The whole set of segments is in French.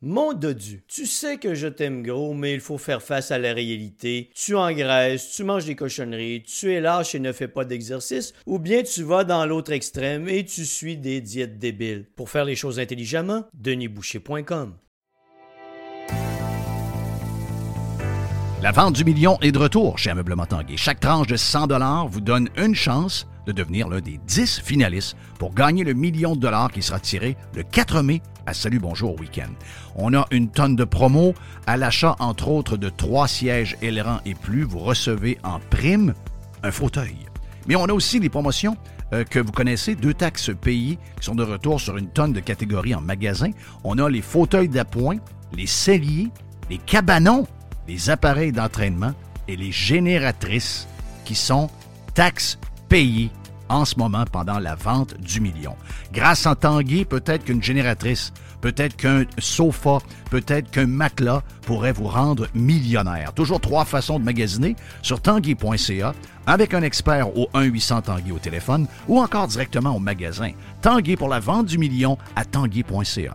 Mon dodu, tu sais que je t'aime gros, mais il faut faire face à la réalité. Tu engraisses, tu manges des cochonneries, tu es lâche et ne fais pas d'exercice, ou bien tu vas dans l'autre extrême et tu suis des diètes débiles. Pour faire les choses intelligemment, denisboucher.com. La vente du million est de retour chez Ameublement Tanguay. Chaque tranche de 100 vous donne une chance de devenir l'un des 10 finalistes pour gagner le million de dollars qui sera tiré le 4 mai à Salut Bonjour Week-end. On a une tonne de promos. À l'achat, entre autres, de trois sièges ailerons et plus, vous recevez en prime un fauteuil. Mais on a aussi des promotions euh, que vous connaissez, deux taxes payées qui sont de retour sur une tonne de catégories en magasin. On a les fauteuils d'appoint, les celliers, les cabanons, les appareils d'entraînement et les génératrices qui sont taxes payées en ce moment pendant la vente du million. Grâce à Tanguy, peut-être qu'une génératrice, peut-être qu'un sofa, peut-être qu'un matelas pourrait vous rendre millionnaire. Toujours trois façons de magasiner sur tanguy.ca avec un expert au 1-800 Tanguy au téléphone ou encore directement au magasin. Tanguy pour la vente du million à tanguy.ca.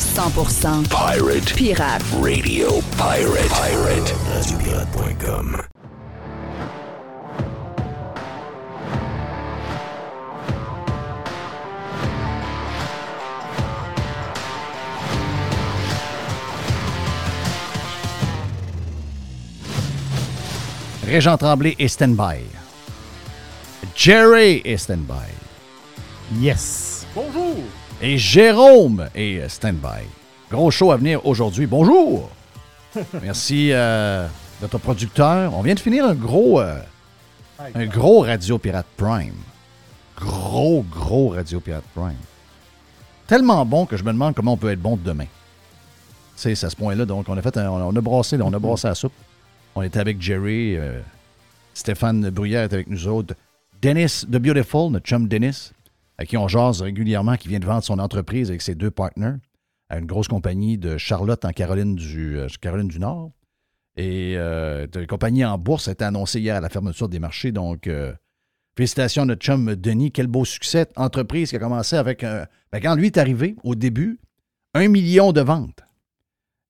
100% Pirate. pirate. Radio Pirate. Pirate. RadioPirate.com. Régent Tremblay est stand-by. Jerry est stand-by. Yes. Bonjour. Et Jérôme est stand-by. Gros show à venir aujourd'hui. Bonjour! Merci euh, notre producteur. On vient de finir un gros, euh, un gros Radio Pirate Prime. Gros, gros Radio Pirate Prime. Tellement bon que je me demande comment on peut être bon demain. C'est à ce point-là. Donc, on a fait un- on a brassé, on a brassé la soupe. On était avec Jerry, euh, Stéphane Bruyère était avec nous autres. Dennis The Beautiful, notre chum Dennis, à qui on jase régulièrement, qui vient de vendre son entreprise avec ses deux partenaires à une grosse compagnie de Charlotte en Caroline du, euh, Nord. Et euh, une compagnie en bourse a été annoncée hier à la fermeture des marchés. Donc, euh, félicitations à notre chum Denis. Quel beau succès. Entreprise qui a commencé avec. un- ben, quand lui est arrivé, au début, un million de ventes.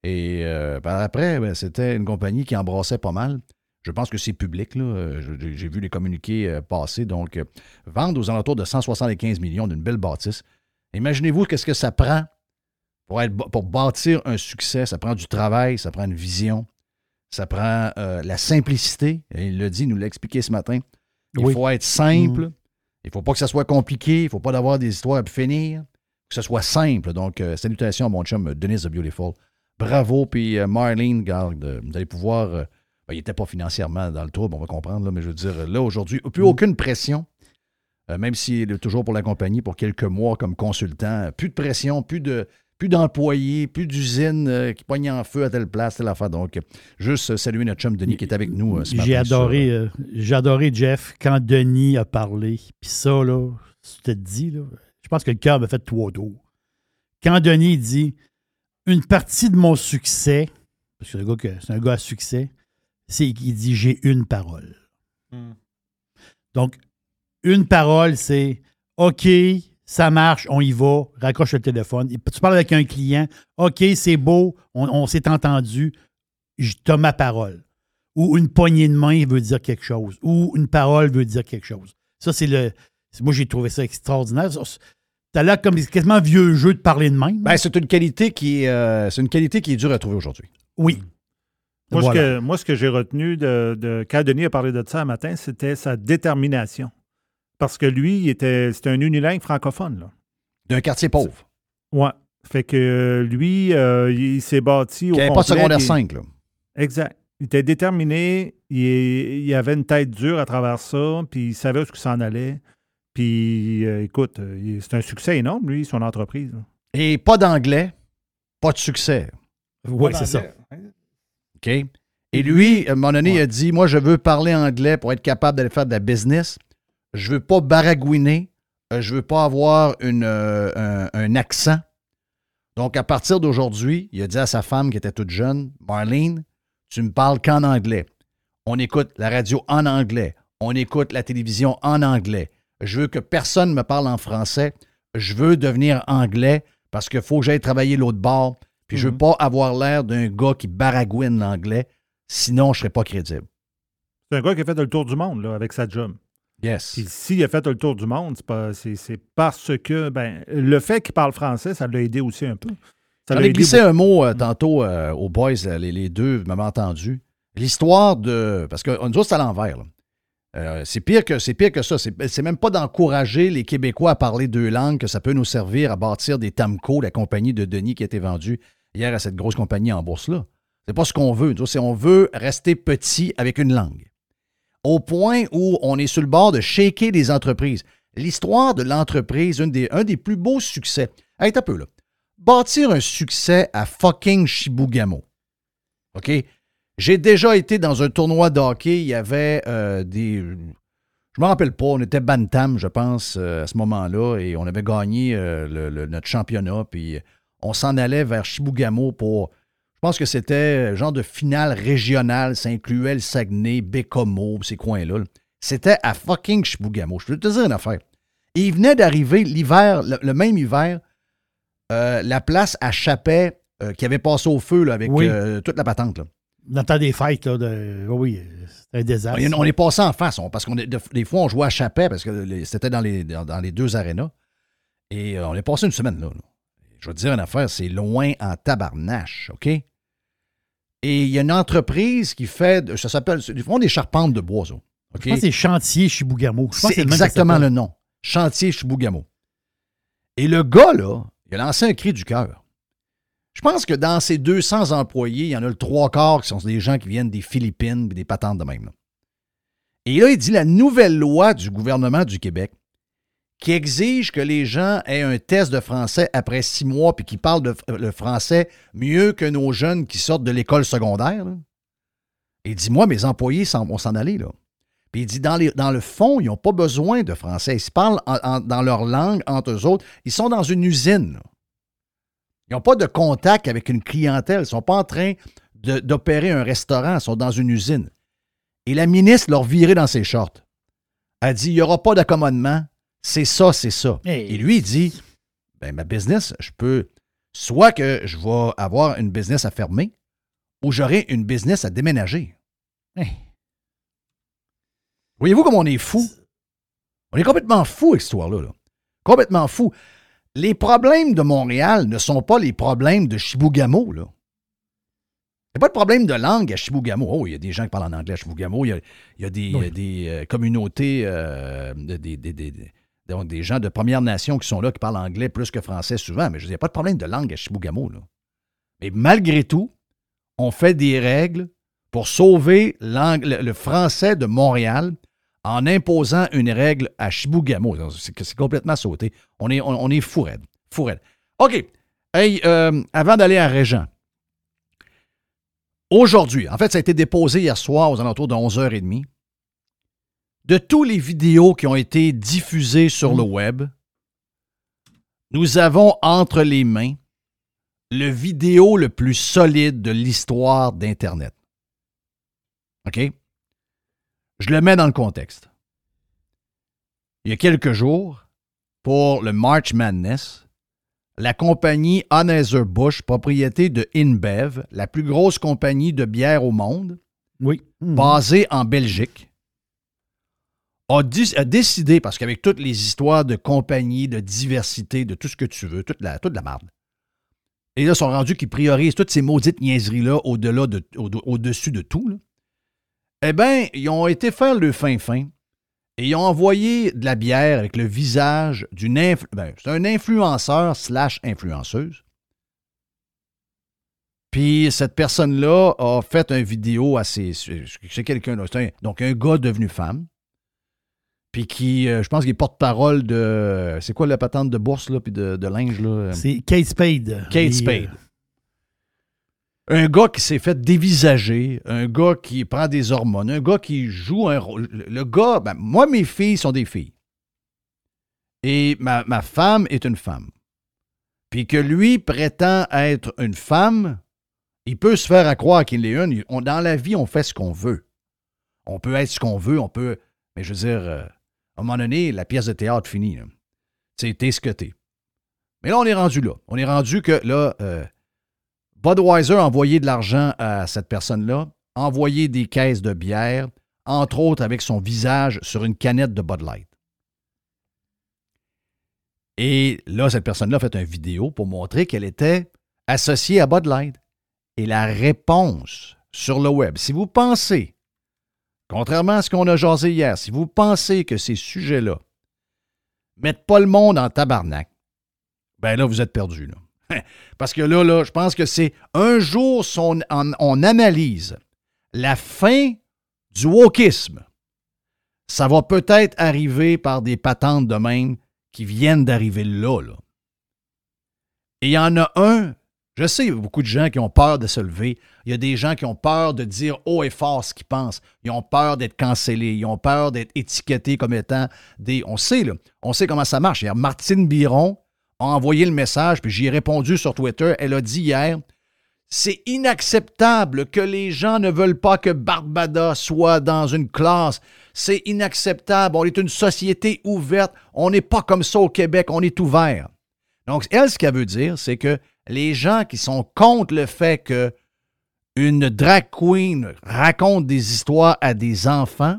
Et euh, par après, ben, c'était une compagnie qui embrassait pas mal. Je pense que c'est public. là. Euh, J'ai vu les communiqués euh, passer. Donc, euh, vendre aux alentours de 175 millions d'une belle bâtisse. Imaginez-vous qu'est-ce que ça prend pour, être, pour bâtir un succès. Ça prend du travail, ça prend une vision, ça prend euh, la simplicité. Et il l'a dit, il nous l'a expliqué ce matin. Il Oui. faut être simple. Mm. Il ne faut pas que ça soit compliqué. Il ne faut pas d'avoir des histoires à finir. Que ce soit simple. Donc, euh, salutations à mon chum euh, Denis the Beautiful. Bravo. Puis euh, Marlene, garde, vous allez pouvoir. Ben, il n'était pas financièrement dans le trouble, on va comprendre, là, mais je veux dire, là, aujourd'hui, plus aucune pression. Euh, même s'il est toujours pour la compagnie pour quelques mois comme consultant. Plus de pression, plus de. Plus d'employés, plus d'usines euh, qui pognent en feu à telle place, telle affaire. Donc, juste euh, saluer notre chum Denis qui est avec nous euh, ce matin. J'ai adoré, j'ai adoré Jeff quand Denis a parlé. Puis ça, là, je te dis, là, je pense que le cœur m'a fait trois tours. Quand Denis dit une partie de mon succès, parce que c'est un gars, que- c'est un gars à succès, c'est qu'il dit j'ai une parole. Donc, une parole, c'est OK, ça marche, on y va, raccroche le téléphone. Tu parles avec un client, OK, c'est beau, on, on s'est entendu, je t'as ma parole. Ou une poignée de main veut dire quelque chose. Ou une parole veut dire quelque chose. Ça, c'est le. Moi, j'ai trouvé ça extraordinaire. T'as l'air comme quasiment vieux jeu de parler de même. Ben, c'est une qualité qui est, euh, c'est une qualité qui est dure à trouver aujourd'hui. oui. Moi, Voilà. ce que, moi, ce que j'ai retenu de, de quand Denis a parlé de ça un matin, c'était sa détermination. Parce que lui, il était, c'était un unilingue francophone. Là. D'un quartier pauvre. Ouais. Fait que euh, lui, euh, il, il s'est bâti au Qui n'avait pas de secondaire puis- 5, là. Exact. Il était déterminé, il, il avait une tête dure à travers ça, puis il savait où ce que ça en allait. Puis, euh, écoute, il- c'est un succès énorme, lui, son entreprise. là. Et pas d'anglais, pas de succès. Oui, c'est ça. OK? Et lui, à un moment donné, il a dit Moi, je veux parler anglais pour être capable d'aller faire de la business. Je veux pas baragouiner. Euh, Je veux pas avoir une, euh, un, un accent. Donc, à partir d'aujourd'hui, il a dit à sa femme qui était toute jeune Marlene, tu me parles qu'en anglais. On écoute la radio en anglais. On écoute la télévision en anglais. Je veux que personne me parle en français. Je veux devenir anglais parce qu'il faut que j'aille travailler l'autre bord. Puis je veux Mhm. pas avoir l'air d'un gars qui baragouine l'anglais. Sinon, je serais pas crédible. C'est un gars qui a fait le tour du monde là, avec sa job. Yes. Puis s'il a fait le tour du monde, c'est, parce que ben, le fait qu'il parle français, ça l'a aidé aussi un peu. Ça J'en ai glissé un mot euh, tantôt euh, aux boys, là, les, les deux, vous m'avez entendu. L'histoire de. Parce que nous autres, c'est à l'envers. là. Euh, c'est pire que c'est pire que ça. C'est, c'est même pas d'encourager les Québécois à parler deux langues que ça peut nous servir à bâtir des Tamco, la compagnie de Denis qui a été vendue hier à cette grosse compagnie en bourse là. C'est pas ce qu'on veut. C'est on veut rester petit avec une langue. Au point où on est sur le bord de shaker des entreprises. L'histoire de l'entreprise, des, un des plus beaux succès. Hey, t'as peu là bâtir un succès à fucking Shibugamo. OK? J'ai déjà été dans un tournoi de. Il y avait euh, des. Je me rappelle pas. On était Bantam, je pense, euh, à ce moment-là. Et on avait gagné euh, notre championnat. Puis on s'en allait vers Shibugamo pour. Je pense que c'était genre de finale régionale. Ça incluait le Saguenay, Bécomo, ces coins-là. là. C'était à fucking Shibugamo. Je veux te dire une affaire. Et il venait d'arriver l'hiver, le- le même hiver, euh, la place à Chapet euh, qui avait passé au feu là, avec Oui. euh, toute la patente. Là. Dans le temps des fêtes, là, de... oui, c'était un désastre. On est, on est passé en face, on- parce qu'on des fois on jouait à Chapet parce que c'était dans les, dans, dans les deux arénas. Et euh, on est passé une semaine là. là. Je vais te dire une affaire, c'est loin en tabarnache, OK? Et il y a une entreprise qui fait, ça s'appelle, ils font des charpentes de bois, ça. OK? Je pense que c'est Chantier Chibougamau. Je pense que C'est exactement le nom. Chantier Chibougamau. Et le gars, là, il a lancé un cri du cœur. Je pense que dans ces 200 employés, il y en a le trois quarts qui sont des gens qui viennent des Philippines et des patentes de même. là. Et là, il dit la nouvelle loi du gouvernement du Québec qui exige que les gens aient un test de français après six mois puis qui parlent de, le français mieux que nos jeunes qui sortent de l'école secondaire. là. Il dit, moi, mes employés vont s'en aller. Là. Puis il dit, dans, le fond, ils n'ont pas besoin de français. Ils se parlent en- en- dans leur langue entre eux autres. Ils sont dans une usine. Ils n'ont pas de contact avec une clientèle. Ils ne sont pas en train d'opérer un restaurant. Ils sont dans une usine. Et la ministre leur virait dans ses shorts. Elle dit, il n'y aura pas d'accommodement. C'est ça, c'est ça. Hey. Et lui, il dit, ben, ma business, je peux, soit que je vais avoir une business à fermer, ou j'aurai une business à déménager. Hey. Voyez-vous comme on est fou? On est complètement fou avec cette histoire-là. là. Complètement fou. Les problèmes de Montréal ne sont pas les problèmes de Chibougamau. Là. Il n'y a pas de problème de langue à Chibougamau. Oh, il y a des gens qui parlent en anglais à Chibougamau. Il y a, il y a des, Oui. des, euh, communautés, euh, de- des, des- des- des- donc des gens de Première Nation qui sont là, qui parlent anglais plus que français souvent. Mais je dire, il n'y a pas de problème de langue à Chibougamau. Mais malgré tout, on fait des règles pour sauver le, français de Montréal en imposant une règle à Chibougamau. C'est complètement sauté. On est, on, est fou raide. OK. Euh, avant d'aller à Régent, aujourd'hui, en fait, ça a été déposé hier soir aux alentours de 11h30. De tous les vidéos qui ont été diffusées sur le web, nous avons entre les mains le vidéo le plus solide de l'histoire d'Internet. OK? Je le mets dans le contexte. Il y a quelques jours, pour le March Madness, la compagnie Anheuser-Busch, propriété de InBev, la plus grosse compagnie de bière au monde, Oui. Mhm. basée en Belgique, a, décidé, parce qu'avec toutes les histoires de compagnie, de diversité, de tout ce que tu veux, toute la, toute la marde, Et là, sont rendus qu'ils priorisent toutes ces maudites niaiseries-là au-delà de, au- au-dessus de tout. Eh bien, ils ont été faire le fin-fin et ils ont envoyé de la bière avec le visage d'une influ- ben, un influenceur slash influenceuse. Puis cette personne-là a fait une vidéo à ses. C'est quelqu'un, donc un gars devenu femme. Puis qui, euh, je pense qu'il est porte-parole de. C'est quoi la patente de bourse, là, puis de, de linge, là? C'est Kate Spade. Kate Et, Spade. Un gars qui s'est fait dévisager, un gars qui prend des hormones, un gars qui joue un rôle. Le le gars, ben, moi, mes filles sont des filles. Et ma, ma femme est une femme. Puis que lui prétend être une femme, il peut se faire à croire qu'il est une. On- dans la vie, on fait ce qu'on veut. On peut être ce qu'on veut, on peut. Mais je veux dire, euh, à un moment donné, la pièce de théâtre finie. là. Tu t'es ce que t'es. Mais là, on est rendu là. On est rendu que là, euh, Budweiser a envoyé de l'argent à cette personne-là, envoyé des caisses de bière, entre autres avec son visage sur une canette de Bud Light. Et là, cette personne-là a fait une vidéo pour montrer qu'elle était associée à Bud Light. Et la réponse sur le web, si vous pensez, contrairement à ce qu'on a jasé hier, si vous pensez que ces sujets-là mettent pas le monde en tabarnak, ben là, vous êtes perdu. Parce que là, là, je pense que c'est un jour, on analyse la fin du wokisme, ça va peut-être arriver par des patentes de même qui viennent d'arriver là, là. Et il y en a un, je sais, il y a beaucoup de gens qui ont peur de se lever. Il y a des gens qui ont peur de dire haut et fort ce qu'ils pensent. Ils ont peur d'être cancellés. Ils ont peur d'être étiquetés comme étant des. On sait, là. On sait comment ça marche. Hier, Martine Biron a envoyé le message, puis j'y ai répondu sur Twitter. Elle a dit hier c'est inacceptable que les gens ne veulent pas que Barbada soit dans une classe. C'est inacceptable. On est une société ouverte. On n'est pas comme ça au Québec. On est ouvert. Donc, elle, ce qu'elle veut dire, c'est que les gens qui sont contre le fait que une drag queen raconte des histoires à des enfants,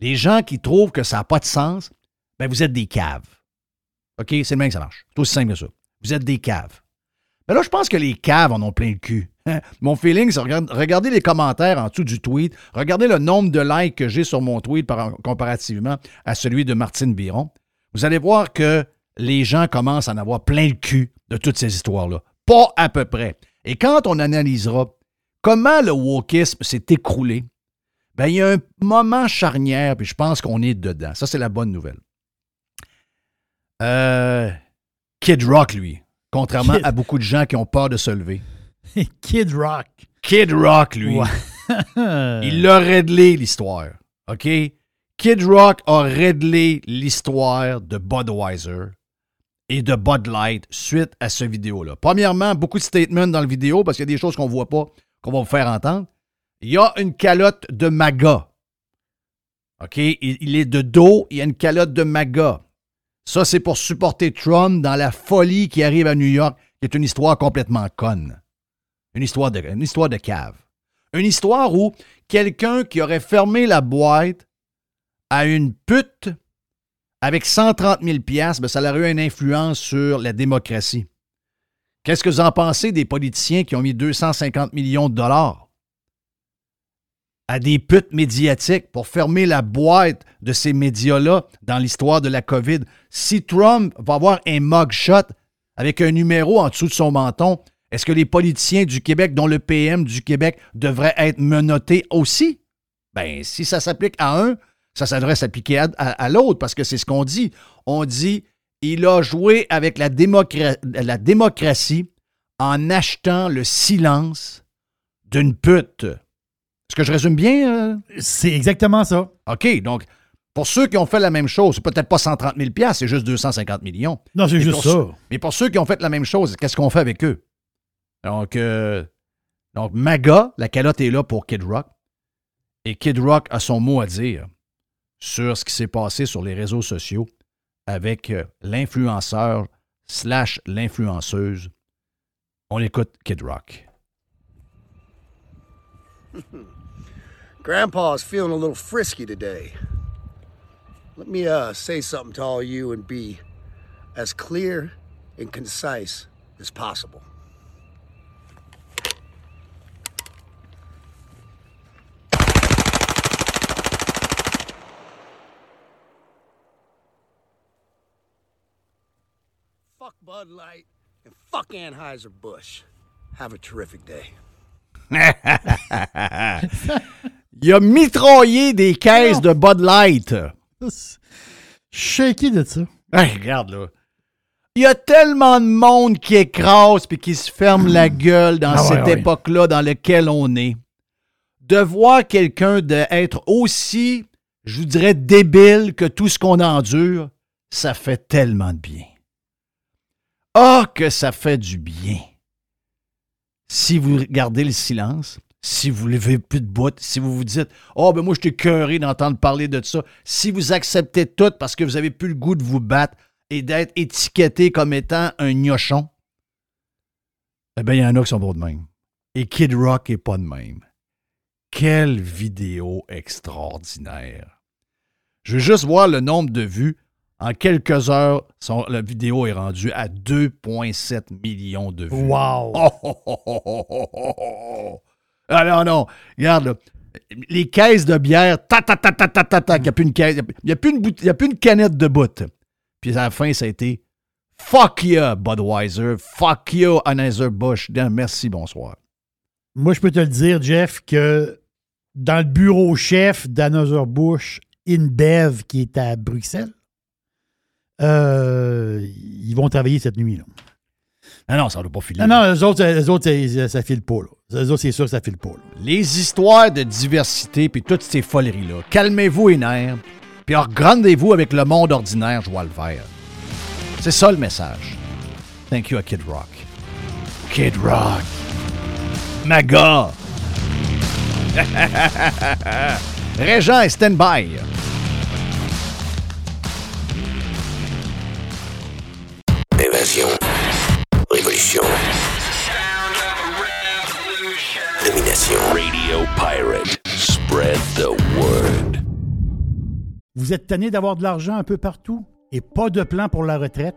les gens qui trouvent que ça n'a pas de sens, ben vous êtes des caves. OK? C'est le même que ça marche. C'est aussi simple que ça. Vous êtes des caves. Mais là, je pense que les caves en ont plein le cul. Mon feeling, c'est regarde- regardez les commentaires en dessous du tweet, regardez le nombre de likes que j'ai sur mon tweet par- comparativement à celui de Martine Biron. Vous allez voir que les gens commencent à en avoir plein le cul de toutes ces histoires-là. Pas à peu près. Et quand on analysera comment le wokisme s'est écroulé, ben, il y a un moment charnière, puis je pense qu'on est dedans. Ça, c'est la bonne nouvelle. Euh, Kid Rock, lui, contrairement Kid- à beaucoup de gens qui ont peur de se lever. Kid Rock. Kid Rock, lui, Ouais. il l'a réglé, l'histoire. OK? Kid Rock a réglé l'histoire de Budweiser et de Bud Light suite à ce vidéo-là. Premièrement, beaucoup de statements dans le vidéo parce qu'il y a des choses qu'on ne voit pas, qu'on va vous faire entendre. Il y a une calotte de MAGA. OK? Il, est de dos, il y a une calotte de MAGA. Ça, c'est pour supporter Trump dans la folie qui arrive à New York, qui est une histoire complètement conne. Une histoire une histoire de cave. Une histoire où quelqu'un qui aurait fermé la boîte à une pute avec 130 000 piastres, ben, ça aurait eu une influence sur la démocratie. Qu'est-ce que vous en pensez des politiciens qui ont mis 250 millions de dollars à des putes médiatiques pour fermer la boîte de ces médias-là dans l'histoire de la COVID? Si Trump va avoir un mugshot avec un numéro en dessous de son menton, est-ce que les politiciens du Québec, dont le PM du Québec, devraient être menottés aussi? Ben, si ça s'applique à un, ça, ça devrait s'appliquer à, à- à l'autre, parce que c'est ce qu'on dit. On dit, il a joué avec la, démocra- la démocratie en achetant le silence d'une pute. Est-ce que je résume bien? euh? C'est exactement ça. OK, donc, pour ceux qui ont fait la même chose, c'est peut-être pas 130 000 c'est juste 250 millions. Non, c'est juste ça. ceux- Mais pour ceux qui ont fait la même chose, qu'est-ce qu'on fait avec eux? Donc, euh, donc, MAGA, la calotte est là pour Kid Rock. Et Kid Rock a son mot à dire sur ce qui s'est passé sur les réseaux sociaux avec euh, l'influenceur slash l'influenceuse. On écoute Kid Rock. Grandpa's feeling a little frisky today. Let me uh, say something to all you and be as clear and concise is possible. Bud Light and fuck Anheuser-Busch. Have a terrific day. Il a mitraillé des caisses de Bud Light. Shaky de ça. Hey, regarde là. Il y a tellement de monde qui écrase puis qui se ferme la gueule dans Ah cette ouais. époque-là dans laquelle on est. De voir quelqu'un de être aussi, je vous dirais, débile que tout ce qu'on endure, ça fait tellement de bien. Ah, que ça fait du bien. Si vous gardez le silence, si vous levez plus de bout, si vous vous dites Oh, ben moi, je suis cœuré d'entendre parler de ça, si vous acceptez tout parce que vous avez plus le goût de vous battre et d'être étiqueté comme étant un gnochon, eh bien, il y en a qui sont pas de même. Et Kid Rock est pas de même. Quelle vidéo extraordinaire. Je veux juste voir le nombre de vues. En quelques heures, son- la vidéo est rendue à 2,7 millions de vues. Wow. Oh, oh, oh, oh, oh, oh, oh, oh. Ah non, non. Regarde, là. Les caisses de bière, ta, ta, ta, ta, ta, ta, ta. Il n'y a plus une caisse. Il n'y a, plus une bout- il y a plus une canette de bout. Puis à la fin, ça a été Fuck you, Budweiser. Fuck you, Anheuser-Busch. Merci, bonsoir. Moi, je peux te le dire, Jeff, que dans le bureau chef d'Anheuser-Busch InBev, qui est à Bruxelles, euh, ils vont travailler cette nuit. Là. Ah non, ça ne doit pas filer. Non, non, eux autres, eux autres ça, ça file pas. Là. Eux autres, c'est sûr que ça file pas. là. Les histoires de diversité puis toutes ces foleries-là. Calmez-vous les nerfs, puis regardez-vous avec le monde ordinaire, je vois le vert. C'est ça le message. Thank you à Kid Rock. Kid Rock. Maga. Régent est stand-by. Invasion. Révolution. Domination. Radio Pirate. Spread the word. Vous êtes tanné d'avoir de l'argent un peu partout et pas de plan pour la retraite?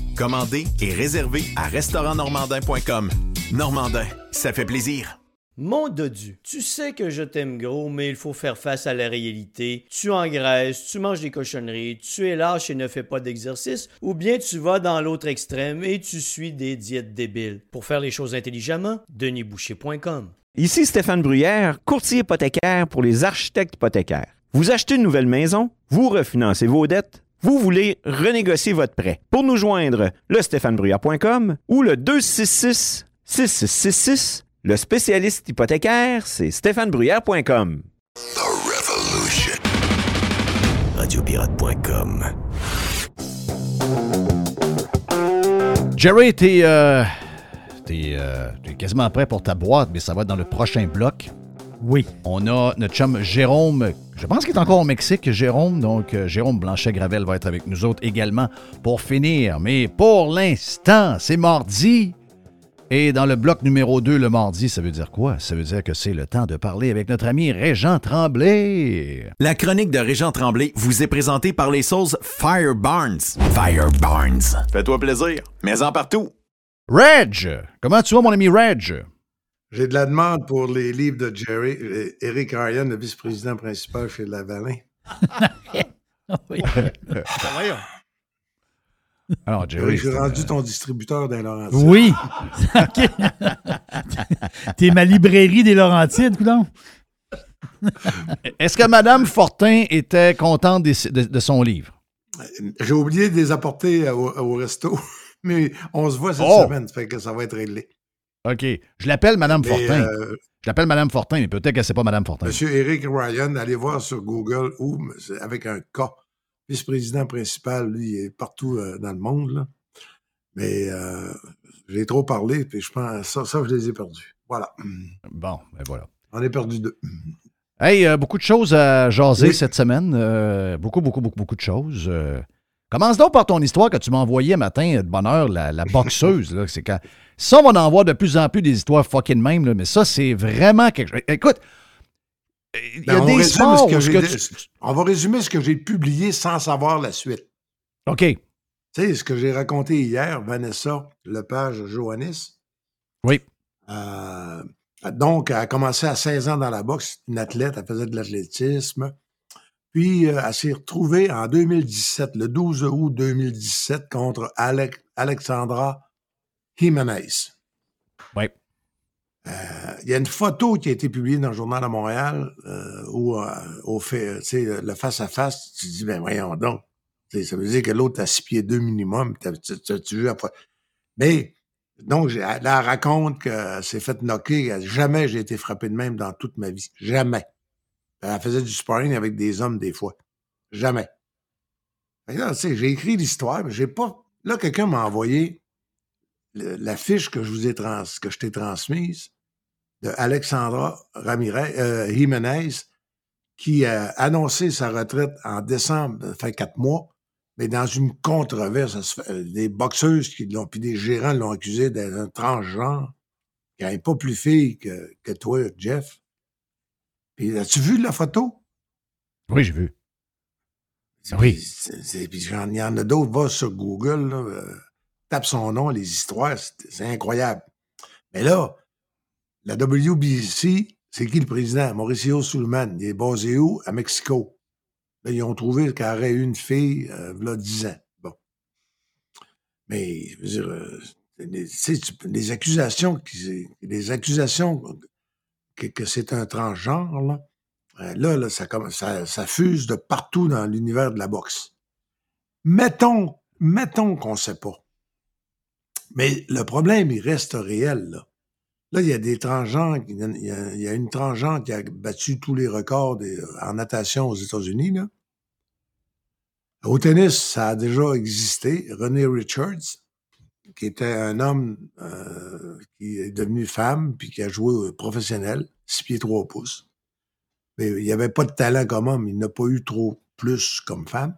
Commandez et réservez à restaurantnormandin.com. Normandin, ça fait plaisir. Mon dodu, tu sais que je t'aime gros, mais il faut faire face à la réalité. Tu engraisses, tu manges des cochonneries, tu es lâche et ne fais pas d'exercice, ou bien tu vas dans l'autre extrême et tu suis des diètes débiles. Pour faire les choses intelligemment, denisboucher.com. Ici Stéphane Bruyère, courtier hypothécaire pour les architectes hypothécaires. Vous achetez une nouvelle maison, vous refinancez vos dettes, vous voulez renégocier votre prêt. Pour nous joindre, le stéphanebruyère.com ou le 266 6666. Le spécialiste hypothécaire, c'est stéphanebruyère.com. The Revolution. Radiopirate.com. Jerry, t'es euh, t'es, euh, t'es quasiment prêt pour ta boîte, mais ça va être dans le prochain bloc. Oui. On a notre chum Jérôme, je pense qu'il est encore au Mexique, Jérôme. Donc, euh, Jérôme Blanchet-Gravel va être avec nous autres également pour finir. Mais pour l'instant, c'est mardi. Et dans le bloc numéro 2, le mardi, ça veut dire quoi? Ça veut dire que c'est le temps de parler avec notre ami Régent Tremblay. La chronique de Régent Tremblay vous est présentée par les sauces Fire Barnes. Fire Barnes. Fais-toi plaisir. Mais-en partout. Reg! Comment tu vas, mon ami Reg? J'ai de la demande pour les livres de Jerry. Euh, Eric Ryan, le vice-président principal chez Lavalin. oui. Alors, Jerry. J'ai rendu euh, ton distributeur dans Laurentides. Oui. OK. T'es ma librairie des Laurentides, coudonc. Est-ce que Mme Fortin était contente des- de, de son livre? J'ai oublié de les apporter au, au resto, mais on se voit cette Oh! semaine, ça fait que ça va être réglé. OK. Je l'appelle Mme Mais, Fortin. euh, Je l'appelle Mme Fortin, mais peut-être que c'est pas Mme Fortin. Monsieur Eric Ryan, allez voir sur Google ou c'est avec un K. Vice-président principal, lui, il est partout euh, dans le monde. là. Mais euh, j'ai trop parlé, puis je pense ça, ça, je les ai perdus. Voilà. Bon, ben voilà. On est perdu deux. Hey, euh, beaucoup de choses à jaser Oui. cette semaine. Euh, beaucoup, beaucoup, beaucoup, beaucoup de choses. Euh, commence donc par ton histoire que tu m'as envoyée matin de bonne heure, la, la boxeuse. là. c'est quand... Ça, on en voit de plus en plus des histoires fucking même, là, mais ça, c'est vraiment quelque chose. Écoute, il y Ben, a on, des sports ce que ce j'ai- que tu- on va résumer ce que j'ai publié sans savoir la suite. OK. Tu sais, ce que j'ai raconté hier, Vanessa Lepage Johannis. Oui. Euh, donc, elle a commencé à 16 ans dans la boxe, une athlète, elle faisait de l'athlétisme. Puis, euh, elle s'est retrouvée en 2017, le 12 août 2017, contre Alec- Alexandra Jimenez. Oui. Euh, Il y a une photo qui a été publiée dans le Journal de Montréal euh, où, euh, au fait, tu sais, le face-à-face, tu te dis, ben voyons donc. Ça veut dire que l'autre a six pieds deux minimum. Tu- vu la fois- Mais, donc, là, elle raconte qu'elle s'est fait knocker. Jamais j'ai été frappé de même dans toute ma vie. Jamais. Elle faisait du sparring avec des hommes des fois. Jamais. Que j'ai écrit l'histoire, mais j'ai pas. Là, quelqu'un m'a envoyé le- la fiche que je vous ai trans, que je t'ai transmise de Alexandra Ramirez, euh, Jimenez, qui a annoncé sa retraite en décembre, ça fait quatre mois, mais dans une controverse, euh, des boxeuses qui l'ont, puis des gérants l'ont accusé d'être un transgenre, qui n'est pas plus fille que, que toi, Jeff. Puis, as-tu vu la photo? Oui, j'ai vu. Oui. Puis il y en a d'autres, va sur Google, là, euh, tape son nom, les histoires, c'est incroyable. Mais là, la WBC, c'est qui le président? Mauricio Sulman. Il est basé où? À Mexico. Là, ils ont trouvé qu'il aurait eu une fille, euh, là, 10 ans. Bon. Mais, je veux dire, euh, les, tu accusations, les accusations que, c'est un transgenre, là, euh, là, ça, ça, ça fuse de partout dans l'univers de la boxe. Mettons, mettons qu'on ne sait pas. Mais le problème, il reste réel. Là, il y a des transgenres, il une transgenre qui a battu tous les records en natation aux États-Unis. Au tennis, ça a déjà existé. René Richards, qui était un homme euh, qui est devenu femme, puis qui a joué professionnel, 6 pieds 3 pouces. Mais il n'y avait pas de talent comme homme, il n'a pas eu trop plus comme femme.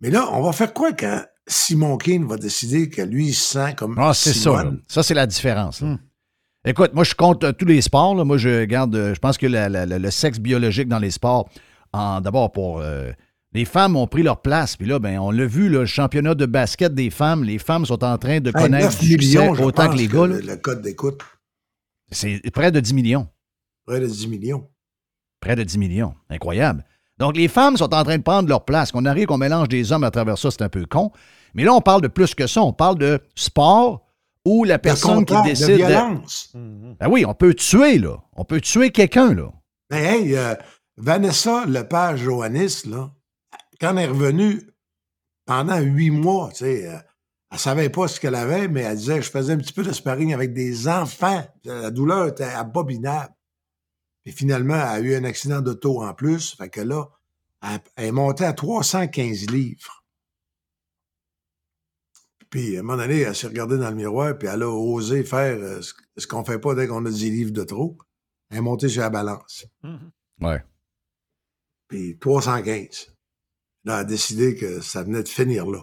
Mais là, on va faire quoi quand Simon Keane va décider que lui, il se sent comme Ah, c'est ça. là. Ça, c'est la différence. là. Écoute, moi, je compte euh, tous les sports. là. Moi, je garde. euh, je pense que la- la- la- le sexe biologique dans les sports, en- d'abord pour. euh, les femmes ont pris leur place. Puis là, ben, on l'a vu, là, le championnat de basket des femmes, les femmes sont en train de Hey, connaître 9 du millions, autant que les gars. Le, le code d'écoute, C'est près de 10 millions. près de 10 millions. Près de 10 millions. Incroyable. Donc, les femmes sont en train de prendre leur place. Qu'on arrive, qu'on mélange des hommes à travers ça, c'est un peu con. Mais là, on parle de plus que ça. On parle de sport où la personne qui contact, de décide. violence. Ben oui, on peut tuer, là. On peut tuer quelqu'un, là. Mais hey, euh, Vanessa Lepage Johannis, là, quand elle est revenue pendant huit mois, tu sais, euh, elle savait pas ce qu'elle avait, mais elle disait je faisais un petit peu de sparring avec des enfants. La douleur était abominable. Et finalement, elle a eu un accident d'auto en plus. Fait que là, elle, elle est montée à 315 livres. Puis, à un moment donné, elle s'est regardée dans le miroir, puis elle a osé faire euh, ce, ce qu'on fait pas dès qu'on a 10 livres de trop. Elle est montée sur la balance. Ouais. Puis 315. Là, elle a décidé que ça venait de finir là.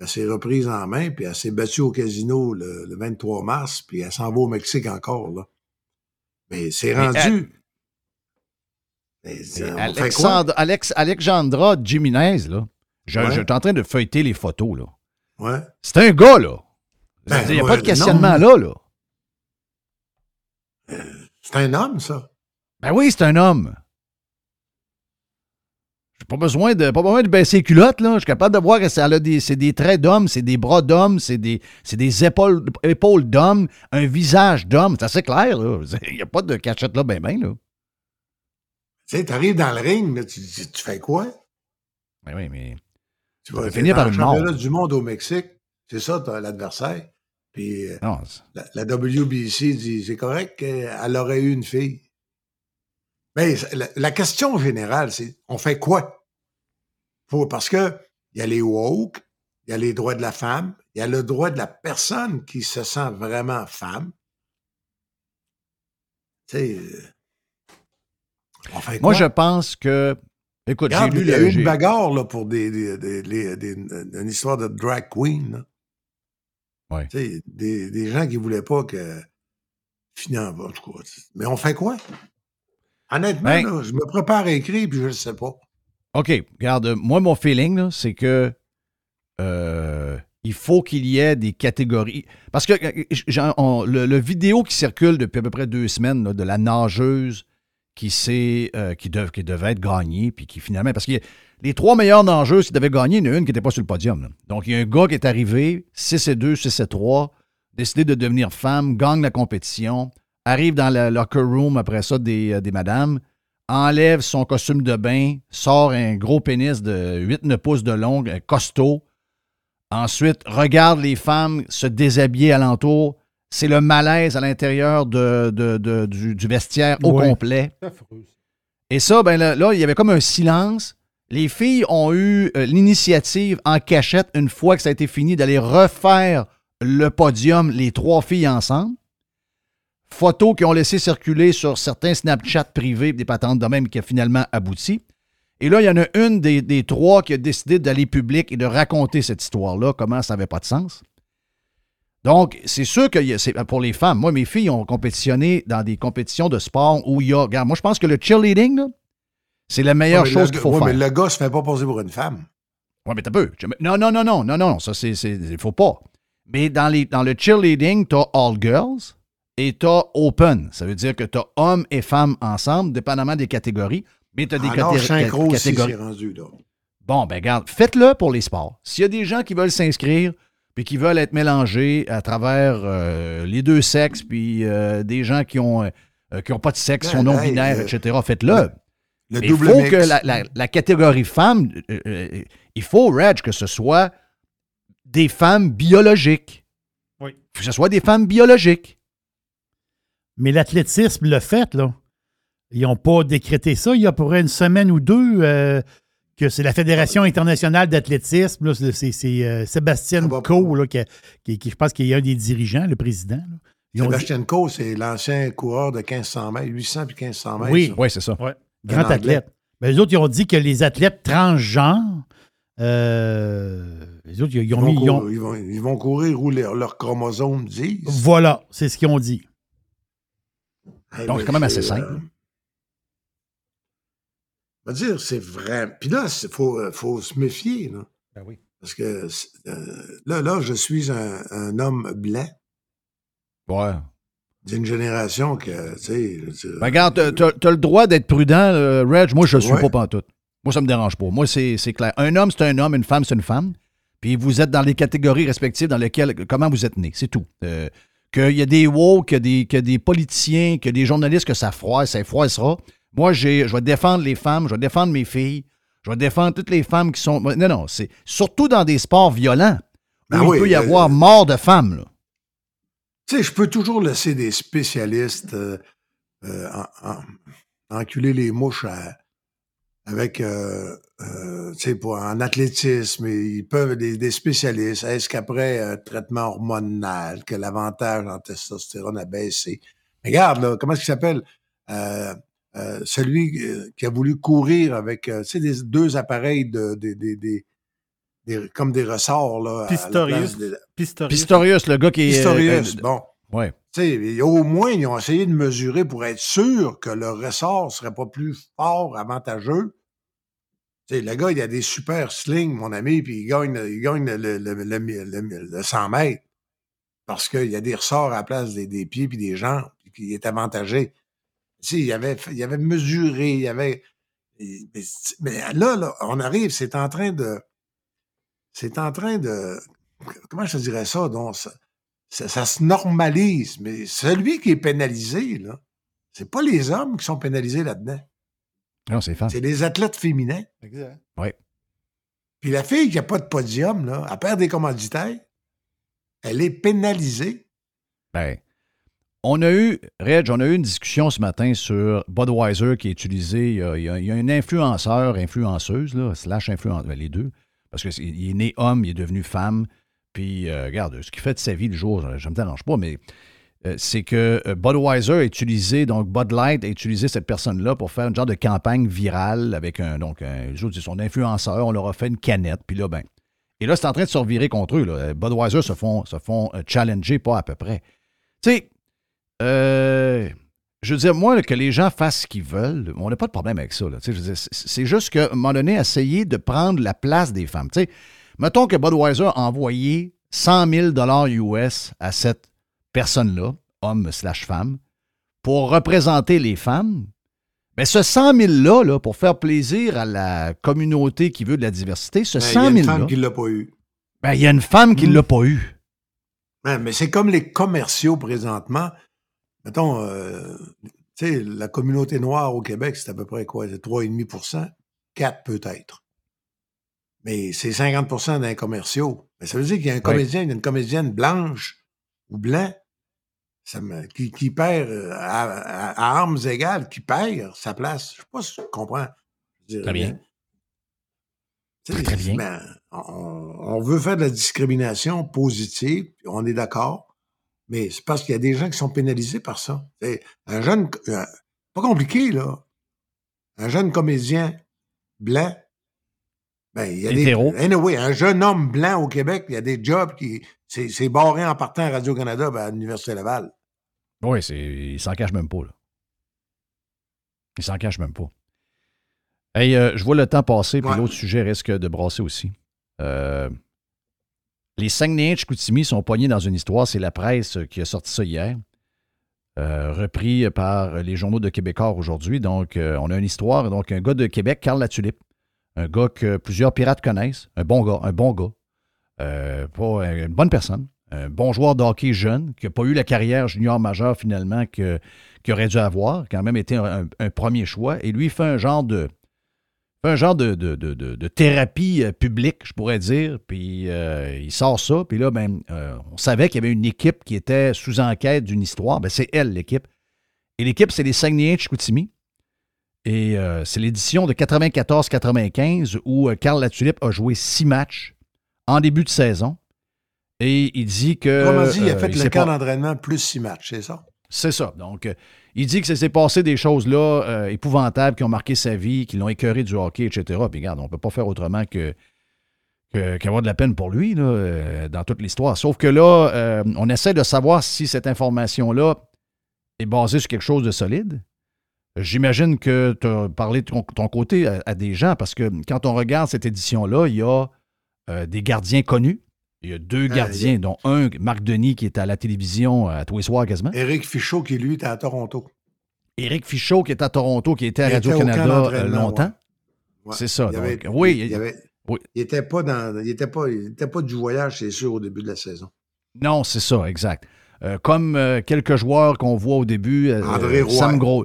Elle s'est reprise en main, puis elle s'est battue au casino le, le 23 mars, puis elle s'en va au Mexique encore, là. Mais c'est rendu. Mais? Alexandre, Alex, Alexandra Jimenez, là, je, Ouais. je suis en train de feuilleter les photos, là. Ouais. C'est un gars, là. Ben, Il n'y a ouais, pas de questionnement non. là, là. C'est un homme, ça. Ben oui, c'est un homme. J'ai pas besoin de pas besoin de baisser les culottes, là. Je suis capable de voir que ça a des, c'est des traits d'homme, c'est des bras d'homme, c'est des, c'est des épaules, épaules d'homme, un visage d'homme. C'est assez clair, là. Il n'y a pas de cachette là, ben, ben, là. Tu sais, t'arrives dans le ring, là, tu, tu, tu fais quoi? Ben oui, mais. Tu vas finir par le championnat du monde au Mexique. C'est ça, l'adversaire. Puis euh, Non, la, la WBC dit c'est correct qu'elle aurait eu une fille. Mais la, la question générale, c'est on fait quoi? Faut- parce que il y a les woke, il y a les droits de la femme, il y a le droit de la personne qui se sent vraiment femme. Tu sais, euh, on fait Moi, je pense que. Écoute, j'ai lu il y a eu une bagarre là, pour des, des- des- une histoire de drag queen. Ouais. Tu sais, Des, des gens qui voulaient pas que. Finalement, en tout cas. Mais on fait quoi? Honnêtement, Ben- là, je me prépare à écrire puis je ne sais pas. OK, regarde, moi, mon feeling, c'est que euh, il faut qu'il y ait des catégories. Parce que euh, on- le, le vidéo qui circule depuis à peu près deux semaines là, de la nageuse qui, s'est, euh, qui, dev- qui devait être gagnée, puis qui finalement. Parce que les trois meilleures nageuses qui devaient gagner, il y en a une qui n'était pas sur le podium. là. Donc, il y a un gars qui est arrivé, 6 et 2, 6 et 3, décidé de devenir femme, gagne la compétition, arrive dans le locker room après ça des, euh, des madames, enlève son costume de bain, sort un gros pénis de 8-9 pouces de long, un costaud. Ensuite, regarde les femmes se déshabiller alentour. C'est le malaise à l'intérieur de, de- de- du, du vestiaire au Ouais. complet. Et ça, ben là, là, il y avait comme un silence. Les filles ont eu euh, l'initiative en cachette, une fois que ça a été fini, d'aller refaire le podium, les trois filles ensemble. Photos qui ont laissé circuler sur certains Snapchat privés, des patentes de même qui a finalement abouti. Et là, il y en a une des, des trois qui a décidé d'aller public et de raconter cette histoire-là, comment ça n'avait pas de sens. Donc, c'est sûr que c'est pour les femmes. Moi, mes filles ont compétitionné dans des compétitions de sport où il y a. Regarde, moi, je pense que le cheerleading, c'est la meilleure Ouais, chose qu'il faut ouais, faire. Mais le gars se fait pas poser pour une femme. Oui, mais t'as peu. Je- Non, non, non, non, non, non, ça, c'est. Il faut pas. Mais dans, les, dans le cheerleading, t'as all girls et t'as open. Ça veut dire que t'as hommes et femmes ensemble, dépendamment des catégories. Mais des âge caté- synchro aussi, catégories. rendu, là. Bon, ben regarde, faites-le pour les sports. S'il y a des gens qui veulent s'inscrire, puis qui veulent être mélangés à travers euh, les deux sexes, puis euh, des gens qui ont, euh, qui ont pas de sexe, sont Ben, non-binaires, etc., faites-le. Le il faut mix. que la, la- la catégorie femme, euh, euh, il faut, Reg, que ce soit des femmes biologiques. Oui. faut que ce soit des femmes biologiques. Mais l'athlétisme l'a fait, là. Ils n'ont pas décrété ça il y a pour une semaine ou deux euh, que c'est la Fédération internationale d'athlétisme. C'est euh, Sébastien Coe, là, qui, qui- qui- je pense qu'il est un des dirigeants, le président. là. Ont dit- Sébastien Coe, c'est l'ancien coureur de 1500 mètres, 800 puis 1500 mètres. Oui. ça. Oui, c'est ça. grand athlète. Ben, les autres, ils ont dit que les athlètes transgenres, euh, les autres, ils, ils Ils ont vont, mis. ils courir, ils, vont, ils vont courir où leurs leurs chromosomes disent. voilà, c'est ce qu'ils ont dit. Hey, Donc, c'est quand même assez simple. euh, on va dire, c'est vrai. Puis là, il faut, euh, faut se méfier. Là, Ben oui. parce que euh, là, là, je suis un, un homme blanc Ouais. d'une génération que, tu sais... tu- Ben, regarde, t'as- t'as le droit d'être prudent, Reg. Moi, je ne suis Ouais. pas pantoute. Moi, ça me dérange pas. Moi, c'est c'est clair. Un homme, c'est un homme. Une femme, c'est une femme. Puis vous êtes dans les catégories respectives dans lesquelles, comment vous êtes né. C'est tout. Euh, qu'il y a des woke, qu'il y a des, qu'il y a des politiciens, qu'il y a des journalistes que ça froisse, ça froissera. Moi, j'ai- je vais défendre les femmes, je vais défendre mes filles, je vais défendre toutes les femmes qui sont. Non, non, c'est surtout dans des sports violents où Ben il oui, peut y euh, avoir mort de femmes. Tu sais, je peux toujours laisser des spécialistes euh, euh, en- en- enculer les mouches à- avec, euh, euh, tu sais, pour- en athlétisme. Ils peuvent, des, des spécialistes, est-ce qu'après un traitement hormonal, que l'avantage en testostérone a baissé? Mais regarde, là, comment est-ce qu'il s'appelle? Euh, euh, celui euh, qui a voulu courir avec, euh, tu sais, des deux appareils de, des- des- des- des- comme des ressorts, là. Pistorius. des- Pistorius. Pistorius, le gars qui est. Pistorius, euh, bon. Ouais. Tu sais, au moins, ils ont essayé de mesurer pour être sûr que le ressort serait pas plus fort, avantageux. Le gars, il a des super slings, mon ami, puis il gagne, il gagne le, le, le, le- le- le 100 mètres. Parce qu'il y a des ressorts à la place des, pieds puis des jambes, puis qu'il est avantagé. Il avait, il avait mesuré, il avait, mais, là, là, on arrive, c'est en train de. C'est en train de. Comment je dirais ça? Donc, ça, se normalise. Mais celui qui est pénalisé, là, c'est pas les hommes qui sont pénalisés là-dedans. Non, c'est fan. C'est les athlètes féminins. Exact. Oui. Puis la fille qui n'a pas de podium, là, elle perd des commanditaires. Elle est pénalisée. Ben, on a eu, Reg, on a eu une discussion ce matin sur Budweiser qui est utilisé. Il y a, il y a- il y a un influenceur, influenceuse, là, slash influenceur, les deux, parce qu'il est né homme, il est devenu femme. Puis, euh, regarde, ce qu'il fait de sa vie le jour, je ne me dérange pas, mais euh, c'est que euh, Budweiser a utilisé, donc Bud Light a utilisé cette personne-là pour faire une genre de campagne virale avec un, donc, un, son influenceur, on leur a fait une canette, puis là, ben. Et là, c'est en train de se revirer contre eux. Là. Budweiser se font, se font euh, challenger, pas à peu près. Tu sais, euh, je veux dire, moi, que les gens fassent ce qu'ils veulent, on n'a pas de problème avec ça. là. Je veux C'est juste qu'à un moment donné, essayer de prendre la place des femmes. Tu sais, mettons que Budweiser a envoyé 100 000 US à cette personne-là, homme slash femme, pour représenter les femmes. Mais ce 100 000-là, là, pour faire plaisir à la communauté qui veut de la diversité, ce Ben, Il y 100 a 000 une femme qui ne l'a pas eu. ben, il y a une femme qui ne l'a pas eu. Ouais, mais c'est comme les commerciaux présentement. Mettons, euh, tu sais, la communauté noire au Québec, c'est à peu près quoi? C'est 3,5% 4 peut-être. Mais c'est 50% d'un commerciaux. Mais ça veut dire qu'il y a un comédien, une comédienne blanche ou blanc ça me- qui, qui perd euh, à, à- à armes égales, qui perd sa place. Je sais pas si tu comprends. Je Très bien. Très bien. ben, on, on veut faire de la discrimination positive, on est d'accord, mais c'est parce qu'il y a des gens qui sont pénalisés par ça. Un jeune, euh, pas compliqué, là. Un jeune comédien blanc, ben, il y a Hétéro. des. Anyway, un jeune homme blanc au Québec, il y a des jobs qui. C'est barré en partant à Radio-Canada, ben, à l'Université Laval. Oui, c'est, il s'en cache même pas. Là. Il s'en cache même pas. Hey, euh, je vois le temps passer, puis Ouais. l'autre sujet risque de brasser aussi. Euh, les Saguenayens de Chicoutimi sont poignés dans une histoire. C'est la presse qui a sorti ça hier. Euh, repris par les journaux de Québécois aujourd'hui. Donc, on a une histoire. Donc, un gars de Québec, Carl Latulippe, un gars que plusieurs pirates connaissent, un bon gars, un bon gars, Euh, pas une bonne personne, un bon joueur de hockey jeune, qui n'a pas eu la carrière junior majeure finalement qu'il aurait dû avoir, quand même été un, premier choix. Et lui, fait un genre de, un genre de, de- de- de- thérapie euh, publique, je pourrais dire. Puis euh, il sort ça. Puis là, ben, on savait qu'il y avait une équipe qui était sous enquête d'une histoire. Ben, c'est elle, l'équipe. Et l'équipe, c'est les Saguenayens de Chicoutimi. Et euh, c'est l'édition de 94-95 où euh, Carl Latulippe a joué six matchs en début de saison. Et il dit que. Autrement dit, il a euh, fait le camp pas- d'entraînement plus six matchs, c'est ça? c'est ça. Donc, euh, il dit que ça s'est passé des choses là euh, épouvantables qui ont marqué sa vie, qui l'ont écœuré du hockey, etc. Puis regarde, on ne peut pas faire autrement que qu'avoir de la peine pour lui là, euh, dans toute l'histoire. Sauf que là, euh, on essaie de savoir si cette information-là est basée sur quelque chose de solide. J'imagine que tu as parlé de ton, ton côté à, à des gens, parce que quand on regarde cette édition-là, il y a euh, des gardiens connus. Il y a deux Ah, gardiens, a- dont un, Marc Denis, qui est à la télévision à tous les soirs quasiment. Éric Fichot, qui lui était à Toronto. Éric Fichot, qui est à Toronto, qui était à Radio-Canada euh, longtemps. Ouais. C'est ça. Il y avait- donc, oui, il, y avait- oui. il était pas dans. Il était pas, il était pas du voyage, c'est sûr, au début de la saison. Non, c'est ça, exact. Euh, comme euh, quelques joueurs qu'on voit au début, euh, André Roy. Sam Gros,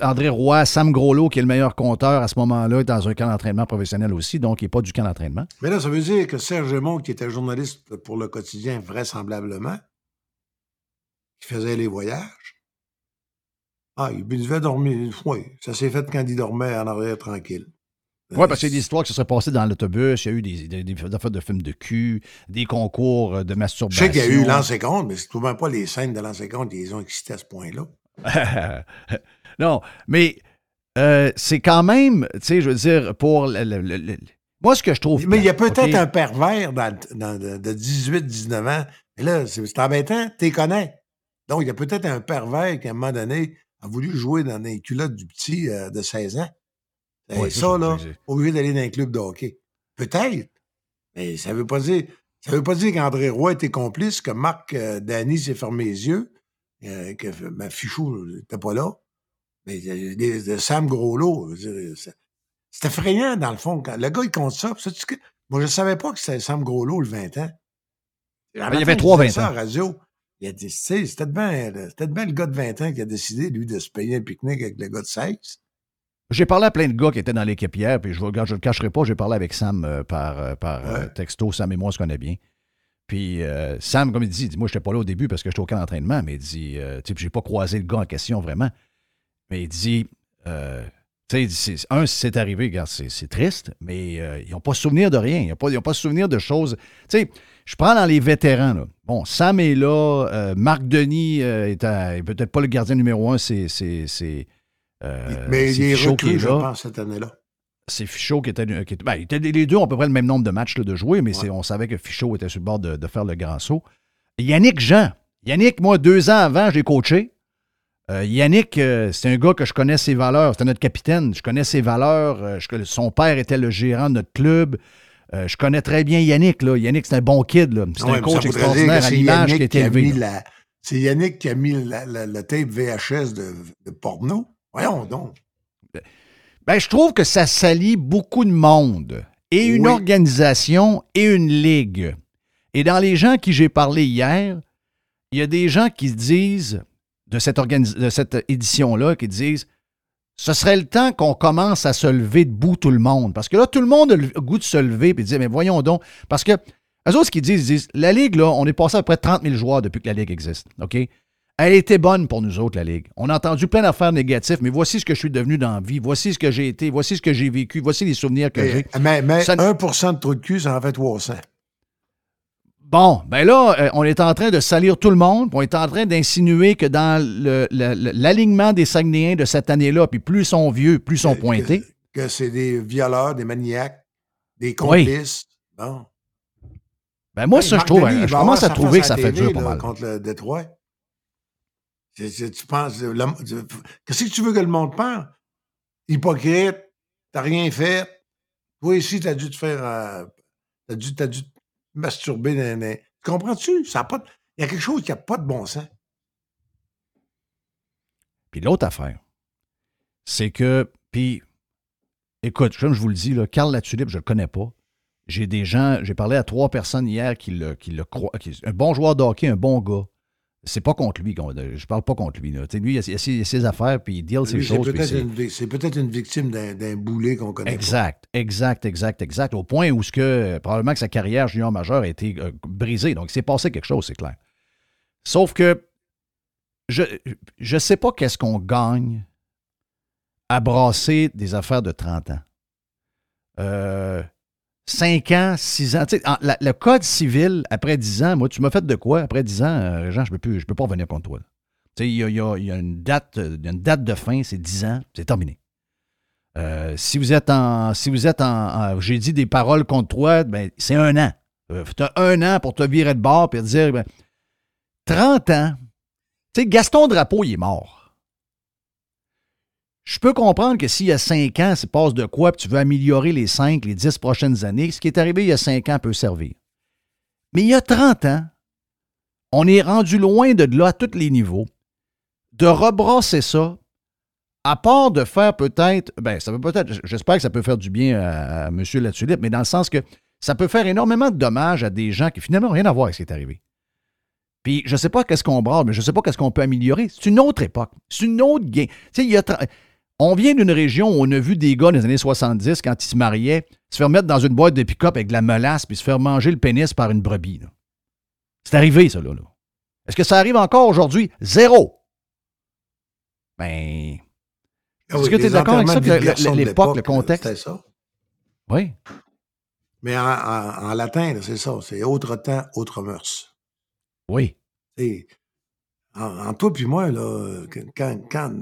André Roy, Sam Groslo, qui est le meilleur compteur à ce moment-là, est dans un camp d'entraînement professionnel aussi, donc il n'est pas du camp d'entraînement. Mais là, ça veut dire que Serge Aymon, qui était journaliste pour le quotidien, vraisemblablement, qui faisait les voyages, ah, il devait dormir. Oui, ça s'est fait quand il dormait en arrière tranquille. Oui, parce qu'il y a des histoires qui se seraient passées dans l'autobus, il y a eu des, des, des affaires de films de cul, des concours de Je masturbation. sais qu'il y a eu l'ancien compte, mais c'est même pas les scènes de compte qui les ont excités à ce point-là. non, mais euh, c'est quand même, tu sais, je veux dire, pour. le- le- le- le- moi, ce que je trouve. Mais il y a peut-être un pervers dans, dans- de, de 18-19 ans. Mais là, c'est embêtant, tu connais. Donc, il y a peut-être un pervers qui, à un moment donné, a voulu jouer dans les culottes du petit euh, de 16 ans. Et Ouais, ça, là, lieu d'aller dans un club de hockey. Peut-être. Mais ça veut pas dire. Ça veut pas dire qu'André Roy était complice, que Marc euh, Dany s'est fermé les yeux, euh, que ben, Fichou n'était pas là. Mais euh, les- de Sam dire, ça- C'est effrayant, dans le fond. Quand le gars, il compte ça. ça, moi, je savais pas que c'était Sam Groslo, le 20 ans. Ben, il y avait trois 20 ça à ans. la radio. Il a dit, c'était bien, bien le gars de 20 ans qui a décidé, lui, de se payer un pique-nique avec le gars de 16. J'ai parlé à plein de gars qui étaient dans l'équipe hier, puis je ne le cacherai pas, j'ai parlé avec Sam euh, par, euh, euh, texto. Sam et moi, on se connaît bien. Puis euh, Sam, comme il dit, il dit, moi, je n'étais pas là au début parce que j'étais au camp d'entraînement, mais il dit, euh, tu sais, j'ai pas croisé le gars en question vraiment. Mais il dit, euh, un, c'est arrivé, regarde, c'est triste, mais euh, ils n'ont pas souvenir de rien. Ils n'ont pas, ils ont pas souvenir de choses. Tu sais, je prends dans les vétérans, là. Bon, Sam est là, euh, Marc Denis est, peut-être pas le gardien numéro un, c'est. Mais il est est je pense, cette année-là. c'est Fichot qui était. Qui était- ben, les deux ont à peu près le même nombre de matchs là, de jouer, mais on savait que Fichot était sur le bord de, de faire le grand saut. Yannick Jean. Yannick, moi, deux ans avant, je l'ai coaché. Euh, Yannick, euh, c'est un gars que je connais ses valeurs. C'était notre capitaine. Je connais ses valeurs. Euh, je son père était le gérant de notre club. Je connais très bien Yannick. Là. Yannick, c'est un bon kid. C'est Ouais, un coach extraordinaire à l'image qui a été qui a élevé. C'est Yannick qui a mis la- tape VHS de, de porno. Voyons donc. Ben, je trouve que ça salit beaucoup de monde et une Oui. organisation et une ligue. Et dans les gens qui j'ai parlé hier, il y a des gens qui disent de cette, de édition-là, qui disent ce serait le temps qu'on commence à se lever debout tout le monde. Parce que là, tout le monde a le goût de se lever et de dire, mais voyons donc. Parce que, eux autres, ce qu'ils disent, ils disent, la Ligue, là, on est passé à près 30 000 joueurs depuis que la Ligue existe. OK? Elle était bonne pour nous autres, la Ligue. On a entendu plein d'affaires négatives, mais voici ce que je suis devenu dans la vie, voici ce que j'ai été, voici ce que j'ai vécu, voici les souvenirs que j'ai. Mais, mais Ça- 1 de trou de cul, ça en fait 300. Bon, ben là, euh, on est en train de salir tout le monde, puis on est en train d'insinuer que dans l'alignement des Saguenayens de cette année-là, puis plus ils sont vieux, plus ils sont pointés. Que c'est des violeurs, des maniaques, des complices. Bon. Ben moi, Hey, ça, je trouve, Denis, il je commence à trouver que ça fait dur là, mal. Contre le Détroit. Tu penses. Qu'est-ce que tu veux que le monde pense? Hypocrite, t'as rien fait. Toi ici, t'as dû te faire. euh, t'as dû, t'as dû te masturber. Tu comprends-tu? Ça a pas Il y a quelque chose qui n'a pas de bon sens. Puis l'autre affaire, c'est que, puis, écoute, comme je vous le dis, là, Carl Latulippe, je ne le connais pas. J'ai des gens, j'ai parlé à trois personnes hier qui le, qui le croient. un bon joueur de hockey, un bon gars. C'est pas contre lui. Je parle pas contre lui. là. Lui, il a, il a ses, il a ses affaires, puis il deal ses Lui, choses. peut-être c'est- une, peut-être une victime d'un boulet qu'on connaît. pas. Exact, exact, exact, exact. Au point où ce que, probablement que sa carrière junior majeure a été euh, brisée. Donc, il s'est passé quelque chose, c'est clair. Sauf que je ne sais pas qu'est-ce qu'on gagne à brasser des affaires de 30 ans. Euh, 5 ans, 6 ans. Le code civil, après 10 ans, moi, tu m'as fait de quoi? Après 10 ans, euh, Jean, je ne peux, peux pas revenir contre toi. il y a, y a- une date, euh, une date de fin, c'est 10 ans, c'est terminé. Euh, si vous êtes en. Si vous êtes en. J'ai dit des paroles contre toi, ben, c'est un an. tu as un an pour te virer de bord et dire ben, 30 ans. Tu Gaston Drapeau, il est mort. Je peux comprendre que s'il y a 5 ans, c'est passe de quoi, puis tu veux améliorer les 5, les 10 prochaines années, ce qui est arrivé il y a 5 ans peut servir. Mais il y a 30 ans, on est rendu loin de là à tous les niveaux. De rebrasser ça, à part de faire peut-être, ben ça peut peut-être, j'espère que ça peut faire du bien à, à M. Latulippe, mais dans le sens que ça peut faire énormément de dommages à des gens qui finalement n'ont rien à voir avec ce qui est arrivé. Puis je ne sais pas qu'est-ce qu'on brade, mais je ne sais pas qu'est-ce qu'on peut améliorer. C'est une autre époque. C'est une autre game. Tu sais, il y a on vient d'une région où on a vu des gars dans les années 70, quand ils se mariaient, se faire mettre dans une boîte de pick-up avec de la molasse puis se faire manger le pénis par une brebis. C'est arrivé, ça, là. là. Est-ce que ça arrive encore aujourd'hui? Zéro. Ben. Ah Est-ce que tu es d'accord avec ça, que l'époque, le contexte? C'était ça. Oui. Mais en, en- en latin, c'est ça. C'est autre temps, autre mœurs. Oui. Et en, en toi puis moi, là, quand, quand-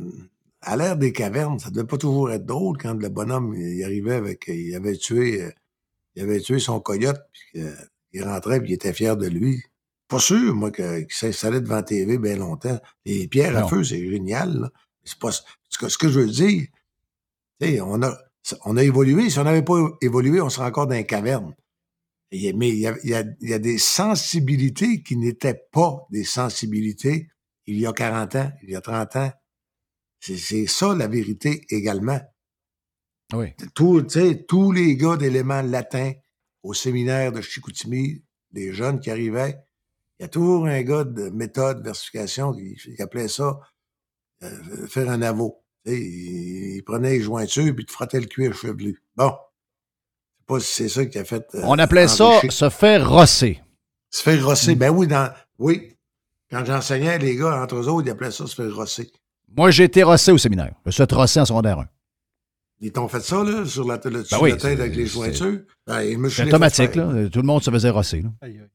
à l'ère des cavernes, ça devait pas toujours être drôle quand le bonhomme il arrivait avec. Il avait tué, euh, il avait tué son coyote, puis il rentrait, puis il était fier de lui. Pas sûr, moi, que- qu'il s'installait devant TV bien longtemps. Les pierres à feu, c'est génial. C'est pas ce que, ce que je veux dire. on a, on a évolué. Si on n'avait pas évolué, on serait encore dans les cavernes. Mais il y a, il y a- il y a des sensibilités qui n'étaient pas des sensibilités il y a 40 ans, il y a 30 ans. C'est ça la vérité également. Oui. Tout, tous les gars d'éléments latins au séminaire de Chicoutimi, les jeunes qui arrivaient, il y a toujours un gars de méthode, versification, qui, qui appelait ça euh, faire un avo. Tu sais, il, il prenait les jointures puis il te frottait le cuir chevelu. Bon. Je sais pas si c'est ça qui a fait. euh, On appelait ça se faire rosser. Se faire rosser. Ben oui, dans, oui. Quand j'enseignais, les gars, entre eux autres, ils appelaient ça se faire rosser. Moi, j'ai été rossé au séminaire. Je me suis rosser en secondaire 1. Ils t'ont fait ça, là, sur la, le Ben oui, de la tête c'est- avec les jointures? Ben, je me suis C'est automatique, là. Tout le monde se faisait rosser. là. Ben,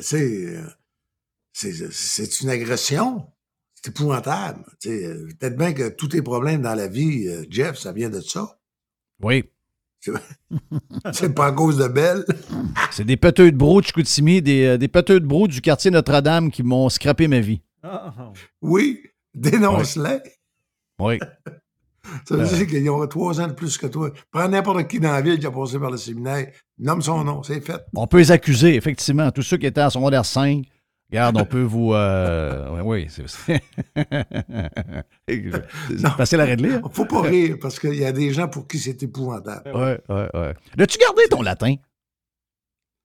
tu sais, euh, c'est c'est une agression. C'est épouvantable. Tu sais, Peut-être bien que tous tes problèmes dans la vie, euh, Jeff, ça vient de ça. Oui. C'est pas à cause de Belle. C'est des peteux de brou de Chicoutimi, des, euh, des peteux de brou du quartier Notre-Dame qui m'ont scrappé ma vie. Oui, dénonce-les. Oui. Ça veut Euh. dire qu'ils ont trois ans de plus que toi. Prends n'importe qui dans la ville qui a passé par le séminaire, nomme son nom, c'est fait. On peut les accuser, effectivement. Tous ceux qui étaient en secondaire 5, regarde, on peut vous. euh, oui, oui, c'est facile à régler. hein? Faut pas rire, parce qu'il y a des gens pour qui c'est épouvantable. Oui, oui, oui. L'as-tu gardé ton latin?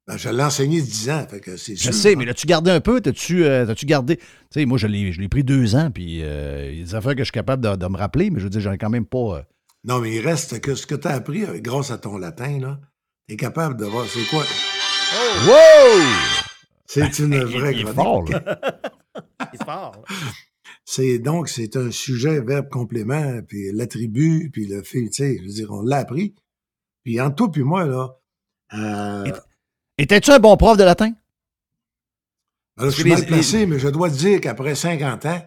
Ben, je l'ai enseigné 10 ans, fait que c'est Je sûr. sais, mais l'as-tu gardé un peu? T'as-tu euh, t'as-tu gardé? Tu sais, moi, je l'ai je l'ai pris deux ans, puis euh, il y a des affaires que je suis capable de, de me rappeler, mais je veux dire, j'en ai quand même pas. euh, Non, mais il reste que ce que tu as appris euh, grâce à ton latin, là, tu es capable de voir c'est quoi? Wow! C'est une vraie il est chronique. fort, là. Il est fort. C'est donc c'est un sujet verbe complément puis l'attribut puis le fait, tu sais, je veux dire on l'a appris. Puis entre toi puis moi là, euh, Étais-tu un bon prof de latin? alors, je suis mal placé, mais je dois te dire qu'après 50 ans,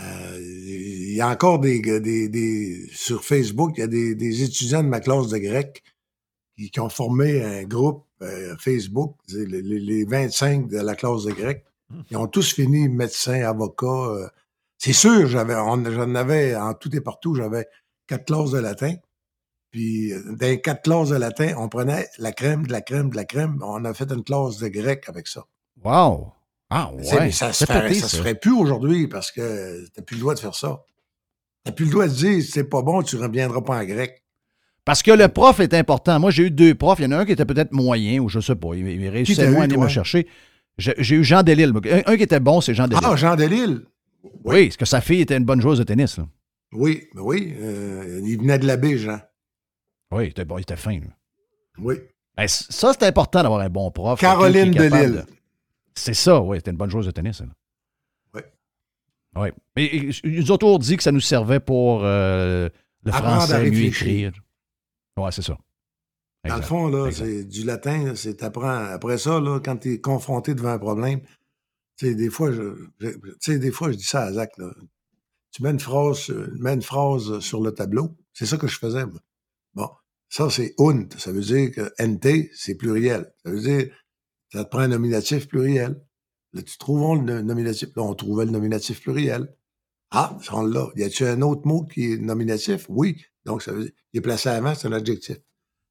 euh, il y a encore des, des, des sur Facebook, il y a des, des étudiants de ma classe de grec qui, qui ont formé un groupe euh, Facebook, les, les- les 25 de la classe de grec. Ils ont tous fini médecins, avocats. euh. c'est sûr, j'avais, on- j'en avais en tout et partout, j'avais quatre classes de latin. Puis dans les quatre classes de latin, on prenait la crème, de la crème, de la crème. On a fait une classe de grec avec ça. Wow! Ah, ouais. mais ça se ferait, ça se ferait plus aujourd'hui parce que t'as plus le droit de faire ça. T'as plus le droit de dire c'est pas bon, tu reviendras pas en grec. Parce que le prof est important. Moi, j'ai eu deux profs. Il y en a un qui était peut-être moyen, ou je sais pas. Il, il réussissait moins à aller me chercher. J'ai eu Jean Delille. Un, un qui était bon, c'est Jean Delille. Ah, Jean Delille? oui, parce que sa fille était une bonne joueuse de tennis. là. Oui, ben oui. euh, il venait de la baie, Jean. Oui, il était, bon, il était fin. là. Oui. Ben, ça, c'est important d'avoir un bon prof. Caroline Delille. de- C'est ça, oui. C'était une bonne joueuse de tennis. elle. Oui. Oui. Mais nous ont toujours dit que ça nous servait pour euh, le Apprendre à français, mieux écrire. Oui, c'est ça. Dans le Exact. fond, là, Exact. c'est du latin, c'est. Après ça, là, quand tu es confronté devant un problème, tu sais, des fois, je, je- des fois, je dis ça à Zach, là. Tu mets une phrase, euh, mets une phrase sur le tableau. C'est ça que je faisais, moi. Ça, c'est unt. Ça veut dire que nt, c'est pluriel. Ça veut dire, ça te prend un nominatif pluriel. Là, tu trouves le nominatif. Là, on trouvait le nominatif pluriel. Ah, on l'a. Y a-tu un autre mot qui est nominatif? Oui. Donc, ça veut dire, il est placé avant, c'est un adjectif.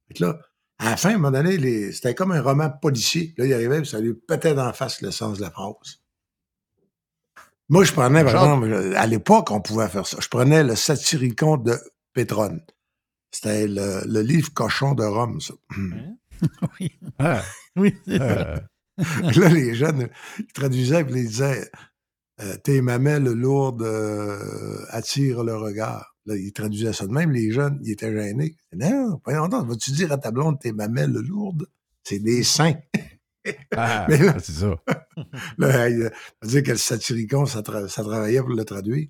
Fait que là, à la fin, à un moment donné, les- c'était comme un roman policier. Là, il arrivait, puis ça lui pétait d'en face le sens de la phrase. Moi, je prenais, par Genre- exemple, à l'époque, on pouvait faire ça. Je prenais le Satyricon de Pétrone. C'était le, le livre cochon de Rome, ça. Oui. Ah, Oui, c'est euh, là, les jeunes, ils traduisaient, puis ils disaient euh, Tes mamelles lourdes euh, attirent le regard. Là, ils traduisaient ça de même. Les jeunes, ils étaient gênés. Non, pas longtemps, vas-tu dire à ta blonde tes mamelles lourdes? C'est des seins. ah, Mais là- c'est ça. Là, il faut dire que le satyricon, ça, tra- ça travaillait pour le traduire.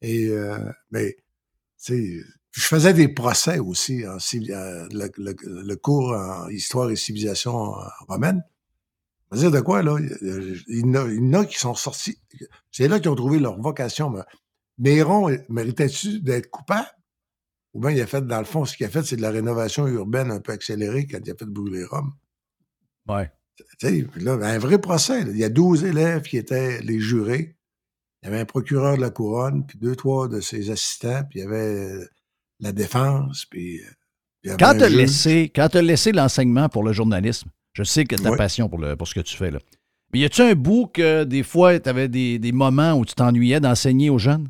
Et, euh, mais, tu sais, je faisais des procès aussi, en, civi- euh, le, le- le cours en histoire et civilisation euh, romaine. Je veux dire de quoi, là? Il y, en a, il y en a qui sont sortis. C'est là qu'ils ont trouvé leur vocation. Mais Néron, méritait-tu d'être coupable? Ou bien il a fait, dans le fond, ce qu'il a fait, c'est de la rénovation urbaine un peu accélérée quand il a fait brûler Rome. Ouais. Tu sais, puis là, un vrai procès. là. Il y a 12 élèves qui étaient les jurés. Il y avait un procureur de la couronne, puis deux, trois de ses assistants, puis il y avait la défense, puis... euh, Quand tu as laissé, l'enseignement pour le journalisme, je sais que tu as passion pour, le, pour ce que tu fais. Là. Mais y a-tu un bout que des fois, tu avais des, des moments où tu t'ennuyais d'enseigner aux jeunes?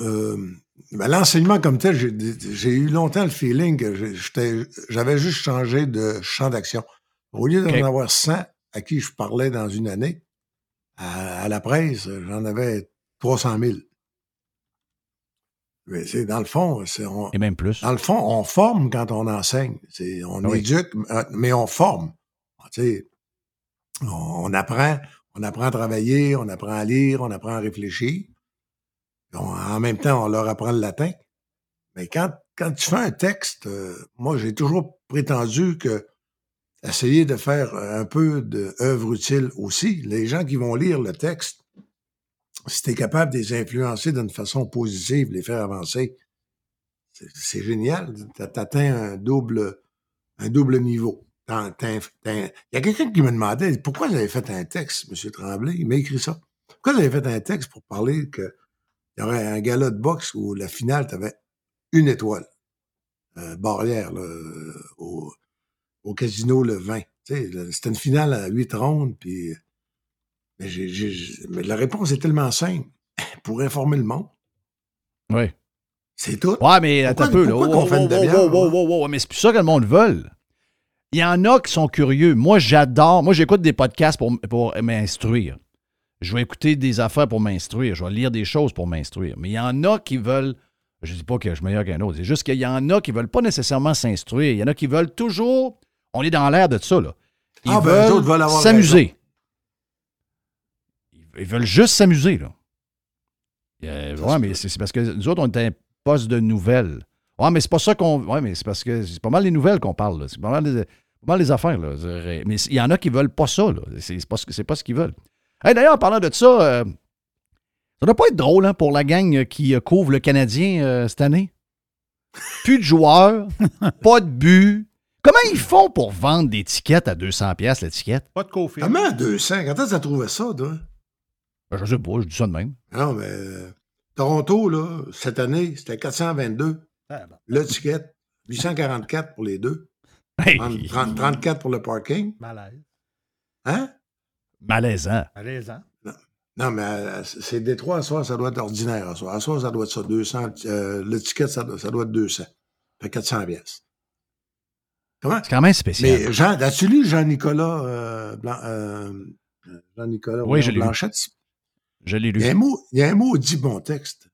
euh, ben, l'enseignement comme tel, j'ai- eu longtemps le feeling que j'avais juste changé de champ d'action. Au lieu d'en avoir 100 à qui je parlais dans une année, à, à la presse, j'en avais 300 000. Mais c'est dans le fond, c'est on- Et même plus. dans le fond, on forme quand on enseigne. C'est- on Ah oui. éduque, euh, mais on forme. Sais, on, on apprend, on apprend à travailler, on apprend à lire, on apprend à réfléchir. On- en même temps, on leur apprend le latin. Mais quand, quand tu fais un texte, euh, moi, j'ai toujours prétendu que essayer de faire un peu d'œuvre utile aussi. Les gens qui vont lire le texte, si tu es capable de les influencer d'une façon positive, les faire avancer, c'est- génial. Tu un double, un double niveau. Il y a quelqu'un qui me demandait pourquoi j'avais fait un texte, M. Tremblay. Il m'a écrit ça. Pourquoi j'avais fait un texte pour parler qu'il y aurait un gala de boxe où la finale, tu avais une étoile. Euh, barrière, là, euh, au, casino le 20. Tu sais, le- C'était une finale à huit rondes, puis. Mais, mais la réponse est tellement simple. Pour informer le monde. Oui. C'est tout. Ouais, mais attends un peu. Là. pourquoi Oh, oh, mais c'est plus ça que le monde veut. Il y en a qui sont curieux. Moi, j'adore. Moi, j'écoute des podcasts pour, pour m'instruire. Je vais écouter des affaires pour m'instruire. Je vais lire des choses pour m'instruire. Mais il y en a qui veulent. Je ne dis pas que je suis meilleur qu'un autre. C'est juste qu'il y en a qui ne veulent pas nécessairement s'instruire. Il y en a qui veulent toujours. On est dans l'air de ça, là. Ils Ah, ben, veulent s'amuser. Ils- veulent juste s'amuser, là. Euh, ouais, mais c'est parce que nous autres, on est un poste de nouvelles. Ouais, mais c'est pas ça qu'on. Ouais, mais c'est parce que c'est pas mal les nouvelles qu'on parle, là. C'est pas mal les, pas mal les affaires, là. Mais il y en a qui veulent pas ça, là. C'est pas, ce que- c'est pas ce qu'ils veulent. Hey, D'ailleurs, en parlant de ça, euh, ça doit pas être drôle, hein, pour la gang qui euh, couvre le Canadien euh, cette année. Plus de joueurs, pas de but. Comment ils font pour vendre des tickets à 200$ piastres, l'étiquette? Pas de coffee. Comment 200? Quand est-ce que tu as trouvé ça, toi? Ben, je sais pas, je dis ça de même. Non, mais euh, Toronto, là, cette année, c'était 422. Ah, bon. Le ticket, 844 pour les deux. Hey, 30 30 34 pour le parking. Malaise. Hein? malaisant. Malaisant. Non, mais euh, c'est Détroit, à soir, ça doit être ordinaire. À soir, à soir ça doit être ça, 200. euh, le ticket, ça, doit- ça doit être 200. Fait 400 pièces. Comment? C'est quand même spécial. Mais Jean, as-tu lu Jean-Nicolas euh, Blan- euh, Jean-Nicolas Oui, je l'ai lu. Je Il y, a un mot, il y a un mot dit bon texte.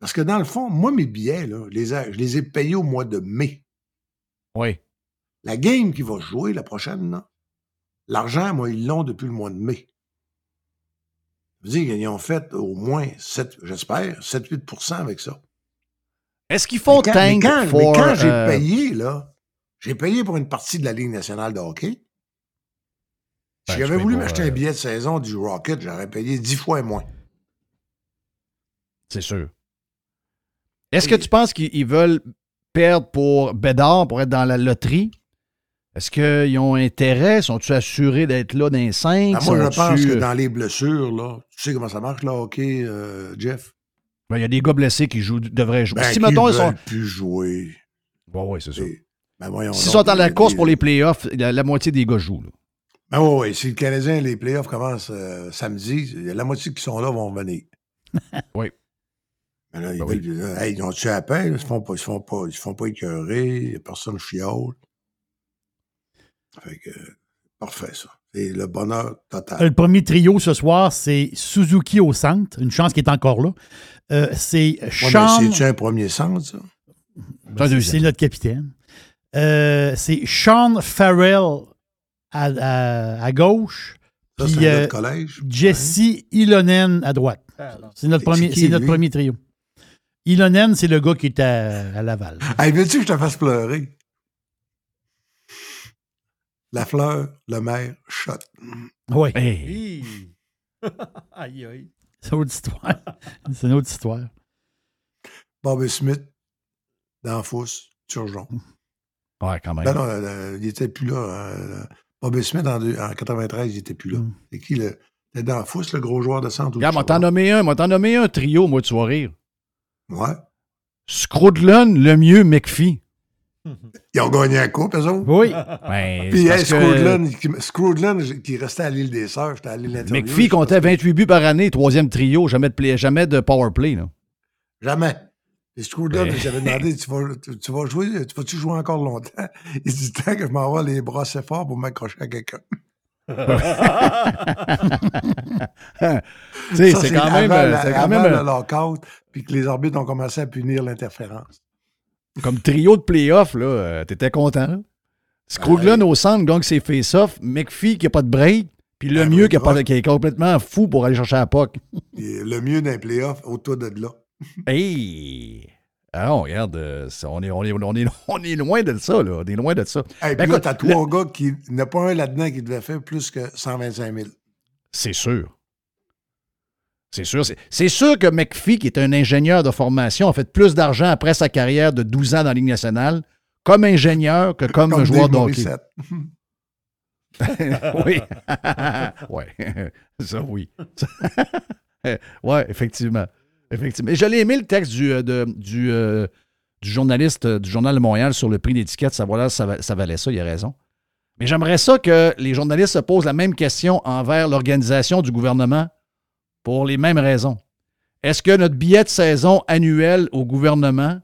Parce que dans le fond, moi, mes billets, là, les je les ai payés au mois de mai. Oui. La game qui va jouer la prochaine, l'argent, moi, ils l'ont depuis le mois de mai. Ça veut dire qu'ils ont fait au moins 7, j'espère, 7-8% avec ça. Est-ce qu'ils font mais quand, mais quand- mais for... quand j'ai euh, payé, là, j'ai payé pour une partie de la Ligue nationale de hockey. Ben, si tu j'avais voulu m'acheter euh, un billet de saison du Rocket, j'aurais payé 10 fois moins. C'est sûr. Est-ce que tu penses qu'ils ils veulent perdre pour Bédard pour être dans la loterie? Est-ce qu'ils ont intérêt? Sont-ils assurés d'être là dans les cinq? Ah, moi, je pense que dans les blessures, là, tu sais comment ça marche, le hockey, euh, Jeff? Ben, Il y a des gars blessés qui jouent, devraient jouer. Ben, si, mettons, ils sont. plus jouer. Oui, oui, c'est ça. Ben, S'ils sont dans la course pour les playoffs, la, la moitié des gars jouent. là. Ben oui, oui. Si le Canadien, les playoffs commencent euh, samedi, la moitié qui sont là vont venir. Oui. Mais là, ils, Ben oui. veulent- là, hey, ils ont tué à peine, ils ne se font pas, ils se font pas, ils se font pas écœurer, personne chiale. Fait que, parfait, ça. C'est le bonheur total. Le premier trio ce soir, c'est Suzuki au centre. Une chance qu'il est encore là. Euh, c'est Ouais, Sean. mais C'est-tu un premier sens, ça? Deuxième. C'est notre capitaine. Euh, c'est Sean Farrell à, à- à gauche. Ça, puis, euh, collège. Jesse Ilonen à droite. C'est notre, premier, qui, c'est notre premier trio. Ilonen, c'est le gars qui est à, à Laval. Hey, veux-tu que je te fasse pleurer? La fleur, le maire, shot. Oui. Hey. aïe, aïe. C'est une autre histoire. C'est une autre histoire. Bobby Smith, dans Fousse, Turgeon. Ouais, quand même. Ben non, euh, il était plus là. euh, Bobby Smith, en, en 93, il était plus là. Mm. C'est qui le. Dans Fousse, le gros joueur de centre. Regarde, de moi t'en nommé un. Moi t'en nommé un trio, moi, tu vas rire. Ouais. Scroodlun, le mieux, McPhee. Ils ont gagné un coupe, eux autres? Oui. Ben, Puis, hey, parce que Scroodlun, qui- restait à l'île des Sœurs, j'étais à l'île intérieure. McPhee comptait 28 buts par année, troisième trio, jamais de, play, jamais de power play. Là. Jamais. Et coup-là, Ben. j'avais demandé, tu vas, tu, tu vas jouer, tu vas-tu jouer encore longtemps? Il dit, tant que je m'en vais les bras assez fort pour m'accrocher à quelqu'un. C'est quand même. c'est quand même le lockout, puis que les arbitres ont commencé à punir l'interférence. comme trio de playoff, là. euh, T'étais content. là? Scrooglin au centre gagne ses face-off. McPhee qui a pas de break. Puis le Ah, mieux qui, est complètement fou pour aller chercher la. Et le mieux d'un playoff, autour de là. Hey! Ah non, regarde, euh, on, est, on, est, on, est, on est loin de ça, là. On est loin de ça. Et Ben, puis là, t'as trois gars qui. Il n'y en a pas un là-dedans qui devait faire plus que 125 000. C'est sûr. C'est sûr. C'est- sûr que McPhee, qui est un ingénieur de formation, a fait plus d'argent après sa carrière de 12 ans dans la Ligue nationale comme ingénieur que comme, Comme joueur Dave de hockey. Morissette. oui. ouais. Ça, oui. ouais, effectivement. Effectivement. Et je l'ai aimé le texte du, euh, de- du, euh, du journaliste euh, du Journal de Montréal sur le prix d'étiquette. Ça, voilà, ça, va- ça valait ça, il a raison. Mais j'aimerais ça que les journalistes se posent la même question envers l'organisation du gouvernement pour les mêmes raisons. Est-ce que notre billet de saison annuel au gouvernement,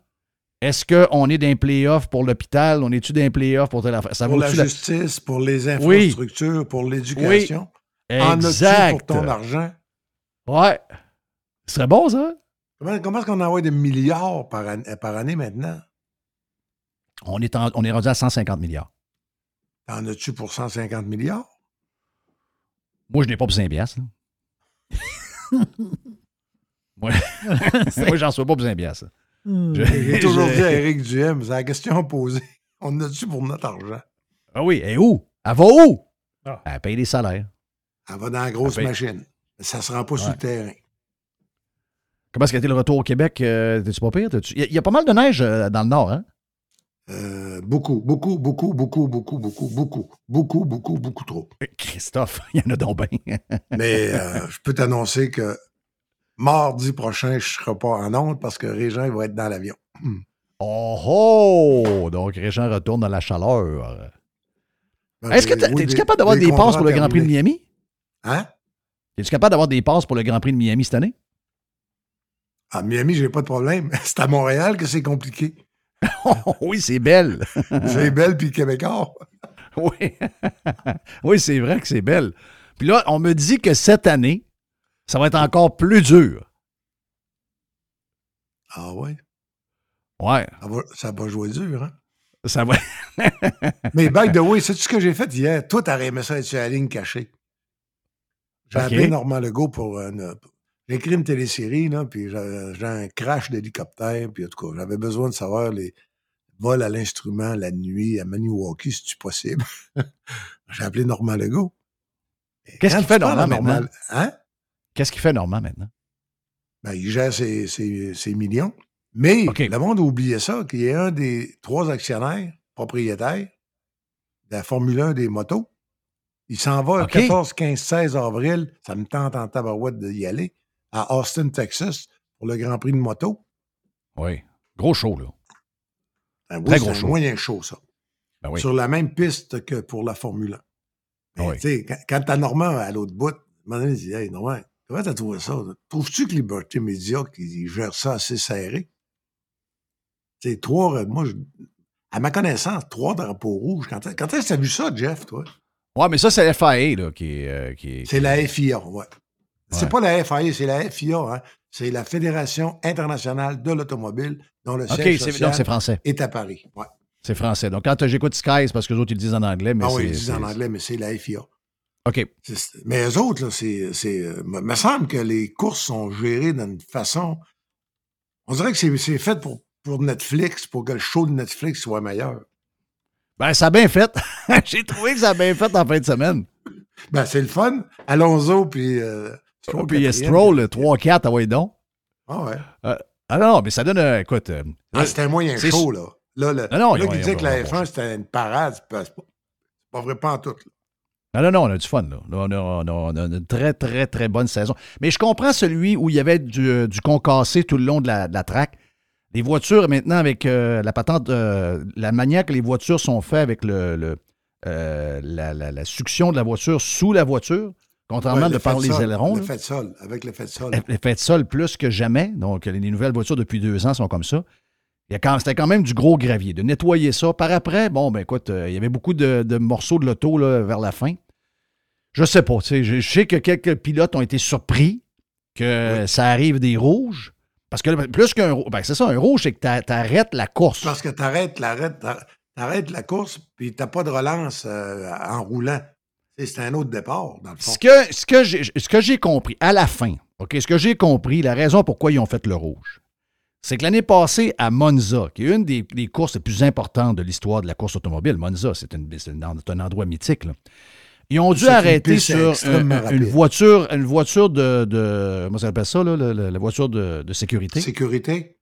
est-ce qu'on est d'un playoff pour l'hôpital? On est-tu d'un playoff pour telle affaire? Ça Pour la justice, pour les Oui. infrastructures, pour l'éducation. Oui. En as-tu pour ton argent? Ouais. Ce serait bon, ça? Comment, comment est-ce qu'on envoie des milliards par, an- par année maintenant? On est, en- on est rendu à 150 milliards. T'en as-tu pour 150 milliards? Moi, je n'ai pas pour 5 piastres. Moi, moi j'en suis pas pour 5 piastres. Je- J'ai toujours je- dit à Éric Duhem, c'est la question posée. On en a-tu pour notre argent? Ah oui, et où? Elle va où? Ah. Elle paye des salaires. Elle va dans la grosse machine. Ça ne se rend pas sur Ouais. le terrain. Comment est-ce qu'a été le retour au Québec? Euh, T'es-tu pas pire? Il y, a- il y a pas mal de neige euh, dans le nord, hein? Euh, beaucoup, beaucoup, beaucoup, beaucoup, beaucoup, beaucoup, beaucoup, beaucoup, beaucoup, beaucoup trop. Christophe, il y en a donc bien. Mais je peux t'annoncer que mardi prochain, je ne serai pas en onde parce que Régent il va être dans l'avion. oh oh! Donc, Régent retourne dans la chaleur. Est-ce que Ben, oui, es-tu des- capable d'avoir des, contrats passes pour le Grand Prix de. Miami? Hein? Es-tu capable d'avoir des passes pour le Grand Prix de Miami cette année? À Miami, j'ai pas de problème. C'est à Montréal que c'est compliqué. oui, c'est belle. C'est belle puis québécois. Oui, oui c'est vrai que c'est belle. Puis là, on me dit que cette année, ça va être encore plus dur. Ah ouais? Ouais, Ça va, ça va jouer dur, hein? ça va. Mais by the way, sais-tu ce que j'ai fait hier? Toi, t'aurais aimé ça être sur la ligne cachée. J'ai Ok. appelé Normand Legault pour une. J'ai écrit une télésérie, là, puis j'ai un crash d'hélicoptère, puis en tout cas, j'avais besoin de savoir les vols à l'instrument la nuit à Maniwaki, si c'est possible? j'ai appelé Normand Legault. Qu'est-ce qu'il fait, tu Normand, maintenant? Hein? Qu'est-ce qu'il fait Normand maintenant? Ben, il gère ses, ses- ses millions. Mais le monde a oublié ça, qu'il est un des trois actionnaires propriétaires de la Formule 1 des motos. Il s'en va le OK. 14, 15, 16 avril. Ça me tente en tabarouette d'y aller. À Austin, Texas, pour le Grand Prix de moto. Oui. Gros show, là. Ben oui, Très c'est gros un show. moyen chaud, ça. Ben oui. Sur la même piste que pour la Formule 1. Mais, Ah oui. tu sais, Quand, quand t'as Normand à l'autre bout, il dit Hey, Normand, comment t'as trouvé ça? Trouves-tu que Liberté Média, qui gère ça assez serré? Tu sais, trois, euh, moi, je- à ma connaissance, trois drapeaux rouges. Quand, quand est-ce que t'as vu ça, Jeff, toi? Ouais, mais ça, c'est la FIA, là, qui euh, qui est- C'est la FIA, ouais. C'est pas la FIA, c'est la FIA, hein. C'est la Fédération internationale de l'automobile, dont le siège social donc c'est français. est à Paris. Ouais. C'est français. Donc, quand j'écoute Sky, c'est parce que les autres, ils le disent en anglais, mais ah oui, ils disent en anglais, mais c'est la FIA. OK. Mais eux autres, là, c'est. me semble que les courses sont gérées d'une façon. On dirait que c'est c'est fait pour, pour Netflix, pour que le show de Netflix soit meilleur. Ben, ça a bien fait. J'ai trouvé que ça a bien fait en fin de semaine. Ben, c'est le fun. Alonso, puis. Euh, Stroll Puis euh. Stroll, 3-4, ah ouais, donc. Ah ouais. Ah non, mais ça donne. euh, écoute. euh, Ah, c'était un moyen chaud, là. Là, le, Non, non, là qui disait que la ils ont- F1, c'était une parade, c'est pas, pas- vrai, pas en tout. là. Non, non, non, on a du fun, là. On a, on a- on a une très, très, très bonne saison. Mais je comprends celui où il y avait du, euh, du concassé tout le long de la, de la track. Les voitures, maintenant, avec euh, la patente, euh, la manière que les voitures sont faites avec le, le, euh, la, la- la succion de la voiture sous la voiture, contrairement Ouais, de par les ailerons. L'effet de sol, avec l'effet de sol. L'effet de sol plus que jamais. Donc, les nouvelles voitures depuis deux ans sont comme ça. C'était quand même du gros gravier. De nettoyer ça. Par après, bon, ben écoute, euh, il y avait beaucoup de, de morceaux de l'auto vers la fin. Je sais pas. tu Je, je sais que quelques pilotes ont été surpris que ça arrive des rouges. Parce que plus qu'un rouge, ben c'est ça, un rouge, c'est que t'a- t'arrêtes la course. Parce que t'ar- t'arrêtes la course, puis t'as pas de relance euh, en roulant. C'est un autre départ, dans le fond. Ce que, ce que j'ai ce que j'ai compris à la fin, OK, ce que j'ai compris, la raison pourquoi ils ont fait le rouge, c'est que l'année passée, à Monza, qui est une des, des courses les plus importantes de l'histoire de la course automobile, Monza, c'est un endroit mythique, là. Ils ont dû arrêter sur une voiture, une voiture de, de comment ça s'appelle ça, là, la, voiture de, de sécurité. Sécurité.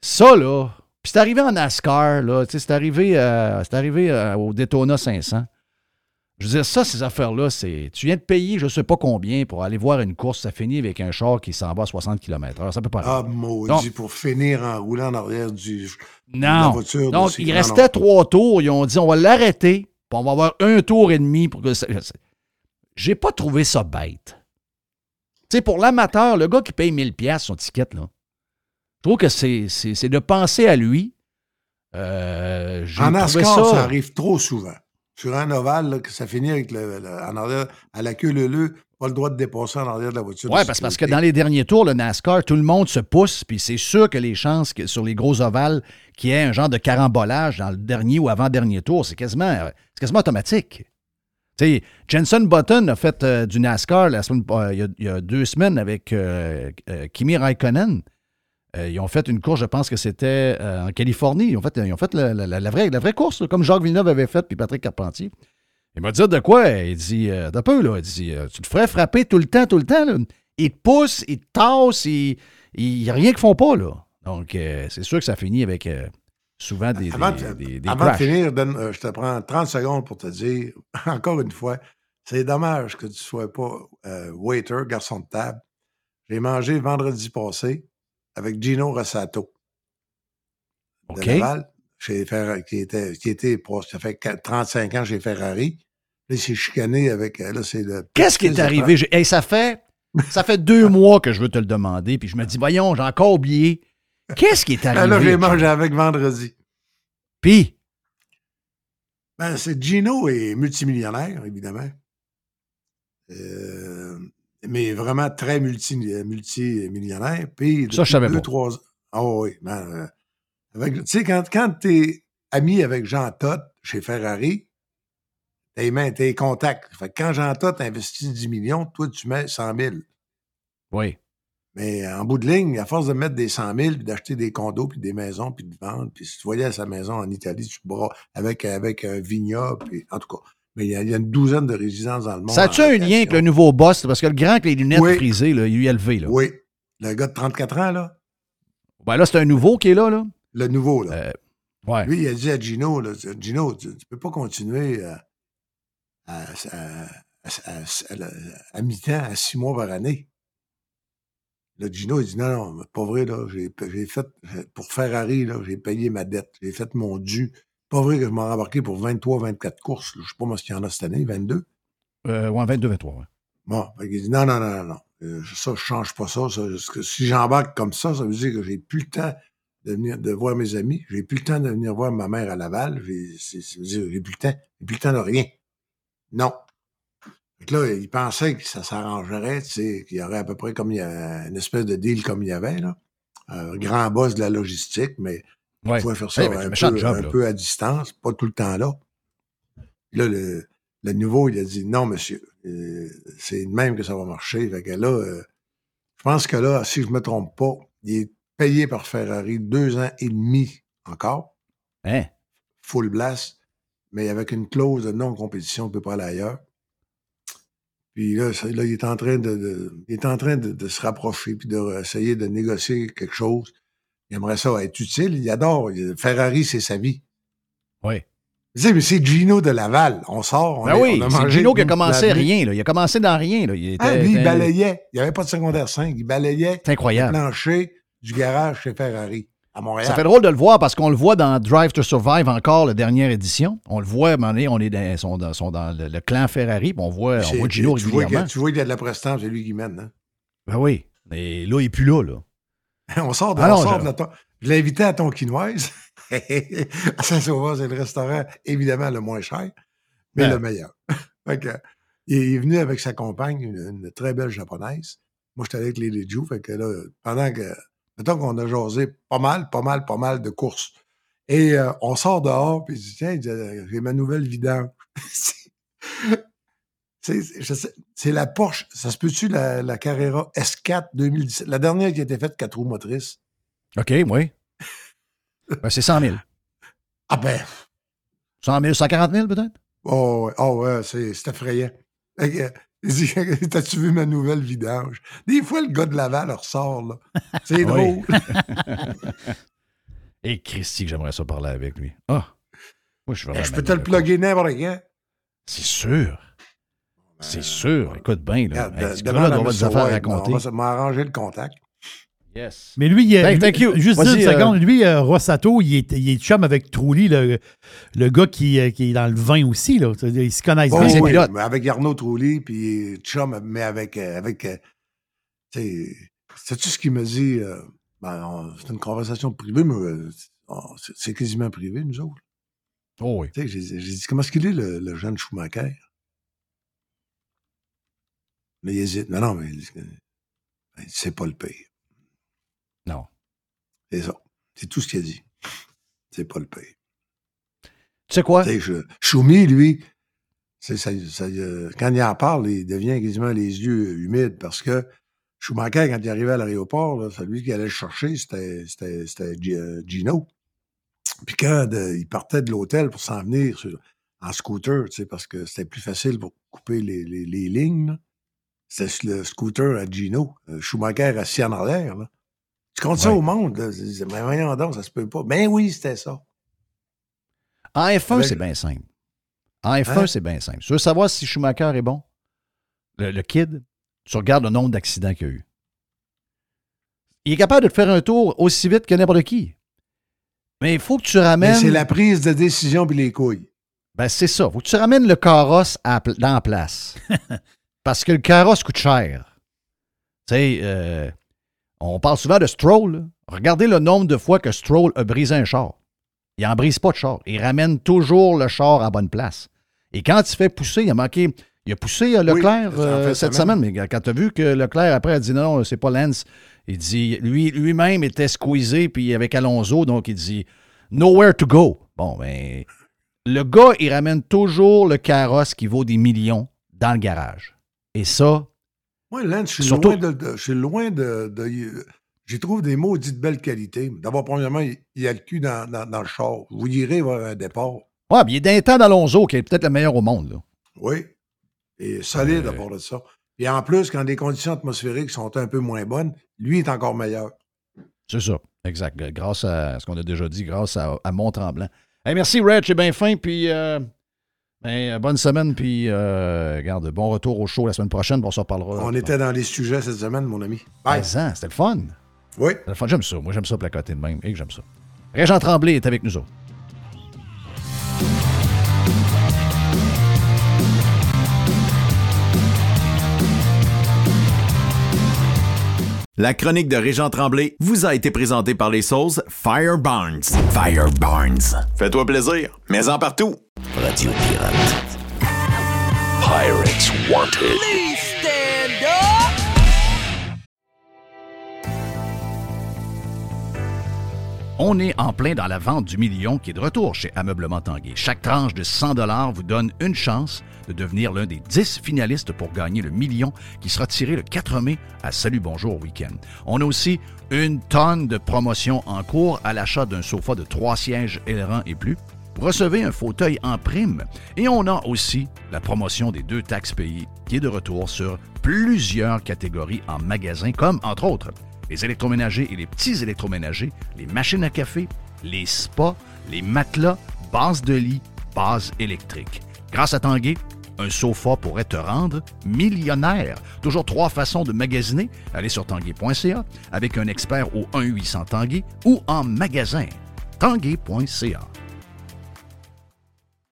Ça, là, puis c'est arrivé en NASCAR, là, c'est arrivé, euh, c'est arrivé euh, au Daytona 500. Je veux dire, ça, ces affaires-là, c'est. Tu viens de payer je ne sais pas combien pour aller voir une course, ça finit avec un char qui s'en va à 60 km/h. Ça peut pas Ah, maudit, pour finir en roulant en arrière du, de la Non. voiture. Donc, il Non, restait non. trois tours. Ils ont dit, on va l'arrêter, puis on va avoir un tour et demi pour que ça. J'ai pas trouvé ça bête. Tu sais, pour l'amateur, le gars qui paye 1000$ piastres son ticket, là, je trouve que c'est de penser à lui. Euh, En NASCAR, ça... arrive trop souvent. Sur un ovale, là, que ça finit avec le, le- en arrière, à la queue leu pas le droit de dépasser en arrière de la voiture. Oui, parce, parce que dans les derniers tours, le NASCAR, tout le monde se pousse, puis c'est sûr que les chances que sur les gros ovales qu'il y ait un genre de carambolage dans le dernier ou avant-dernier tour, c'est quasiment, c'est quasiment automatique. Sais, Jenson Button a fait euh, du NASCAR la semaine, euh, il, y a, il y a deux semaines avec euh, euh, Kimi Raikkonen. Euh, ils ont fait une course, je pense que c'était euh, en Californie. Ils ont fait, ils ont fait la, la- la vraie, la vraie course, là, comme Jacques Villeneuve avait fait, puis Patrick Carpentier. Il m'a dit de quoi? Il dit, euh, d'un peu, là. Il dit, euh, tu te ferais frapper tout le temps, tout le temps, là. Ils te poussent, ils te tassent, il n'y a rien qu'ils font pas, là. Donc, c'est sûr que ça finit avec souvent des, Avant, des, de- des- des avant de finir, donne- je te prends 30 secondes pour te dire, encore une fois, c'est dommage que tu ne sois pas waiter, garçon de table. J'ai mangé vendredi passé avec Gino Rossato. de OK. Laval, chez Ferra- qui était, qui était pour- ça fait 4 35 ans chez Ferrari. Là, il s'est chicané avec. euh, Là, c'est le. Qu'est-ce qui est arrivé? Hey, ça fait ça fait deux mois que je veux te le demander, puis je me dis, voyons, j'ai encore oublié. Qu'est-ce qui est arrivé? là, j'ai mangé avec vendredi. Puis, Ben, c'est Gino est multimillionnaire, évidemment. Euh, mais vraiment très multi, multimillionnaire. Puis, Ça, je savais deux, pas. trois Ah oui. Euh, avec- tu sais, quand, quand tu es ami avec Jean Todt chez Ferrari, tes mains, tes contacts. Fait que quand Jean Todt investit 10 millions, toi, tu mets 100 000. oui. Mais en bout de ligne, à force de mettre des 100 000, puis d'acheter des condos, puis des maisons, puis de vendre, puis si tu voyais sa maison en Italie, tu bras avec, avec un vignoble, puis en tout cas. Mais il y, a, il y a une douzaine de résidences dans le monde. Ça a-tu un lien avec le nouveau boss? Parce que le grand avec les lunettes Oui. frisées, là, ULV, là. Oui. Le gars de 34 ans, là, Ben là, c'est un nouveau qui est là, là. le nouveau, là. Euh, ouais. Lui, il a dit à Gino, là, Gino, tu, tu peux pas continuer à, à, à- à- à- mi-temps, à six mois par année. Là, Gino, il dit non, non, pas vrai, là, j'ai fait, pour Ferrari, là, j'ai payé ma dette, j'ai fait mon dû. Pas vrai que je m'en embarqué pour 23, 24 courses. Je sais pas moi ce qu'il y en a cette année, 22. Euh, ouais, 22, 23, ouais. Bon, qu'il dit non, non, non, non, non. Euh, ça, je change pas ça. ça parce que si j'embarque comme ça, ça veut dire que j'ai plus le temps de venir de voir mes amis. J'ai plus le temps de venir voir ma mère à Laval. Ça veut dire, j'ai plus le temps. J'ai plus le temps de rien. Non. Que là, il pensait que ça s'arrangerait, tu sais, qu'il y aurait à peu près comme il y a une espèce de deal comme il y avait, là. Un grand boss de la logistique, mais Ouais. il pouvait faire ça Eh c'est un, peu, job, un là. peu à distance, pas tout le temps là. Là, le, le nouveau, il a dit non, monsieur, euh, c'est de même que ça va marcher. Fait que là, euh, je pense que là, si je me trompe pas, il est payé par Ferrari deux ans et demi encore, Hein? full blast, mais avec une clause de non-compétition, on ne peut pas aller ailleurs. Puis là, ça- là, il est en train de, de- il est en train de, de se rapprocher puis d'essayer de négocier quelque chose. Il aimerait ça être utile. Il adore. Ferrari, c'est sa vie. Oui. Tu sais, mais c'est Gino de Laval. On sort. On Ben est- oui, on a c'est Gino qui a commencé rien, là. Il a commencé dans rien, là. Il était, Ah, lui, il balayait. Il n'y avait pas de secondaire 5. Il balayait C'est le incroyable. plancher du garage chez Ferrari. à Montréal. Ça fait drôle de le voir parce qu'on le voit dans Drive to Survive encore, la dernière édition. On le voit, à un moment donné, on est dans, sont dans, sont dans le, le clan Ferrari, puis on voit, on voit Gino tu, vois régulièrement. que- tu vois qu'il y a de la prestance, c'est lui qui mène. hein. Ben oui. Et là, il n'est plus là, là. On sort de, Ah non, on sort je- de ton- Je l'ai invité à Tonquinoise. à Saint-Sauveur, c'est le restaurant, évidemment, le moins cher, mais Ouais. le meilleur. Fait que, il est venu avec sa compagne, une, une très belle japonaise. Moi, j'étais avec les Leju. Fait que là, pendant que. Mettons qu'on a jasé pas mal, pas mal, pas mal de courses. Et euh, on sort dehors, puis il dit Tiens, euh, j'ai ma nouvelle vidange. C'est- la Porsche, ça se peut-tu, la, la Carrera S4 2017, la dernière qui a été faite quatre roues motrices. OK, oui. Ben, c'est 100 000. Ah ben, 100 000, 140 000 peut-être? oh, ouais, oh, ouais, c'est effrayant. Il dit, T'as-tu vu ma nouvelle vidange? Des fois, le gars de Laval ressort, là. C'est Oui. drôle. Et Christy, j'aimerais ça parler avec lui. Ah! Moi, je. Eh, Je peux te le plugger n'importe quand. C'est sûr. C'est sûr. Écoute bien, là. Hey, de- à doit avoir des affaires à raconter. On va se- m'arranger le contact. Yes. Mais lui, il, Thank- lui- thank you. juste une euh, seconde, lui, euh, Rossato, il est, il est chum avec Trulli, le, le gars qui, euh, qui est dans le vin aussi. Là. Ils se connaissent Oh, bien. oui, pilote. mais avec Arnaud Trulli, puis Chum, mais avec. avec tu sais, sais-tu ce qu'il me dit? euh, ben, on- c'est une conversation privée, mais euh, on- c'est quasiment privé, nous autres. Oh oui. Tu sais, J'ai j'ai dit, comment est-ce qu'il est, le, le jeune Schumacher? Mais il hésite. Non, non, mais il dit, c'est pas le pire. Non. C'est ça. C'est tout ce qu'il a dit. C'est pas le pire. Tu sais quoi? Je- Choumi, lui, c'est ça, ça, euh, quand il en parle, il devient quasiment les yeux humides parce que Schumacher, quand il arrivait à l'aéroport, celui qui allait le chercher, c'était euh, Gino. Puis quand euh, il partait de l'hôtel pour s'en venir sur- en scooter, tu sais, parce que c'était plus facile pour couper les, les- les lignes, là, c'était le scooter à Gino. Euh, Schumacher en arrière. Là. Tu comptes ça au monde, là? Mais voyons donc, ça se peut pas. Ben oui, c'était ça. En F1, Avec- c'est bien simple. En F1, Hein? c'est bien simple. Tu veux savoir si Schumacher est bon? Le, le kid, tu regardes le nombre d'accidents qu'il y a eu. Il est capable de te faire un tour aussi vite que n'importe qui. Mais il faut que tu Mais ramènes. c'est la prise de décision puis les couilles. Ben, c'est ça. faut que tu ramènes le carrosse à dans la place. Parce que le carrosse coûte cher. Tu sais, euh, on parle souvent de Stroll. là. Regardez le nombre de fois que Stroll a brisé un char. Il n'en brise pas de char. Il ramène toujours le char à bonne place. Et quand il fait pousser, il a manqué. Il a poussé euh, Leclerc Oui, euh, cette semaine. semaine. mais quand tu as vu que Leclerc, après, a dit non, non, c'est pas Lance, il dit, lui, lui-même était squeezé, puis avec Alonso, donc il dit nowhere to go. Bon, ben, le gars, il ramène toujours le carrosse qui vaut des millions dans le garage. Et ça, Moi, Lance, je suis Surtout- loin de. de- je suis loin de. de- J'y trouve des maudites belles qualités. D'abord, premièrement, il, il a le cul dans, dans- dans le char. Vous direz vers un départ. ouais, puis il est d'un temps d'Alonso, qui est peut-être le meilleur au monde. Là. Oui. Et solide Euh. à part de ça. Et en plus, quand les conditions atmosphériques sont un peu moins bonnes, lui est encore meilleur. C'est ça, exact. Grâce à ce qu'on a déjà dit, grâce à, à Mont-Tremblant. Hey, merci, Reg, c'est bien fin, puis euh, ben, bonne semaine, puis euh, regarde, bon retour au show la semaine prochaine, puis on se reparlera. On était dans les sujets cette semaine, mon ami. Bye. Mais, hein, C'était le fun. Oui. C'était le fun. J'aime ça. Moi, j'aime ça placoter de même. Et que j'aime ça. Régent Tremblay est avec nous autres. La chronique de Régent Tremblay vous a été présentée par les sauces Fire Barnes. Fire Barnes. Fais-toi plaisir, mais en partout. Radio Pirate. Pirates Wanted. On est en plein dans la vente du million qui est de retour chez Ameublement Tanguay. Chaque tranche de 100 vous donne une chance de devenir l'un des 10 finalistes pour gagner le million qui sera tiré le 4 mai à Salut Bonjour Week-end. On a aussi une tonne de promotions en cours à l'achat d'un sofa de 3 sièges ailerons et plus. Recevez un fauteuil en prime et on a aussi la promotion des deux taxes payées qui est de retour sur plusieurs catégories en magasin comme entre autres les électroménagers et les petits électroménagers, les machines à café, les spas, les matelas, bases de lit, bases électriques. Grâce à Tanguay, Un sofa pourrait te rendre millionnaire. Toujours trois façons de magasiner. Allez sur tanguay.ca avec un expert au 1-800 Tanguay ou en magasin. tanguay.ca.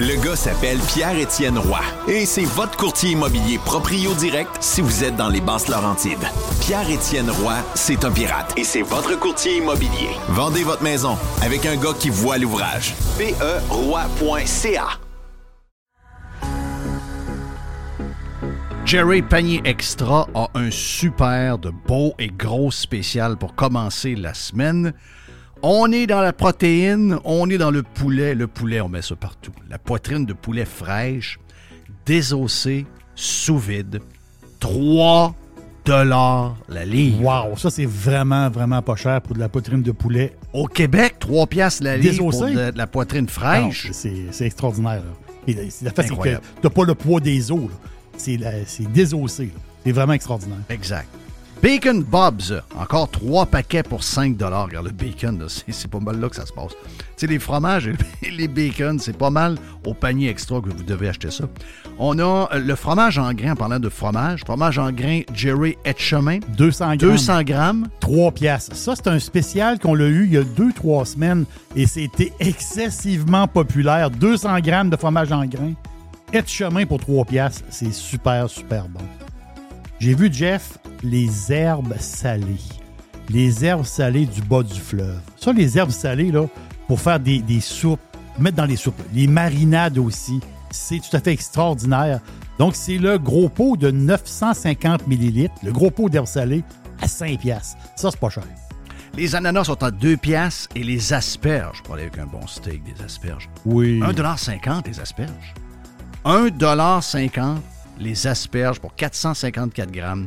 Le gars s'appelle Pierre-Étienne Roy et c'est votre courtier immobilier proprio direct si vous êtes dans les basses Laurentides. Pierre-Étienne Roy, c'est un pirate et c'est votre courtier immobilier. Vendez votre maison avec un gars qui voit l'ouvrage. PERoy.ca Jerry Panier Extra a un super de beau et gros spécial pour commencer la semaine. On est dans la protéine, on est dans le poulet. Le poulet, on met ça partout. La poitrine de poulet fraîche, désossée, sous vide. 3 dollars la livre. Wow, ça c'est vraiment, vraiment pas cher pour de la poitrine de poulet. Au Québec, 3 piastres la livre pour de, de la poitrine Non, fraîche. c'est extraordinaire. là. Et, c'est- La fait, c'est que t'as pas le poids des os. C'est désossé. C'est vraiment extraordinaire. Exact. Bacon Bob's, encore trois paquets pour 5 Regarde, le bacon, c'est pas mal là que ça se passe. Tu sais, les fromages et les bacon, c'est pas mal au panier extra que vous devez acheter ça. On a euh, le fromage en grains, en parlant de fromage, fromage en grains Jerry Etchemin, 200 grammes. 200 grammes. 3 piastres. Ça, c'est un spécial qu'on l'a eu il y a 2-3 semaines et c'était excessivement populaire. 200 grammes de fromage en grains. Et de chemin pour 3 piastres. C'est super, super bon. J'ai vu, Jeff, les herbes salées. Les herbes salées du bas du fleuve. Ça, les herbes salées, là, pour faire des, des soupes, mettre dans les soupes. Les marinades aussi. C'est tout à fait extraordinaire. Donc, c'est le gros pot de 950 millilitres, le gros pot d'herbes salées, à 5 piastres. Ça, c'est pas cher. Les ananas sont à 2 piastres et les asperges, pour aller avec un bon steak, des asperges. Oui. 1,50 les asperges. 1,50 les asperges pour 454 grammes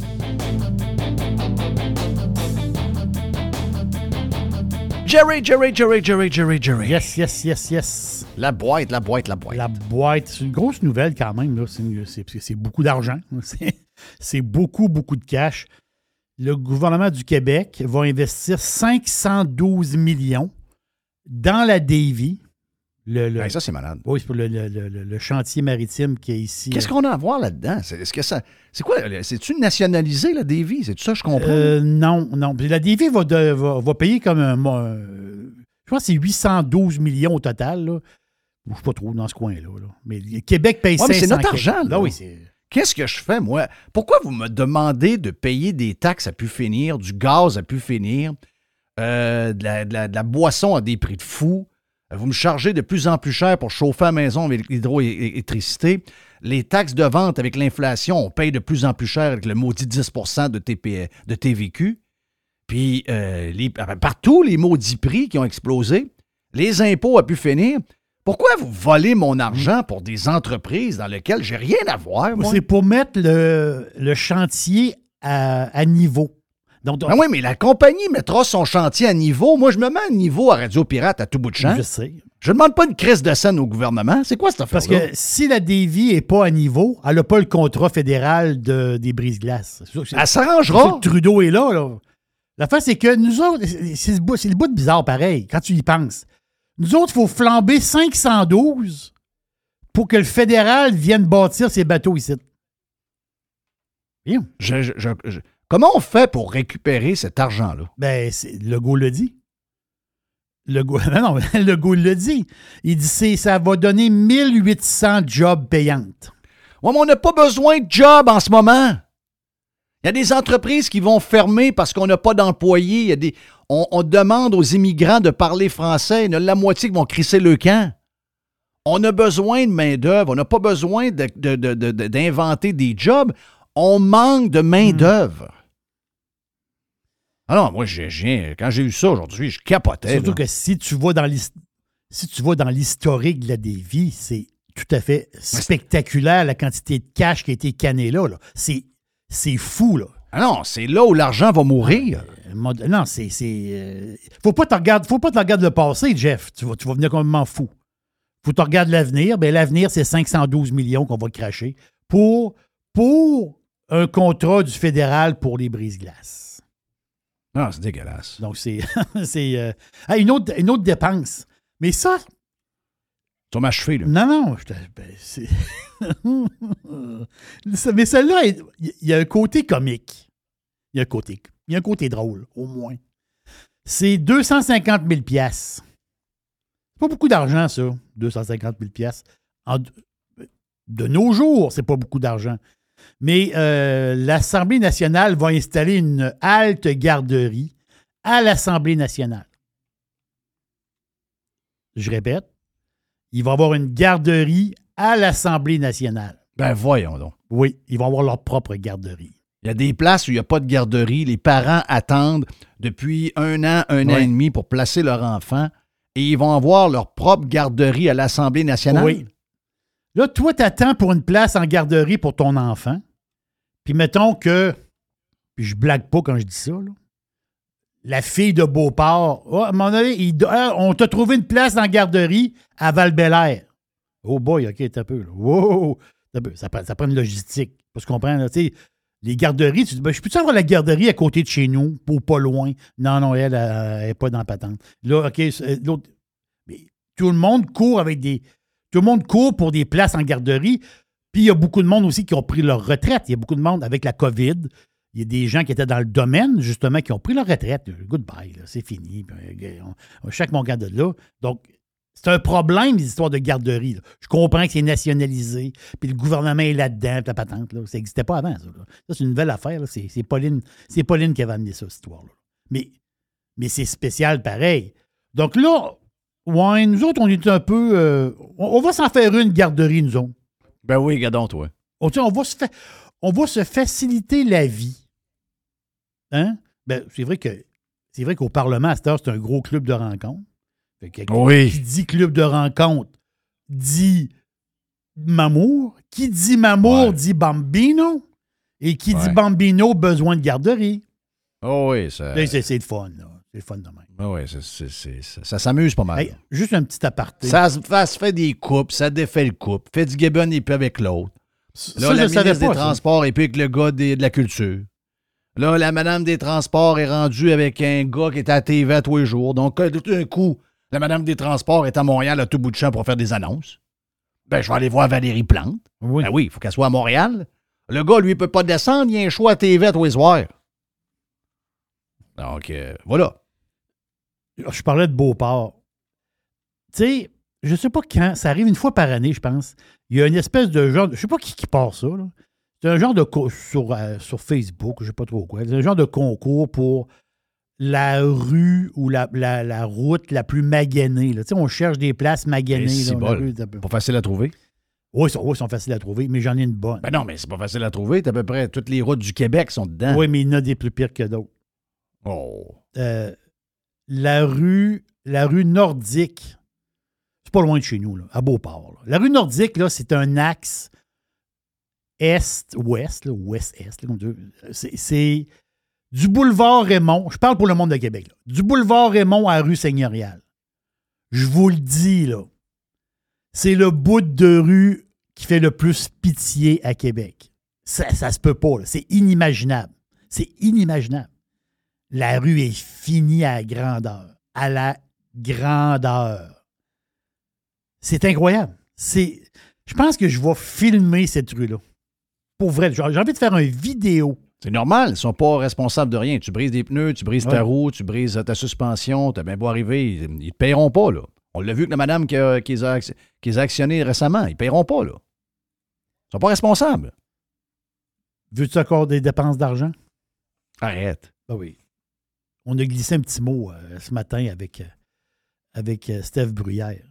Jerry, Jerry, Jerry, Jerry, Jerry, Jerry. Yes, yes, yes, yes. La boîte, la boîte, la boîte. La boîte, c'est une grosse nouvelle quand même. là. C'est une- C'est c'est beaucoup d'argent. C'est- C'est beaucoup, beaucoup de cash. Le gouvernement du Québec va investir 512 millions dans la Davy. Le, le- Ben, ça, c'est malade. oui, c'est pour le, chantier maritime qui est ici. Qu'est-ce qu'on a à voir là-dedans? C'est, est-ce que ça. C'est quoi? C'est-tu nationalisé, la Davy? C'est tout ça que je comprends? Euh, non, non. La Davy va, de- va, va payer comme un. je pense que c'est 812 millions au total. Là. Je ne sais pas trop dans ce coin-là. là. Mais le Québec paye Ouais, mais 500 c'est notre argent, là. Oui, c'est. Qu'est-ce que je fais, moi? Pourquoi vous me demandez de payer des taxes à pu finir, du gaz à pu finir, euh, de, la, de la- de la boisson à des prix de fou? Vous me chargez de plus en plus cher pour chauffer la maison avec l'hydroélectricité. Les taxes de vente avec l'inflation, on paye de plus en plus cher avec le maudit 10% de, TP, de TVQ. Puis euh, les- partout, les maudits prix qui ont explosé. Les impôts à pu finir. Pourquoi vous volez mon argent pour des entreprises dans lesquelles j'ai rien à voir? C'est pour mettre le, le chantier à, à niveau. Donc, Ben oui, mais la compagnie mettra son chantier à niveau. Moi, je me mets à niveau à Radio Pirate à tout bout de champ. je sais. Je ne demande pas une crise de scène au gouvernement. C'est quoi cette affaire Parce que si la Davy n'est pas à niveau, elle n'a pas le contrat fédéral de, des brises-glaces. Elle s'arrangera. Trudeau est là. là. L'affaire, c'est que nous autres, c'est le, bout- c'est le bout de bizarre pareil, quand tu y penses. Nous autres, il faut flamber 512 pour que le fédéral vienne bâtir ses bateaux ici. Bien. Je- je- je- je- comment on fait pour récupérer cet argent-là? Ben, Legault le dit. Le go- non, non, le dit. Il dit c'est ça va donner 1800 jobs payantes. Ouais, mais on n'a pas besoin de job en ce moment. Il y a des entreprises qui vont fermer parce qu'on n'a pas d'employés. Il y a des, on, on demande aux immigrants de parler français. Il y en a la moitié qui vont crisser le camp. On a besoin de main-d'œuvre. On n'a pas besoin de- de- de- de- de- d'inventer des jobs. On manque de main-d'œuvre. Alors, moi, j'ai, quand j'ai eu ça aujourd'hui, je capotais. Surtout là. que si tu vas dans si tu vas dans l'historique de la Davy, c'est tout à fait spectaculaire la quantité de cash qui a été canné là. là. C'est, c'est fou, là. Ah non, c'est là où l'argent va mourir. Euh, Non, c'est. c'est euh, faut pas te regarder, faut pas te regarder le passé, Jeff. Tu vas, tu vas venir complètement fou. Faut que tu regardes l'avenir. Ben, l'avenir, c'est 512 millions qu'on va cracher pour, pour un contrat du fédéral pour les brise-glaces. Non, c'est dégueulasse. Donc, c'est. c'est euh, ah, une, autre, une autre dépense. Mais ça, Tu vas m'achever, là. non, non, je ben, c'est. Mais celle-là, il y a un côté comique. Il y a un côté, il y a un côté drôle, au moins. C'est 250 000 piastres. C'est pas beaucoup d'argent, ça, 250 000 piastres. En- de nos jours, c'est pas beaucoup d'argent. Mais euh, l'Assemblée nationale va installer une halte garderie à l'Assemblée nationale. Je répète, il va y avoir une garderie à l'Assemblée nationale. Ben voyons donc. Oui, ils vont avoir leur propre garderie. Il y a des places où il n'y a pas de garderie. Les parents attendent depuis un an, un an et demi pour placer leur enfant et ils vont avoir leur propre garderie à l'Assemblée nationale. Oui. Là, toi, tu attends pour une place en garderie pour ton enfant. Puis mettons que, puis je blague pas quand je dis ça, là, la fille de Beauport, oh, à un moment donné, ah, on t'a trouvé une place en garderie à val Oh boy, OK, t'as peu. Là. Wow, peu. Ça, prend, prend une logistique. Tu comprends? Là, tu sais, les garderies, tu dis, ben, je peux-tu avoir la garderie à côté de chez nous, ou pas loin? Non, non, elle n'est pas dans la patente. Là, OK, c'est- l'autre. Tout le monde court avec des. Tout le monde court pour des places en garderie. Puis il y a beaucoup de monde aussi qui ont pris leur retraite. Il y a beaucoup de monde avec la COVID. Il y a des gens qui étaient dans le domaine, justement, qui ont pris leur retraite. Goodbye, c'est fini. Puis, on- on- chaque mon de là. Donc, c'est un problème, les histoires de garderie. Je comprends que c'est nationalisé, puis le gouvernement est là-dedans, la patente. Là. Ça n'existait pas avant, ça. Ça, c'est une nouvelle affaire. c'est Pauline qui avait amené ça, cette histoire-là. Mais, mais c'est spécial pareil. Donc là, ouais, nous autres, on est un peu. euh, on, on va s'en faire une garderie, nous autres. Ben oui, gadon, toi. On, sais, on va se fa- on va se faciliter la vie. Hein? Ben, c'est vrai que c'est vrai qu'au Parlement, à cette heure, c'est un gros club de que- Oui. Qui dit club de rencontres dit Mamour. Qui dit Mamour dit Bambino. Et qui dit. Bambino, besoin de garderie. Oh oui, ça. C'est, c'est le fun, là. C'est le fun de même. Oui, c'est- c'est- c'est- ça, ça s'amuse pas mal. Hey, juste un petit aparté. Ça, se- ça se fait des coupes, ça défait le couple. Fitzgibbon est plus avec l'autre. Là, Ça, la je savais ministre pas, des ça. Transports est plus avec le gars des- de la culture. Là, la madame des Transports est rendue avec un gars qui est à la TV à tous les jours. Donc, euh, tout d'un coup, la madame des Transports est à Montréal à tout bout de champ pour faire des annonces. Ben, je vais aller voir Valérie Plante. Oui. Ben oui, il faut qu'elle soit à Montréal. Le gars, lui, il peut pas descendre, il y a un choix à TV à tous les soirs. Donc, euh, voilà. Je parlais de Beauport. Tu sais, je sais pas quand, ça arrive une fois par année, je pense. Il y a une espèce de genre, je sais pas qui, qui part ça. C'est un genre de sur, euh, sur Facebook, je sais pas trop quoi. C'est un genre de concours pour la rue ou la, la- la route la plus maganée. là. Tu sais, on cherche des places maganées. Ça peut- Pas facile à trouver. Oui, ils sont, oui, sont faciles à trouver, mais j'en ai une bonne. Ben non, mais c'est pas facile à trouver. T'as à peu près toutes les routes du Québec sont dedans. Oui, mais il y en a des plus pires que d'autres. Oh. Euh, la rue, nordique, c'est pas loin de chez nous, à Beauport. La rue nordique, c'est un axe est-ouest, ouest-est. C'est, du boulevard Raymond, je parle pour le monde de Québec, du boulevard Raymond à rue Seigneuriale. Je vous le dis, là, c'est le bout de rue qui fait le plus pitié à Québec. Ça, ça se peut pas, c'est inimaginable. C'est inimaginable la rue est finie à la grandeur. À la grandeur. C'est incroyable. C'est, je pense que je vais filmer cette rue-là. Pour vrai, j'ai envie de faire une vidéo C'est normal, ils sont pas responsables de rien. Tu brises des pneus, tu brises ta roue, tu brises ta suspension, t'as bien beau arriver, ils ne paieront pas, là. On l'a vu que la madame qui, a- qui les a, qui les a actionnés récemment, ils paieront pas, là. Ils sont pas responsables. Veux-tu encore des dépenses d'argent? Arrête. Ah oui. On a glissé un petit mot euh, ce matin avec, euh, avec euh, Steph Bruyère.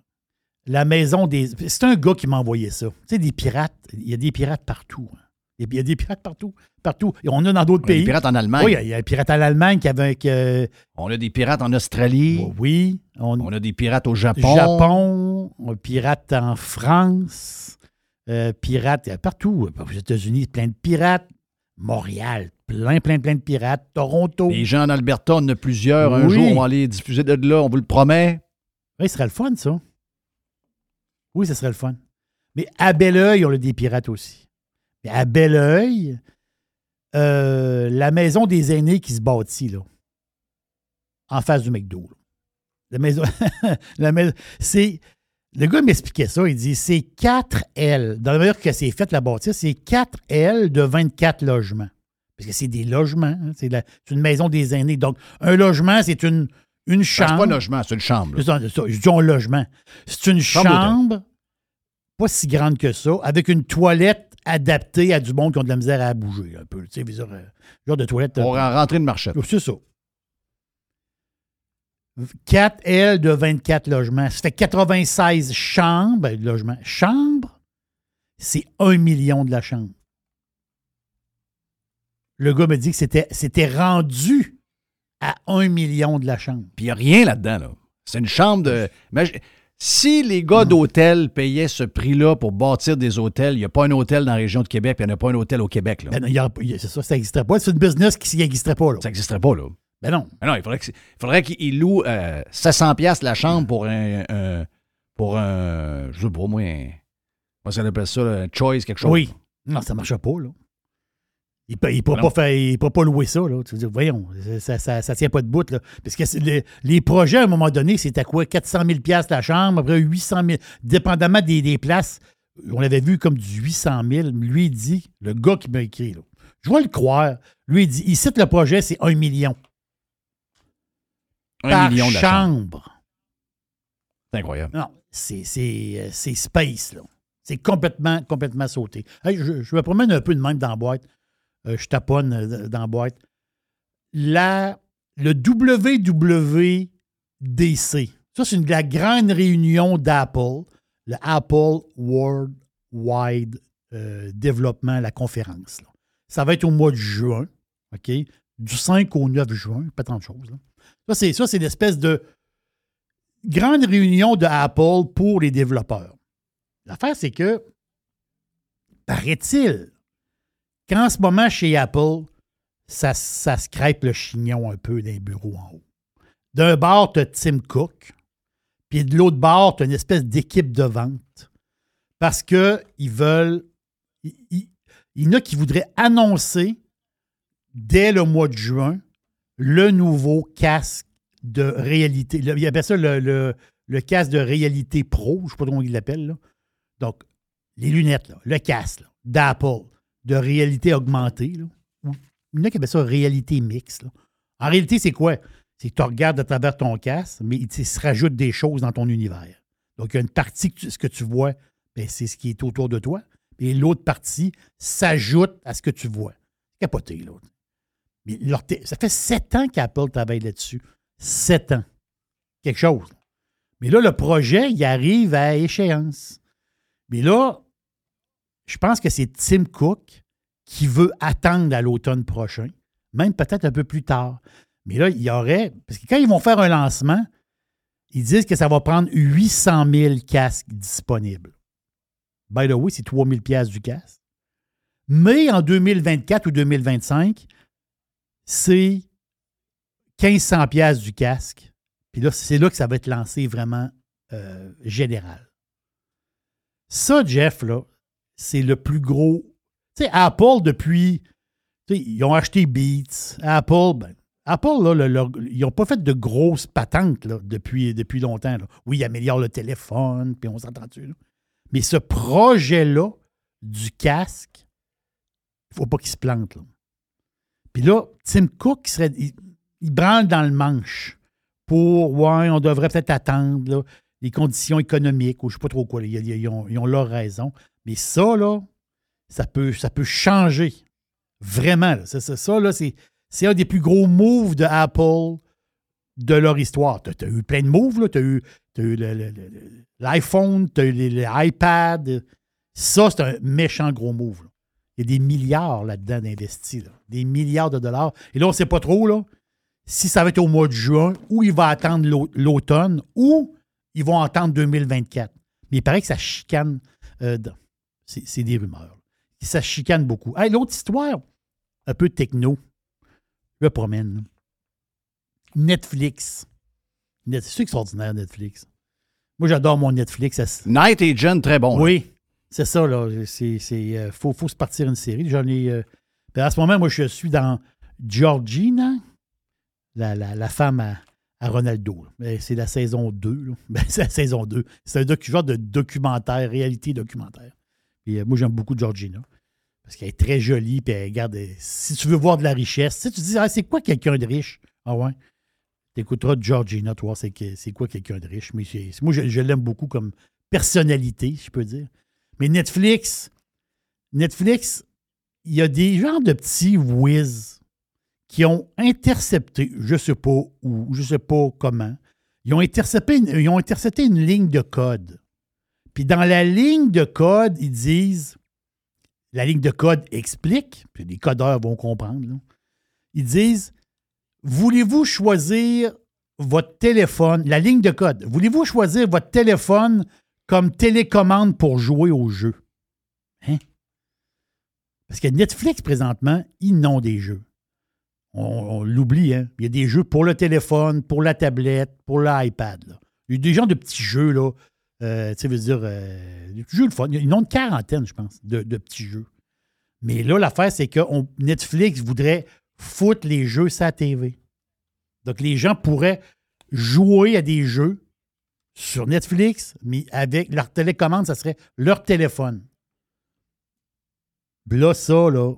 La maison des. C'est un gars qui m'a envoyé ça. Tu sais, des pirates. Il y a des pirates partout. hein. Il y a des pirates partout. Partout. Et on a dans d'autres Il y a pays. des pirates en Allemagne. Oui, il y a un pirate en Allemagne qui avait. que- On a des pirates en Australie. oui. On, On a des pirates au Japon. Japon, on a pirate en France, euh, pirates euh, partout. Aux États-Unis, plein de pirates. Montréal, plein, plein, plein de pirates. Toronto. Les gens en Alberta, on en a plusieurs. Un jour, on va aller diffuser de là, on vous le promet. Oui, ce serait le fun, ça. Oui, ce serait le fun. Mais à Belleuil, on a des pirates aussi. Mais à Belleuil, euh, la maison des aînés qui se bâtit, là, en face du McDo. là. La maison. la maison c'est. Le gars m'expliquait ça. Il dit c'est 4 L. Dans la mesure que c'est fait la bâtisse, c'est 4 L de 24 logements. Parce que c'est des logements. hein, c'est la- c'est une maison des aînés. Donc, un logement, c'est une, une chambre. C'est pas un logement, c'est une chambre. Je dis un logement. C'est une Chambre chambre, pas si grande que ça, avec une toilette adaptée à du monde qui ont de la misère à bouger un peu. Tu sais, euh, genre de toilette. Pour euh, en rentrer une marchette. c'est ça. 4 L de 24 logements. Ça fait 96 chambres. ben, logements. Chambre, c'est 1 million de la chambre. Le gars me dit que c'était, rendu à 1 million de la chambre. Puis il n'y a rien là-dedans. Là. C'est une chambre de. Si les gars d'hôtel payaient ce prix-là pour bâtir des hôtels, il n'y a pas un hôtel dans la région de Québec, il n'y en a pas un hôtel au Québec. Là. Ben c'est ça, ça n'existerait pas. C'est une business qui n'existerait pas. Là. Ça n'existerait pas, là. Ben non. Ben non, il faudrait, qu'il loue euh, 700 pièces la chambre pour un, pour un, je sais pas moi, un, comment ça appelle ça, un choice, quelque chose. Oui. Non, ça ne marche pas, là. Il ne pourra, Non. pas faire- il pas louer ça, là. Tu veux dire, voyons, ça ne ça, tient pas de bout, là. Parce que c'est les, les projets, à un moment donné, c'était quoi? 400 000 la chambre, après 800 000, dépendamment des, des places. On avait vu comme du 800 000. Lui, il dit, le gars qui m'a écrit, là, je vais le croire. Lui, il dit, il cite le projet, c'est 1 million. Un par million de la chambre. chambre. C'est incroyable. Non, c'est, euh, c'est space, là. C'est complètement, complètement sauté. Hey, je, je me promène un peu de même dans la boîte. Euh, je taponne euh, dans la boîte. La, le WWDC, ça, c'est une- la grande réunion d'Apple, le Apple World Wide euh, Development, la conférence. là. Ça va être au mois de juin, OK? Du 5 au 9 juin, pas tant de choses. là. Ça, c'est, ça, c'est l'espèce de grande réunion de Apple pour les développeurs. L'affaire, c'est que, paraît-il, qu'en ce moment, chez Apple, ça, ça scrape le chignon un peu dans les bureaux en haut. D'un bord, tu as Tim Cook, puis de l'autre bord, tu as une espèce d'équipe de vente. Parce qu'ils veulent. Il y en a qui voudraient annoncer dès le mois de juin le nouveau casque de réalité. Le- il appelle ça le, le- casque de réalité pro, je ne sais pas comment il l'appelle. Donc, les lunettes, le casque d'Apple de réalité augmentée. Il y en a qui appellent ça réalité mixte. En réalité, c'est quoi? C'est que tu regardes à travers ton casque, mais il se rajoute des choses dans ton univers. Donc, il y a une partie, que ce que tu vois, ben, c'est ce qui est autour de toi. Et l'autre partie s'ajoute à ce que tu vois. Capoté, l'autre. Mais ça fait sept ans qu'Apple travaille là-dessus. Sept ans. Quelque chose. Mais là, le projet, il arrive à échéance. Mais là, je pense que c'est Tim Cook qui veut attendre à l'automne prochain, même peut-être un peu plus tard. Mais là, il y aurait. Parce que quand ils vont faire un lancement, ils disent que ça va prendre 800 000 casques disponibles. By the way, c'est 3 000 piastres du casque. Mais en 2024 ou 2025, c'est 1500 pièces du casque. Puis là, c'est là que ça va être lancé vraiment euh, général. Ça, Jeff, c'est le plus gros. Tu sais, Apple, depuis. ils ont acheté Beats. Apple, ben, Apple, là, ils n'ont pas fait de grosses patentes depuis, depuis longtemps. Oui, ils améliorent le téléphone, puis on s'entend dessus. Mais ce projet-là, du casque, il ne faut pas qu'il se plante. Puis là, Tim Cook, il, serait, il, branle dans le manche pour, ouais, on devrait peut-être attendre les conditions économiques ou je ne sais pas trop quoi. Ils, ont, leur raison. Mais ça, là, ça peut, changer. Vraiment. Ça, là, c'est, un des plus gros moves de Apple de leur histoire. Tu as, eu plein de moves. Tu as eu, l'iPhone, tu as eu les- les iPad. Ça, c'est un méchant gros move. Il y a des milliards là-dedans d'investis. là. Des milliards de dollars. Et là, on ne sait pas trop là, si ça va être au mois de juin ou il va attendre l'au- l'automne ou ils vont attendre 2024. Mais il paraît que ça chicane. euh, c'est des rumeurs. Ça chicane beaucoup. Hey, L'autre histoire, un peu techno, je me promène. Netflix. Net- C'est extraordinaire, Netflix. Moi, j'adore mon Netflix. Night Agent, très bon. oui, c'est ça, là. C'est, euh, faut, faut se partir une série. J'en ai. euh, ben, à ce moment, moi, je suis dans Georgina, la, la- la femme à, à Ronaldo. Ben, c'est la saison 2. là. Ben, c'est la saison 2. C'est un genre de documentaire, réalité documentaire. Puis, euh, moi, j'aime beaucoup Georgina. Parce qu'elle est très jolie. Puis, regarde, si tu veux voir de la richesse, sais, tu dis, ah, c'est quoi quelqu'un de riche? Ah ouais? T'écouteras Georgina, toi, c'est, quoi quelqu'un de riche? Mais moi, je, je l'aime beaucoup comme personnalité, si je peux dire. Mais Netflix, Netflix, il y a des genres de petits whiz qui ont intercepté, je ne sais pas où, je ne sais pas comment, ils ont, intercepté ils ont intercepté une ligne de code. Puis dans la ligne de code, ils disent, la ligne de code explique, puis les codeurs vont comprendre, ils disent, voulez-vous choisir votre téléphone, la ligne de code, voulez-vous choisir votre téléphone comme télécommande pour jouer au jeu? Hein? Parce que Netflix, présentement, ils n'ont des jeux. On, l'oublie, hein? Il y a des jeux pour le téléphone, pour la tablette, pour l'iPad. Il y a des gens de petits jeux, là. euh, tu sais, veux dire, euh. Ils ont une quarantaine, je pense, de, petits jeux. Mais là, l'affaire, c'est que Netflix voudrait foutre les jeux sa TV. Donc, les gens pourraient jouer à des jeux sur Netflix, mais avec leur télécommande, ça serait leur téléphone. Puis là, ça, là,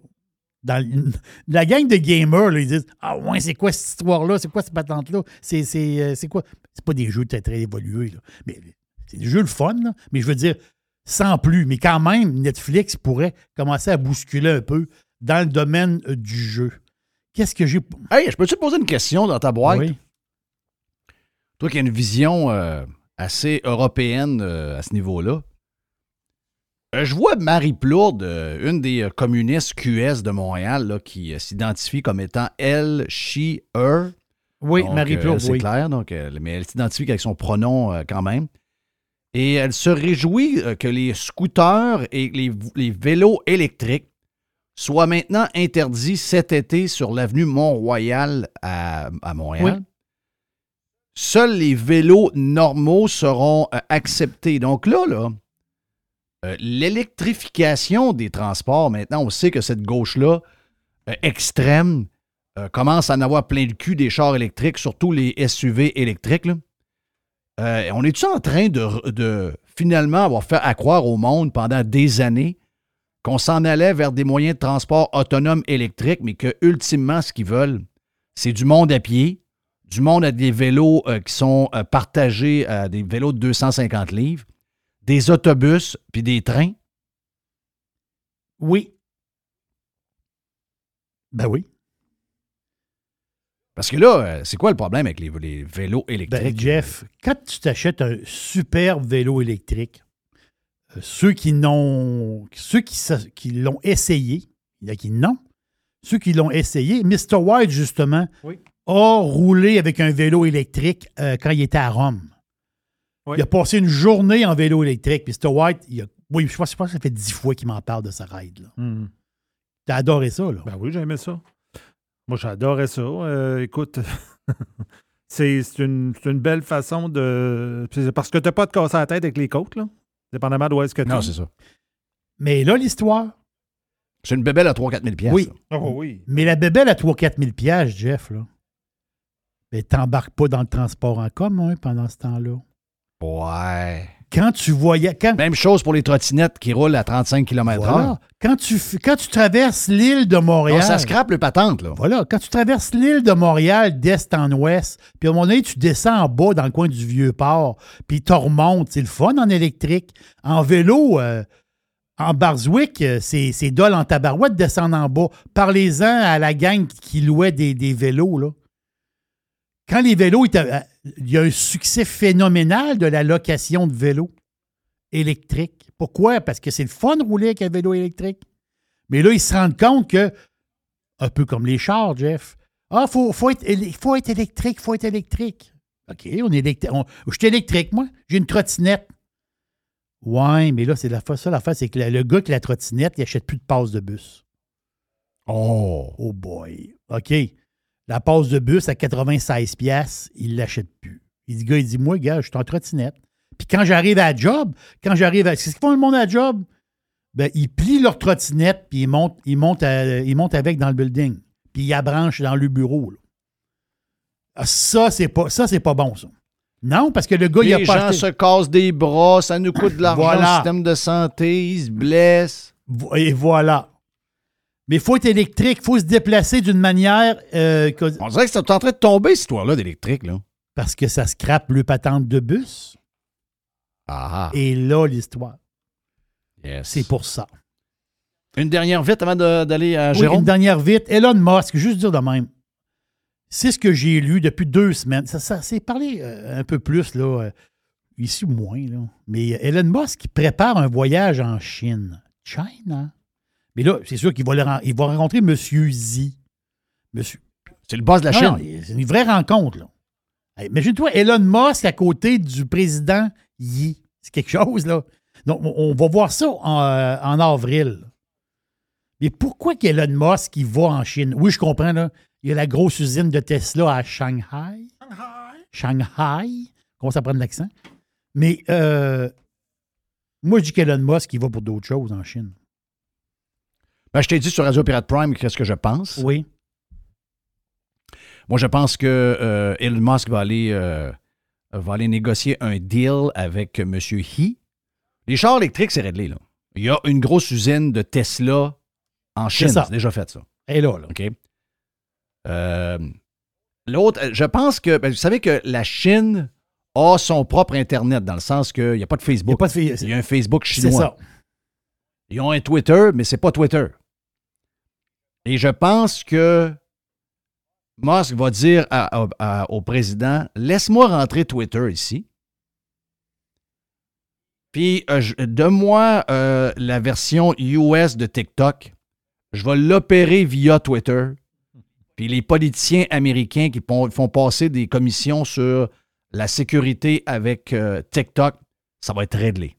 dans la gang de gamers, là, ils disent Ah ouais, c'est quoi cette histoire-là? C'est quoi cette patente-là? C'est, c'est, euh, c'est quoi? C'est pas des jeux très, très évolués, là. Mais c'est des jeux le fun, là. Mais je veux dire, sans plus. Mais quand même, Netflix pourrait commencer à bousculer un peu dans le domaine euh, du jeu. Qu'est-ce que j'ai. Hey, je peux-tu te poser une question dans ta boîte? Oui. Toi qui as une vision euh, assez européenne euh, à ce niveau-là. Euh, je vois Marie Plourde, euh, une des communistes QS de Montréal, là, qui s'identifie comme étant elle, she, her. Oui, Donc, Marie Plourde, C'est oui. clair, donc, mais elle s'identifie avec son pronom quand même. Et elle se réjouit que les scooters et les, les vélos électriques soient maintenant interdits cet été sur l'avenue Mont-Royal à, à Montréal. Oui. Seuls les vélos normaux seront euh, acceptés. Donc là, euh, l'électrification des transports, maintenant, on sait que cette gauche-là, euh, extrême, commence à en avoir plein le cul des chars électriques, surtout les SUV électriques. on est-tu en train de, de finalement avoir fait à croire au monde pendant des années qu'on s'en allait vers des moyens de transport autonomes électriques, mais que ultimement, ce qu'ils veulent, c'est du monde à pied, du monde à des vélos euh, qui sont euh, partagés à des vélos de 250 livres, des autobus puis des trains? Oui. Ben oui. Parce que là, euh, c'est quoi le problème avec les, les vélos Ben, électriques? Jeff, quand tu t'achètes un super vélo électrique, euh, ceux qui n'ont ceux qui, l'ont essayé, il y en a qui non, ceux qui l'ont essayé, Mr. White, justement, Oui. A roulé avec un vélo électrique euh, quand il était à Rome. Oui. Il a passé une journée en vélo électrique. Mr. White, il a- oui, je pense, je pense que ça fait dix fois qu'il m'en parle de sa ride. là. Hmm. T'as adoré ça, là? Ben oui, j'aimais ça. Moi, j'adorais ça. Euh, écoute, c'est c'est une, c'est une belle façon de. c'est Parce que tu n'as pas de casser la tête avec les côtes, là. Dépendamment d'où est-ce que tu Non, c'est ça. Mais là, l'histoire. C'est une bébelle à 3-4 000 piastres, Oui. Oh oui. Mais la bébelle à 3-4 000 piastres, Jeff, là, ben, t'embarques pas dans le transport en commun pendant ce temps-là. Ouais. Quand tu voyais. Quand, Même chose pour les trottinettes qui roulent à 35 km/h. voilà. Quand, tu, f- quand tu traverses l'île de Montréal. Non, ça scrape le patente, là. Voilà, quand tu traverses l'île de Montréal d'est en ouest, puis à un moment donné, tu descends en bas dans le coin du Vieux-Port, puis tu remontes. C'est le fun en électrique. En vélo, euh, en Barswick, euh, c'est c'est dole en tabarouette de descendre en bas. Parlez-en à la gang qui louait des, des vélos, là. Quand les vélos, étaient- euh, il y a un succès phénoménal de la location de vélos électriques. Pourquoi? Parce que c'est le fun de rouler avec un vélo électrique. Mais là, ils se rendent compte que, un peu comme les chars, Jeff, ah, il faut, faut, être, éle- faut être électrique, il faut être électrique. OK, on est électrique. on- Je suis électrique, moi. J'ai une trottinette. Ouais, mais là, c'est la ça, l'affaire, c'est que le, le gars qui a la trottinette, il achète plus de passe de bus. Oh. Oh boy. OK. La passe de bus à 96 pièces, il l'achète plus. Il dit, gars, il dit, moi, gars, je suis en trottinette. Puis quand j'arrive à la job, quand j'arrive à... Qu'est-ce qu'ils font le monde à la job? Ben, ils plient leur trottinette, puis ils montent, ils, montent à- ils montent avec dans le building. Puis ils la branchent dans le bureau. là. Ah, Ça, c'est pas, ça, c'est pas bon, ça. Non, parce que le gars, il a Les pas gens acheté- se cassent des bras, ça nous coûte de l'argent Voilà. au système de santé, ils se blessent. Et voilà. Mais il faut être électrique, il faut se déplacer d'une manière. euh, que- On dirait que c'est en train de tomber, cette histoire-là d'électrique. Là. Parce que ça scrape le patente de bus. Ah, Et là, l'histoire. yes. C'est pour ça. Une dernière vite avant d'aller à Oui, Jérôme? une dernière vite. Elon Musk, juste dire de même. C'est ce que j'ai lu depuis deux semaines. Ça, ça s'est parlé euh, un peu plus, là, euh, ici ou moins. Là. Mais Elon Musk prépare un voyage en Chine. China. Mais là, c'est sûr qu'il va, le ren- il va rencontrer M. Xi. Monsieur... C'est le boss de la Non, Chine. c'est une vraie rencontre. Là. Imagine-toi Elon Musk à côté du président Yi. C'est quelque chose, là. Donc, on- va voir ça en, euh, en avril. Mais pourquoi qu'Elon Musk il va en Chine? Oui, je comprends, là. Il y a la grosse usine de Tesla à Shanghai. Shanghai. Comment ça prend de l'accent? Mais euh, moi, je dis qu'Elon Musk, il va pour d'autres choses en Chine. Ben, je t'ai dit sur Radio Pirate Prime qu'est-ce que je pense. Oui. Moi, je pense que euh, Elon Musk va aller, euh, va aller négocier un deal avec M. He. Les chars électriques, c'est réglé. Là. Il y a une grosse usine de Tesla en Chine. C'est déjà fait ça. Et là, là. OK? Euh, L'autre, je pense que, ben, vous savez que la Chine a son propre Internet, dans le sens qu'il n'y a pas de Facebook. pas de Il y a un Facebook C'est chinois. ça. Ils ont un Twitter, mais c'est pas Twitter. Et je pense que Musk va dire au président Laisse-moi rentrer Twitter ici. Puis, euh, donne-moi euh, la version US de TikTok. Je vais l'opérer via Twitter. Puis, les politiciens américains qui font passer des commissions sur la sécurité avec euh, TikTok, ça va être réglé.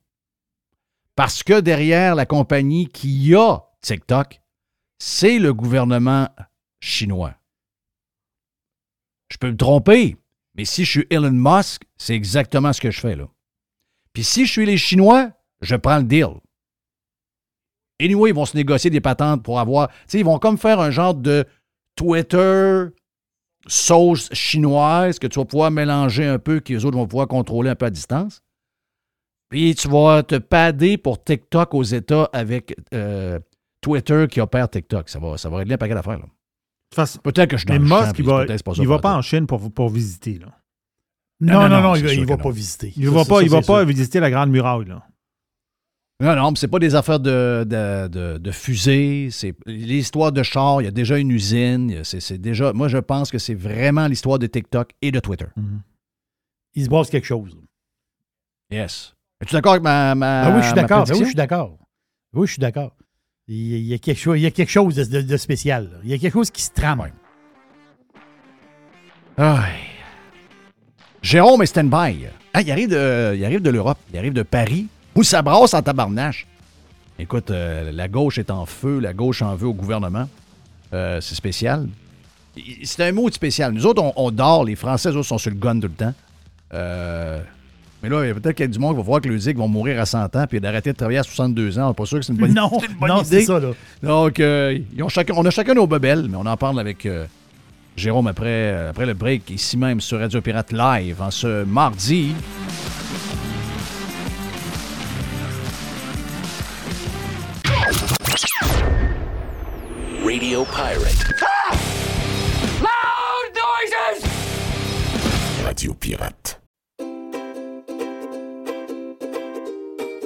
Parce que derrière la compagnie qui a TikTok, c'est le gouvernement chinois. Je peux me tromper, mais si je suis Elon Musk, c'est exactement ce que je fais là. Puis si je suis les Chinois, je prends le deal. Anyway, ils vont se négocier des patentes pour avoir. Tu sais, ils vont comme faire un genre de Twitter sauce chinoise que tu vas pouvoir mélanger un peu, que les autres vont pouvoir contrôler un peu à distance. Puis tu vas te padder pour TikTok aux États avec euh, Twitter qui opère TikTok. Ça va, ça va régler un paquet d'affaires. là. Peut-être que je suis dans Mais le champ, Musk, puis il va, pas il va pas en Chine pour, pour visiter. Là. Non, non, non, il, c'est va- pas visiter. Il Ça, va pas, ça, il va pas visiter la Grande Muraille. Là. Non, non, mais c'est pas des affaires de, de, de, de fusées. C'est l'histoire de char. Il y a déjà une usine. C'est, déjà. Moi, je pense que c'est vraiment l'histoire de TikTok et de Twitter. Il se passe quelque chose. Yes. Es-tu d'accord avec ma. ma Ah oui, je suis d'accord. Ben oui, je suis d'accord. Oui, je suis d'accord. Il y a- quelque chose, il y a quelque chose de, spécial. Il y a quelque chose qui se trame. Aïe. Jérôme est stand-by. Ah, il arrive de, il arrive de l'Europe. Il arrive de Paris, où ça brasse en tabarnache? Écoute, euh, la gauche est en feu, la gauche en veut au gouvernement. Euh, c'est spécial. C'est un mot spécial. Nous autres, on, dort. Les Français, eux sont sur le gun tout le temps. Euh, mais là, peut-être qu'il y a du monde qui va voir que le Zig vont mourir à 100 ans puis d'arrêter de travailler à 62 ans. On n'est pas sûr que c'est une bonne, idée. non, une bonne non, idée. c'est ça. Donc, euh, on a chacun nos bebelles, mais on en parle avec euh, Jérôme après, euh, après le break, ici même sur Radio Pirate Live, en ce mardi. Radio Pirate. Ah! Loud noises! Radio Pirate.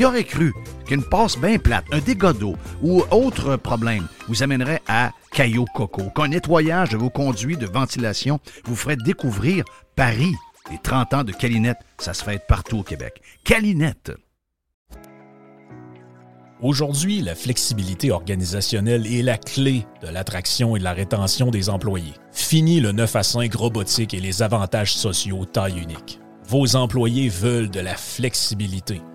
Qui aurait cru qu'une passe bien plate, un dégât d'eau ou autre problème vous amènerait à Caillou Coco, qu'un nettoyage de vos conduits de ventilation vous ferait découvrir Paris. Les 30 ans de Calinette, ça se fait partout au Québec. Calinette. Aujourd'hui, la flexibilité organisationnelle est la clé de l'attraction et de la rétention des employés. Fini le 9 à 5 robotique et les avantages sociaux taille unique. Vos employés veulent de la flexibilité.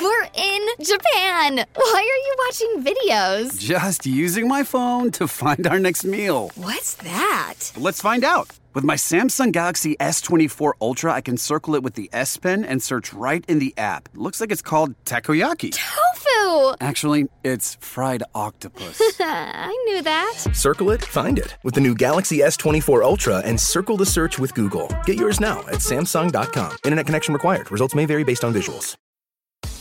We're in Japan. Why are you watching videos? Just using my phone to find our next meal. What's that? Let's find out. With my Samsung Galaxy S24 Ultra, I can circle it with the S Pen and search right in the app. Looks like it's called Takoyaki. Tofu! Actually, it's fried octopus. I knew that. Circle it, find it with the new Galaxy S24 Ultra and circle the search with Google. Get yours now at Samsung.com. Internet connection required. Results may vary based on visuals.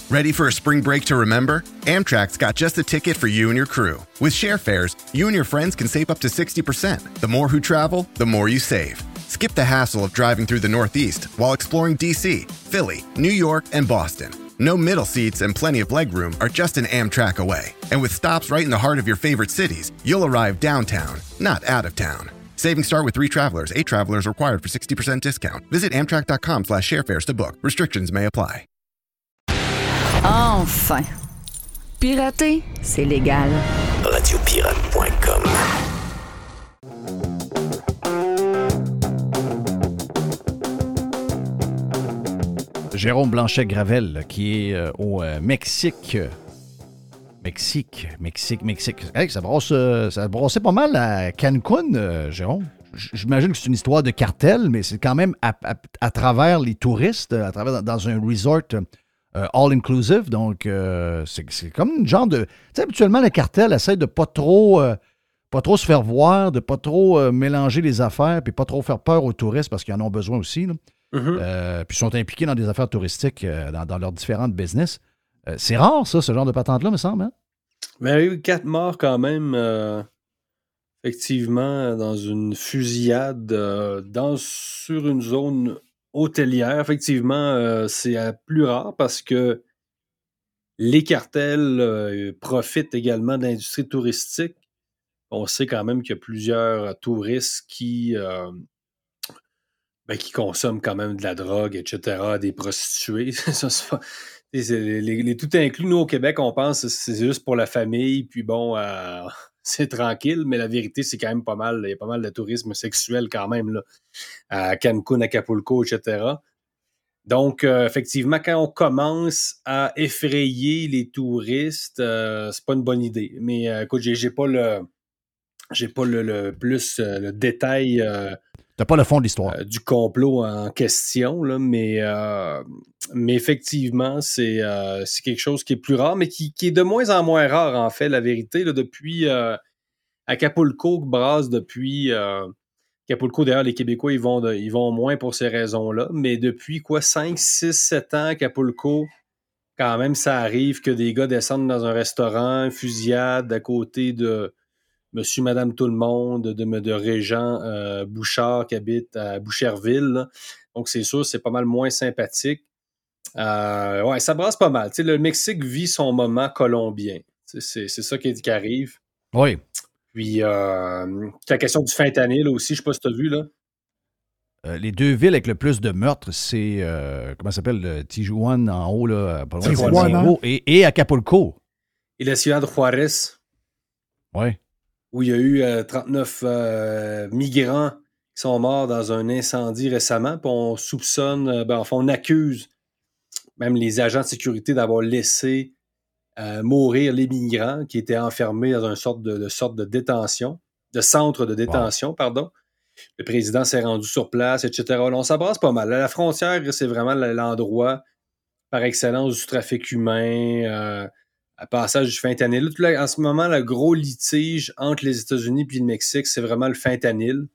Ready for a spring break to remember? Amtrak's got just the ticket for you and your crew. With share fares, you and your friends can save up to 60%. The more who travel, the more you save. Skip the hassle of driving through the Northeast while exploring DC, Philly, New York, and Boston. No middle seats and plenty of legroom are just an Amtrak away. And with stops right in the heart of your favorite cities, you'll arrive downtown, not out of town. Savings start with three travelers. Eight travelers required for 60% discount. Visit amtrak.com slash sharefares to book. Restrictions may apply. Enfin. Pirater, c'est légal. Radiopirate.com. Jérôme Blanchet-Gravel, qui est euh, au euh, Mexique. Mexique, Mexique, Mexique. Hey, ça, brosse, euh, ça brossait pas mal à Cancun, euh, Jérôme. J'imagine que c'est une histoire de cartel, mais c'est quand même à, à- à travers les touristes, à travers dans, dans un resort euh, all-inclusive. Donc, euh, c'est comme une genre de. Tu sais, habituellement, le cartel essaie de pas trop. euh, pas trop se faire voir, de pas trop euh, mélanger les affaires, puis pas trop faire peur aux touristes parce qu'ils en ont besoin aussi. là. Euh, puis ils sont impliqués dans des affaires touristiques euh, dans, dans leurs différentes business. Euh, c'est rare, ça, ce genre de patente-là, me semble. hein? Mais il y a eu quatre morts quand même, euh, effectivement, dans une fusillade euh, dans, sur une zone hôtelière. Effectivement, euh, c'est plus rare parce que les cartels euh, profitent également de l'industrie touristique. On sait quand même qu'il y a plusieurs touristes qui, euh, ben, qui consomment quand même de la drogue, etc., des prostituées. Les, tout inclus, nous, au Québec, on pense que c'est juste pour la famille, puis bon, c'est tranquille, mais la vérité, c'est quand même pas mal. Il y a pas mal de tourisme sexuel quand même, là, à Cancun, Acapulco, etc. Donc, euh, effectivement, quand on commence à effrayer les touristes, euh, c'est pas une bonne idée. Mais euh, écoute, j'ai j'ai pas le. J'ai pas le, le plus le détail T'as pas le fond de l'histoire. euh, du complot en question, euh, mais effectivement, c'est euh, c'est quelque chose qui est plus rare, mais qui, est de moins en moins rare, en fait, la vérité. Depuis Acapulco brasse depuis. Acapulco, d'ailleurs, les Québécois, ils vont, moins pour ces raisons-là. Mais depuis quoi, 5, 6, 7 ans, Acapulco, quand même, ça arrive que des gars descendent dans un restaurant, fusillade à côté de monsieur, madame, tout le monde, de, de Régent euh, Bouchard qui habite à Boucherville. là. Donc, c'est sûr, c'est pas mal moins sympathique. Euh, ouais, ça brasse pas mal. Tu sais, le Mexique vit son moment colombien. C'est c'est ça qui, qui arrive. Oui. Puis, euh, la question du fentanyl aussi, je sais pas si tu as vu, là. euh, les deux villes avec le plus de meurtres, c'est, euh, comment ça s'appelle, le Tijuana en haut, là, pas loin de San Tijuana. Diego, et, et Acapulco. Et la Ciudad Juarez, Oui. Où il y a eu euh, 39 euh, migrants qui sont morts dans un incendie récemment. Puis on soupçonne, euh, ben, enfin, on accuse même les agents de sécurité d'avoir laissé euh, mourir les migrants qui étaient enfermés dans une sorte de, de sorte de détention, de centre de détention, pardon. Le président s'est rendu sur place, etc. Là, on s'abrasse pas mal. La frontière, c'est vraiment l'endroit par excellence du trafic humain, euh, passage du fentanyl. Là, tout là, en ce moment, le gros litige entre les États-Unis et le Mexique, c'est vraiment le fentanyl.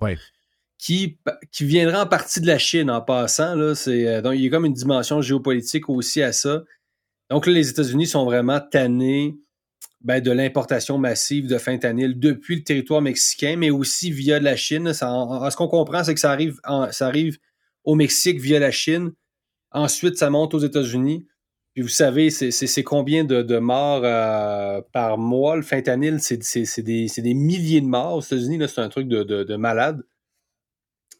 Oui. Qui, qui viendra en partie de la Chine en passant. Là, c'est, euh, donc, il y a comme une dimension géopolitique aussi à ça. Donc là, les États-Unis sont vraiment tannés ben, de l'importation massive de fentanyl depuis le territoire mexicain, mais aussi via la Chine. Ça, en- en- ce qu'on comprend, c'est que ça arrive, en- ça arrive au Mexique via la Chine. Ensuite, ça monte aux États-Unis. Puis vous savez, c'est- combien de, de morts euh, par mois? Le fentanyl, c'est des, des milliers de morts aux États-Unis. C'est un truc de, de- de malade.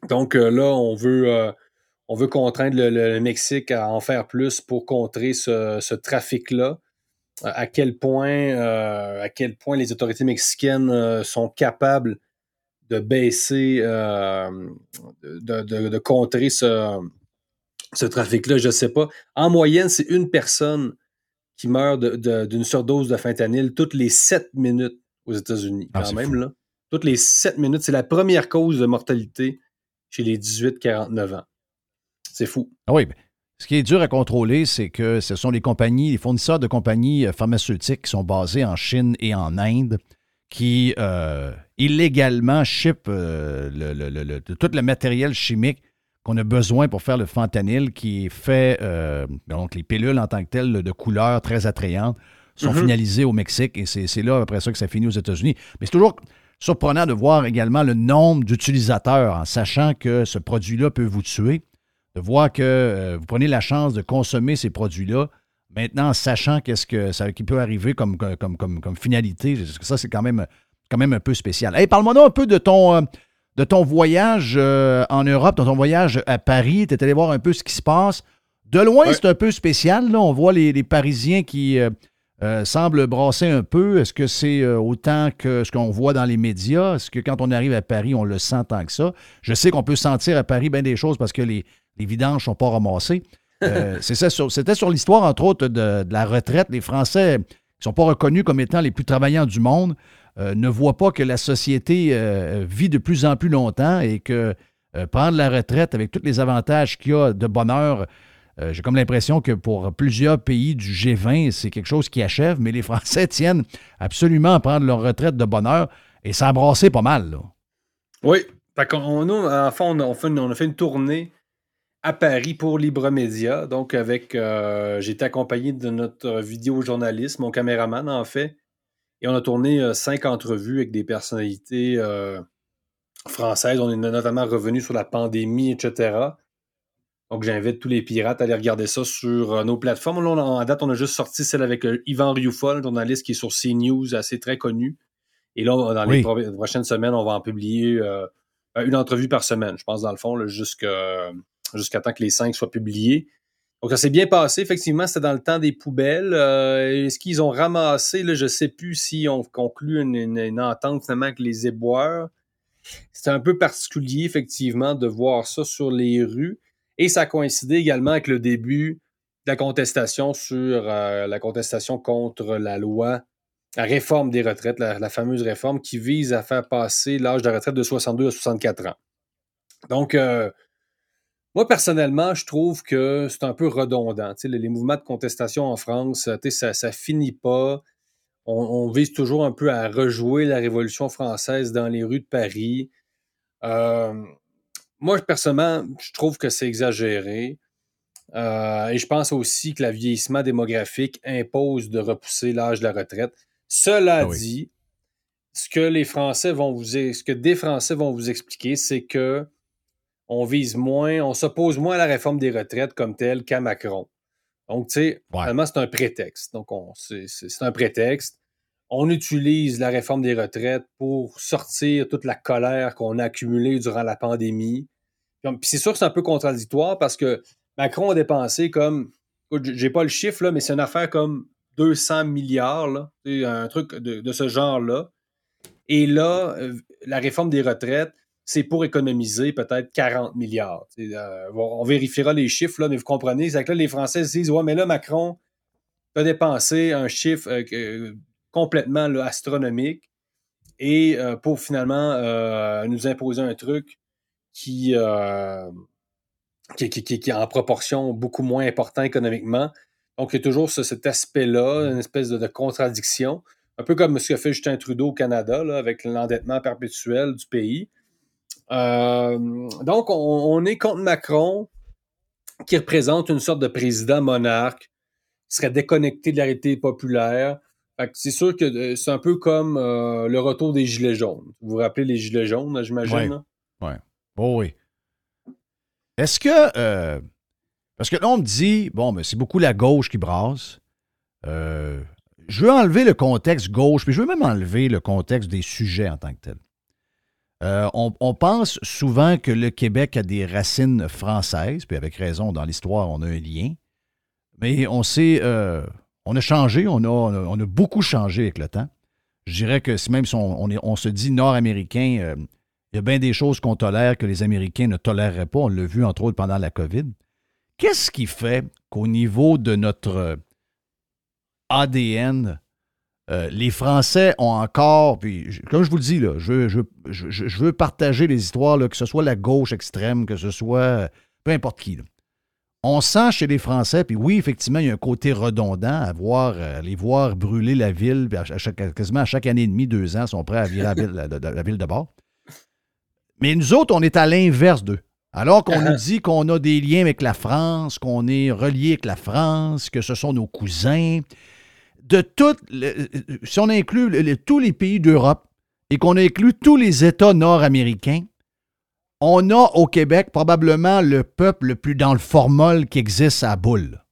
Donc euh, là, on veut, euh, on veut contraindre le, le- Mexique à en faire plus pour contrer ce, ce trafic-là. À quel point, à quel point les autorités mexicaines sont capables de baisser, de contrer ce, ce trafic-là, je ne sais pas. En moyenne, c'est une personne qui meurt de- de- d'une surdose de fentanyl toutes les sept minutes aux États-Unis, Ah, quand même. fou. Là. Toutes les sept minutes, c'est la première cause de mortalité chez les 18-49 ans. C'est fou. Ah oui, ben, ce qui est dur à contrôler, c'est que ce sont les compagnies, les fournisseurs de compagnies euh, pharmaceutiques qui sont basés en Chine et en Inde qui euh, illégalement shippent euh, le- le- le- le- tout le matériel chimique qu'on a besoin pour faire le fentanyl qui est fait, euh, donc les pilules en tant que telles de couleur très attrayante sont Mhm. finalisées au Mexique et c'est là après ça que ça finit aux États-Unis. Mais c'est toujours surprenant de voir également le nombre d'utilisateurs en sachant que ce produit-là peut vous tuer de voir que euh, vous prenez la chance de consommer ces produits-là, maintenant en sachant qu'est-ce que ça qui peut arriver comme, comme, comme, comme finalité, ça c'est quand même, quand même un peu spécial. Hey, parle-moi donc un peu de ton, euh, de ton voyage euh, en Europe, de ton voyage à Paris. Tu es allé voir un peu ce qui se passe. De loin, c'est un peu spécial. Là. On voit les, les Parisiens qui euh, euh, semblent brasser un peu. Est-ce que c'est autant que ce qu'on voit dans les médias? Est-ce que quand on arrive à Paris, on le sent tant que ça? Je sais qu'on peut sentir à Paris bien des choses parce que les, les vidanges ne sont pas ramassées. Euh, sur- C'était sur l'histoire, entre autres, de, de la retraite. Les Français, ne sont pas reconnus comme étant les plus travaillants du monde, euh, ne voient pas que la société euh, vit de plus en plus longtemps et que euh, prendre la retraite avec tous les avantages qu'il y a de bonheur, j'ai comme l'impression que pour plusieurs pays du G20, c'est quelque chose qui achève, mais les Français tiennent absolument à prendre leur retraite de bonheur et brassé pas mal. Oui. Fait on a, on fait une, on a fait une tournée à Paris pour Libre Média. Donc, avec. j'ai accompagné de notre vidéojournaliste, mon caméraman, en fait. Et on a tourné euh, cinq entrevues avec des personnalités euh, françaises. On est notamment revenu sur la pandémie, etc. Donc, j'invite tous les pirates à aller regarder ça sur euh, nos plateformes. Là, on a- en date, on a juste sorti celle avec Yvan Rioufol, journaliste qui est sur CNews, assez très connu. Et là, dans les Oui. pro- prochaines semaines, on va en publier euh, une entrevue par semaine, je pense, dans le fond, jusqu'à jusqu'à temps que les cinq soient publiés. Donc, ça s'est bien passé. Effectivement, c'était dans le temps des poubelles. Euh, Est-ce qu'ils ont ramassé, là, je ne sais plus s'ils ont conclu une, une- une entente finalement avec les éboueurs. C'était un peu particulier, effectivement, de voir ça sur les rues. Et ça a coïncidé également avec le début de la contestation sur euh, la contestation contre la loi, la réforme des retraites, la, la fameuse réforme qui vise à faire passer l'âge de retraite de 62 à 64 ans. Donc, euh, moi, personnellement, je trouve que c'est un peu redondant. Tu sais, les, les mouvements de contestation en France, tu sais, ça, ça finit pas. On, on vise toujours un peu à rejouer la Révolution française dans les rues de Paris. Euh, moi, personnellement, je trouve que c'est exagéré. Euh, et je pense aussi que le vieillissement démographique impose de repousser l'âge de la retraite. Cela Ah oui. dit, ce que les Français vont vous, ce que des Français vont vous expliquer, c'est que on vise moins, on s'oppose moins à la réforme des retraites comme telle qu'à Macron. Donc, tu sais, finalement, c'est un prétexte. Donc, on- c'est un prétexte. On utilise la réforme des retraites pour sortir toute la colère qu'on a accumulée durant la pandémie. Puis c'est sûr que c'est un peu contradictoire parce que Macron a dépensé comme, écoute, j'ai pas le chiffre, là, mais c'est une affaire comme 200 milliards, là, un truc de, de ce genre-là. Et là, euh, la réforme des retraites, c'est pour économiser peut-être 40 milliards. Euh, on vérifiera les chiffres, là, mais vous comprenez, c'est que là, les Français se disent Ouais, mais là, Macron a dépensé un chiffre euh, que- complètement là, astronomique et euh, pour finalement euh, nous imposer un truc qui, euh, qui, qui- qui- qui est en proportion beaucoup moins important économiquement. Donc, il y a toujours ce- cet aspect-là, une espèce de, de contradiction, un peu comme ce que fait Justin Trudeau au Canada, là, avec l'endettement perpétuel du pays. Euh, donc, on, est contre Macron, qui représente une sorte de président monarque, qui serait déconnecté de la réalité populaire. C'est sûr que euh, c'est un peu comme euh, le retour des Gilets jaunes. Vous vous rappelez les Gilets jaunes, j'imagine? Ouais. Oh oui. Est-ce que. parce que là, on me dit, bon, mais c'est beaucoup la gauche qui brasse. Je veux enlever le contexte gauche, puis je veux même enlever le contexte des sujets en tant que tel. Euh, on, pense souvent que le Québec a des racines françaises, puis avec raison, dans l'histoire, on a un lien. Mais on sait, euh, on a changé, on a, beaucoup changé avec le temps. Je dirais que même si on, se dit nord-américain, euh, il y a bien des choses qu'on tolère que les Américains ne toléreraient pas. On l'a vu, entre autres, pendant la COVID. Qu'est-ce qui fait qu'au niveau de notre ADN, euh, les Français ont encore, puis comme je vous le dis, je, veux partager les histoires, que ce soit la gauche extrême, que ce soit euh, peu importe qui. On sent chez les Français, puis oui, effectivement, il y a un côté redondant à voir, euh, les voir brûler la ville, puis chaque- quasiment à chaque année et demie, deux ans, sont prêts à virer la ville, la ville de bord. Mais nous autres, on est à l'inverse d'eux. Alors qu'on nous dit qu'on a des liens avec la France, qu'on est relié avec la France, que ce sont nos cousins, de toutes, le- si on inclut le- le- tous les pays d'Europe et qu'on inclut tous les États nord-américains, on a au Québec probablement le peuple le plus dans le formol qui existe à boule.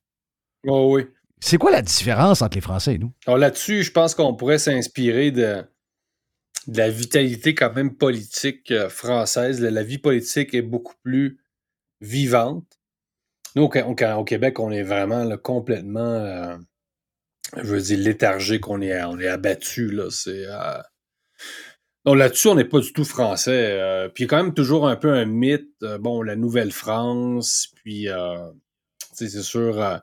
Oh oui. C'est quoi la différence entre les Français et nous? Alors là-dessus, je pense qu'on pourrait s'inspirer de, de la vitalité quand même politique euh, française. La, vie politique est beaucoup plus vivante. Nous, au, Québec, on est vraiment là, complètement, euh, je veux dire, léthargique. On est, on est abattu. Là. C'est, euh, Donc là-dessus, on n'est pas du tout français. euh, puis il y a quand même toujours un peu un mythe. euh, bon, la Nouvelle-France, puis euh, c'est sûr...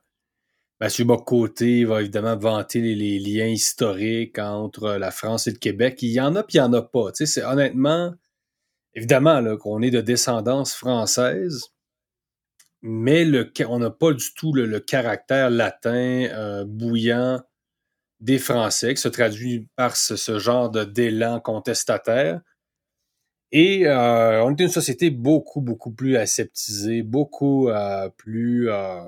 Mathieu Bocoté va évidemment vanter les, liens historiques entre la France et le Québec. Il y en a, puis il n'y en a pas. C'est honnêtement, évidemment, là, qu'on est de descendance française, mais le, on n'a pas du tout le, le caractère latin euh, bouillant des Français, qui se traduit par ce, ce genre de d'élan contestataire. Et euh, on est une société beaucoup, beaucoup plus aseptisée, beaucoup euh, plus... euh,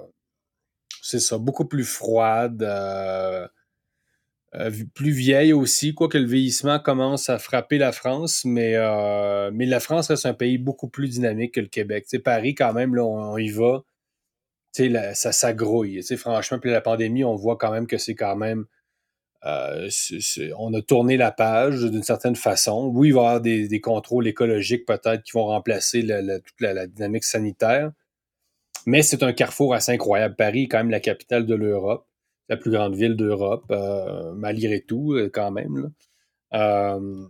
c'est ça, beaucoup plus froide, euh, plus vieille aussi, quoique le vieillissement commence à frapper la France, mais, euh, la France reste un pays beaucoup plus dynamique que le Québec. Paris, quand même, là, on, y va, ça s'agrouille. Franchement, puis la pandémie, on voit quand même que c'est quand même... euh, on a tourné la page d'une certaine façon. Oui, il va y avoir des, contrôles écologiques peut-être qui vont remplacer la- la- toute la dynamique sanitaire. Mais c'est un carrefour assez incroyable. Paris est quand même la capitale de l'Europe, la plus grande ville d'Europe, euh, malgré tout, euh, quand même. là. Euh,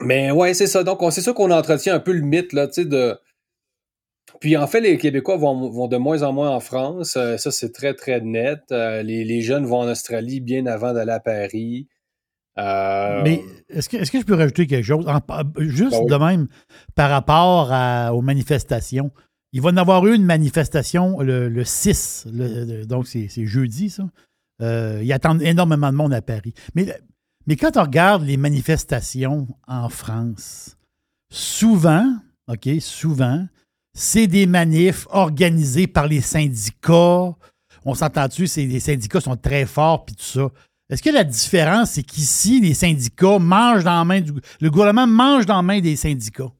mais ouais, c'est ça. Donc, on- c'est sûr qu'on entretient un peu le mythe, là, tu sais, de. Puis en fait, les Québécois vont, vont de moins en moins en France. Euh, ça, c'est très, très net. Euh, les, les jeunes vont en Australie bien avant d'aller à Paris. Euh, Mais est-ce que, est-ce que je peux rajouter quelque chose? En- juste Ben oui. de même, par rapport à- aux manifestations. Il va y en avoir eu une manifestation le, le 6, le- le- donc c'est, c'est jeudi, ça. Euh, ils attendent énormément de monde à Paris. Mais, mais quand on regarde les manifestations en France, souvent, OK, souvent, c'est des manifs organisés par les syndicats. On s'entend-tu, les syndicats sont très forts, puis tout ça. Est-ce que la différence, c'est qu'ici, les syndicats mangent dans la main du. Le gouvernement mange dans la main des syndicats?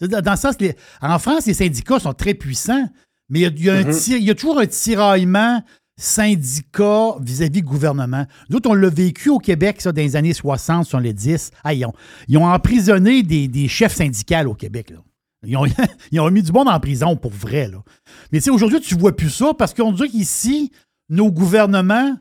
Dans le sens, les- en France, les syndicats sont très puissants, mais il y a, il y a un Mhm. tir- il y a toujours un tiraillement syndicat vis-à-vis gouvernement. Nous autres, on l'a vécu au Québec, ça, dans les années 60, sur les 10. Ah, ils, ont, ils ont emprisonné des, des chefs syndicaux au Québec. là. Ils ont, ils ont mis du monde en prison pour vrai. Là. Mais tu sais, aujourd'hui, tu vois plus ça parce qu'on dit qu'ici, nos gouvernements,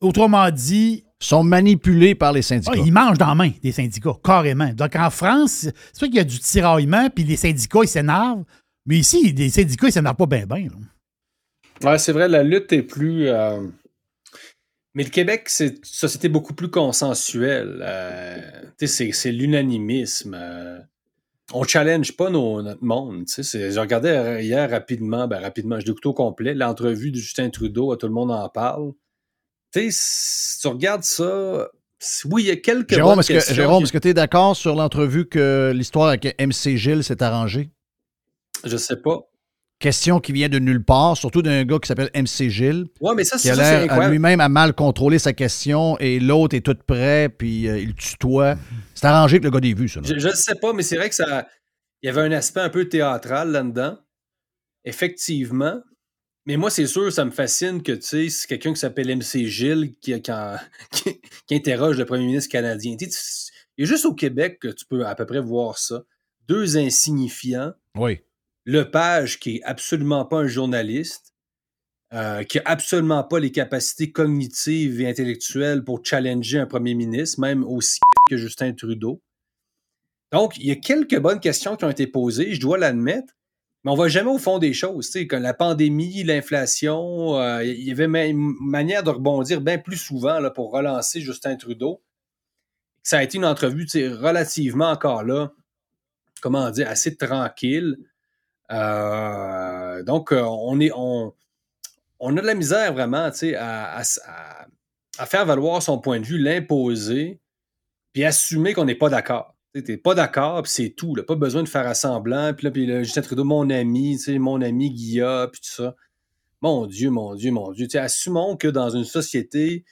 autrement dit, sont manipulés par les syndicats. Ah, ils mangent dans la main des syndicats, carrément. Donc en France, c'est sûr qu'il y a du tiraillement, puis les syndicats, ils s'énervent. Mais ici, les syndicats, ils s'énervent pas bien, bien. Ouais, c'est vrai, la lutte est plus. euh, Mais le Québec, c'est une société beaucoup plus consensuelle. Euh, c'est- c'est l'unanimisme. euh, On challenge pas nos- notre monde. Je regardais hier rapidement, ben rapidement, je l'ai écouté au complet, l'entrevue de Justin Trudeau, tout le monde en parle. Si tu regardes ça, oui, il y a quelques Jérôme, est-ce que, Jérôme, est-ce que tu es d'accord sur l'entrevue que l'histoire avec MC Gilles s'est arrangée? Je sais pas. Question qui vient de nulle part, surtout d'un gars qui s'appelle MC Gilles. Ouais, mais ça, c'est a lui-même à mal contrôler sa question et l'autre est tout prêt, puis euh, il tutoie. C'est arrangé avec le gars des vues, ça. Je ne sais pas, mais c'est vrai que ça. Il y avait un aspect un peu théâtral là-dedans. Effectivement. Mais moi, c'est sûr, ça me fascine que, tu sais, c'est quelqu'un qui s'appelle MC Gilles qui, qui, en- qui- qui interroge le premier ministre canadien. Tu sais, Il y a juste au Québec que tu peux à peu près voir ça. Deux insignifiants. Oui. Lepage, qui est absolument pas un journaliste, euh, qui a absolument pas les capacités cognitives et intellectuelles pour challenger un premier ministre, même aussi que Justin Trudeau. Donc, il y a quelques bonnes questions qui ont été posées, je dois l'admettre, mais on va jamais au fond des choses. Comme la pandémie, l'inflation, euh, il y avait une manière de rebondir bien plus souvent pour relancer Justin Trudeau. Ça a été une entrevue relativement encore là, comment dire, assez tranquille. Euh, donc, euh, on, est, on, on a de la misère vraiment à, faire valoir son point de vue, l'imposer, puis assumer qu'on n'est pas d'accord. Tu pas d'accord, puis c'est tout. Pas besoin de faire assemblant. Puis là, puis là, Justin Trudeau, mon ami, mon ami Guilla, puis tout ça. Mon Dieu, mon Dieu, mon Dieu. Assumons que dans une société,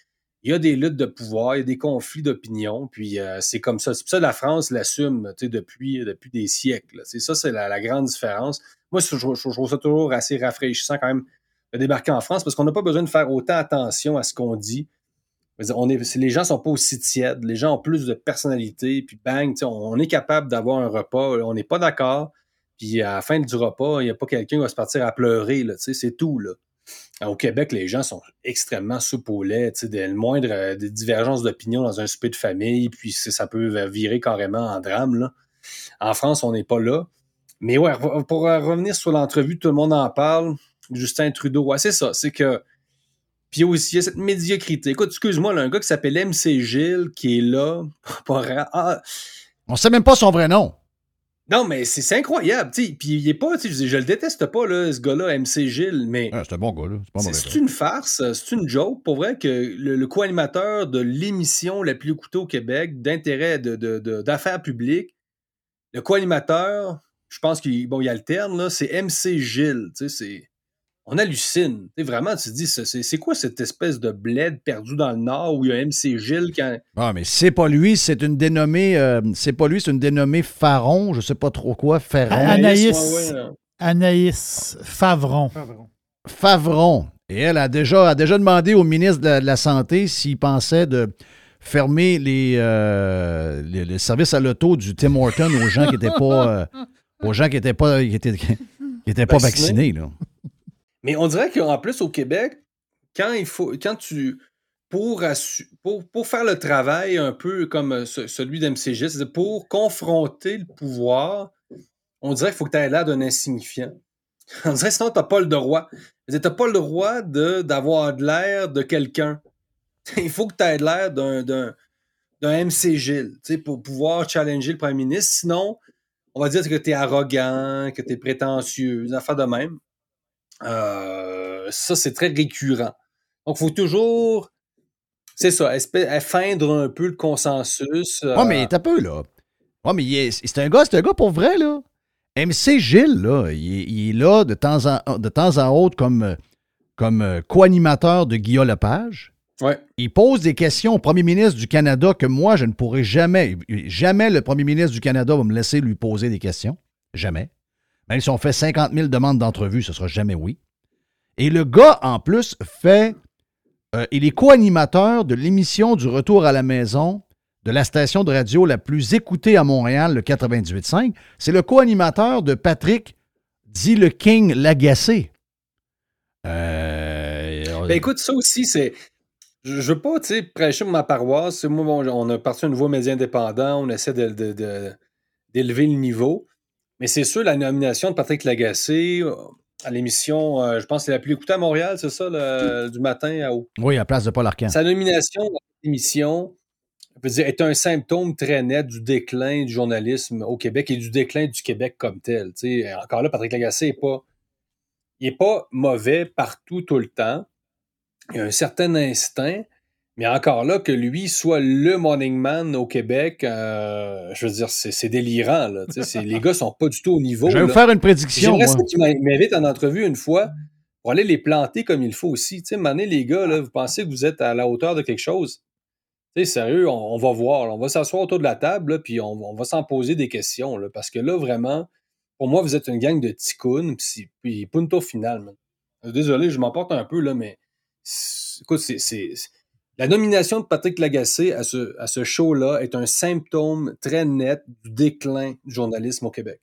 il y a des luttes de pouvoir, il y a des conflits d'opinion, puis euh, c'est comme ça. C'est ça la France l'assume tu sais, depuis, depuis des siècles. C'est ça, c'est la, la grande différence. Moi, je, trouve ça toujours assez rafraîchissant quand même de débarquer en France parce qu'on n'a pas besoin de faire autant attention à ce qu'on dit. On est, les gens sont pas aussi tièdes, les gens ont plus de personnalité, puis bang, on, on est capable d'avoir un repas, on n'est pas d'accord, puis à la fin du repas, il n'y a pas quelqu'un qui va se partir à pleurer, c'est tout. Là. Au Québec, les gens sont extrêmement souples au lait, des- le moindre euh, divergences d'opinion dans un souper de famille, puis ça peut virer carrément en drame. En France, on n'est pas là. Mais ouais, pour euh, revenir sur l'entrevue, tout le monde en parle. Justin Trudeau, ouais, c'est ça, c'est que puis aussi, il y a cette médiocrité. Écoute, excuse-moi, là, un gars qui s'appelle MC Gilles, qui est là, ra- ah, On sait même pas son vrai nom. Non, mais c'est incroyable, tu sais. Puis il est pas, je, dis, je le déteste pas, là, ce gars-là, MC Gilles, mais Ah, c'est un bon gars, là. C'est pas c'est une farce, c'est une joke, pour vrai, que le, le co-animateur de l'émission la plus écoutée au Québec, d'intérêt de- de- de- d'affaires publiques, le co-animateur, je pense qu'il bon, il alterne, là, c'est MC Gilles, tu sais, c'est... On hallucine. Vraiment, tu te dis, c'est quoi cette espèce de bled perdu dans le Nord où il y a MC Gilles qui a- Ah, mais c'est pas lui, c'est une dénommée. euh, c'est pas lui, c'est une dénommée Faron, je sais pas trop quoi, Ferron. Anaïs, ouais, ouais, là. Anaïs Favron. Favron. Et elle a déjà, a déjà demandé au ministre de la, de la Santé s'il pensait de fermer les, euh, les, les services à l'auto du Tim Horton aux gens qui n'étaient pas, euh, aux gens qui étaient pas, qui étaient, qui étaient pas Vaccinés. vaccinés. Là. Mais on dirait qu'en plus au Québec, quand il faut, quand tu pour, pour, pour faire le travail un peu comme euh, ce- celui d'MCG, pour confronter le pouvoir, on dirait qu'il faut que tu aies l'air d'un insignifiant. On dirait sinon tu n'as pas le droit. Tu n'as pas le droit d'avoir l'air de quelqu'un. Il faut que tu aies l'air d'un, MC Gilles pour pouvoir challenger le premier ministre. Sinon, on va dire que tu es arrogant, que tu es prétentieux, des affaires de même. Euh, ça, c'est très récurrent. Donc, il faut toujours, c'est ça, feindre un peu le consensus. euh, Ouais, mais t'as peu, là. Ouais, mais c'est un gars, c'est un gars pour vrai, là. MC Gilles, là, il est, il est là de temps en, de temps en autre comme, euh, comme co-animateur de Guillaume Lepage. Ouais. Il pose des questions au premier ministre du Canada que moi, je ne pourrais jamais. Jamais le premier ministre du Canada va me laisser lui poser des questions. Jamais. Même si on fait 50 000 demandes d'entrevue, ce sera jamais oui. Et le gars, en plus, fait. euh, il est co-animateur de l'émission du Retour à la maison de la station de radio la plus écoutée à Montréal, le 98.5. C'est le co-animateur de Patrick, dit le King Lagacé. Euh, Ben, écoute, ça aussi, c'est. Je je veux pas, prêcher pour ma paroisse. Moi, bon, on a parti un nouveau média indépendant, on essaie de- de- d'élever le niveau. Mais c'est sûr, la nomination de Patrick Lagacé euh, à l'émission, euh, je pense que c'est la plus écoutée à Montréal, c'est ça, le- du matin à haut. oui, à la place de Paul Arcand. Sa nomination dans cette émission je veux dire, est un symptôme très net du déclin du journalisme au Québec et du déclin du Québec comme tel. Tu sais, encore là, Patrick Lagacé n'est pas, il est pas mauvais partout, tout le temps. Il a un certain instinct, mais encore là, que lui soit le morning man au Québec, euh, je veux dire, c'est délirant. Là, Tu les gars sont pas du tout au niveau. Je vais vous faire une prédiction, J'aimerais moi. ça qu'il m'a- m'invite en entrevue une fois pour aller les planter comme il faut aussi. Tu sais, mané, les gars, là, vous pensez que vous êtes à la hauteur de quelque chose? Tu sais, sérieux, on, on va voir. là. On va s'asseoir autour de la table, là, puis on, on va s'en poser des questions. là, parce que là, vraiment, pour moi, vous êtes une gang de ticounes, puis, puis punto final. man. Euh, Désolé, je m'emporte un peu, là, mais écoute, c'est- la nomination de Patrick Lagacé à ce, à ce show-là est un symptôme très net du déclin du journalisme au Québec.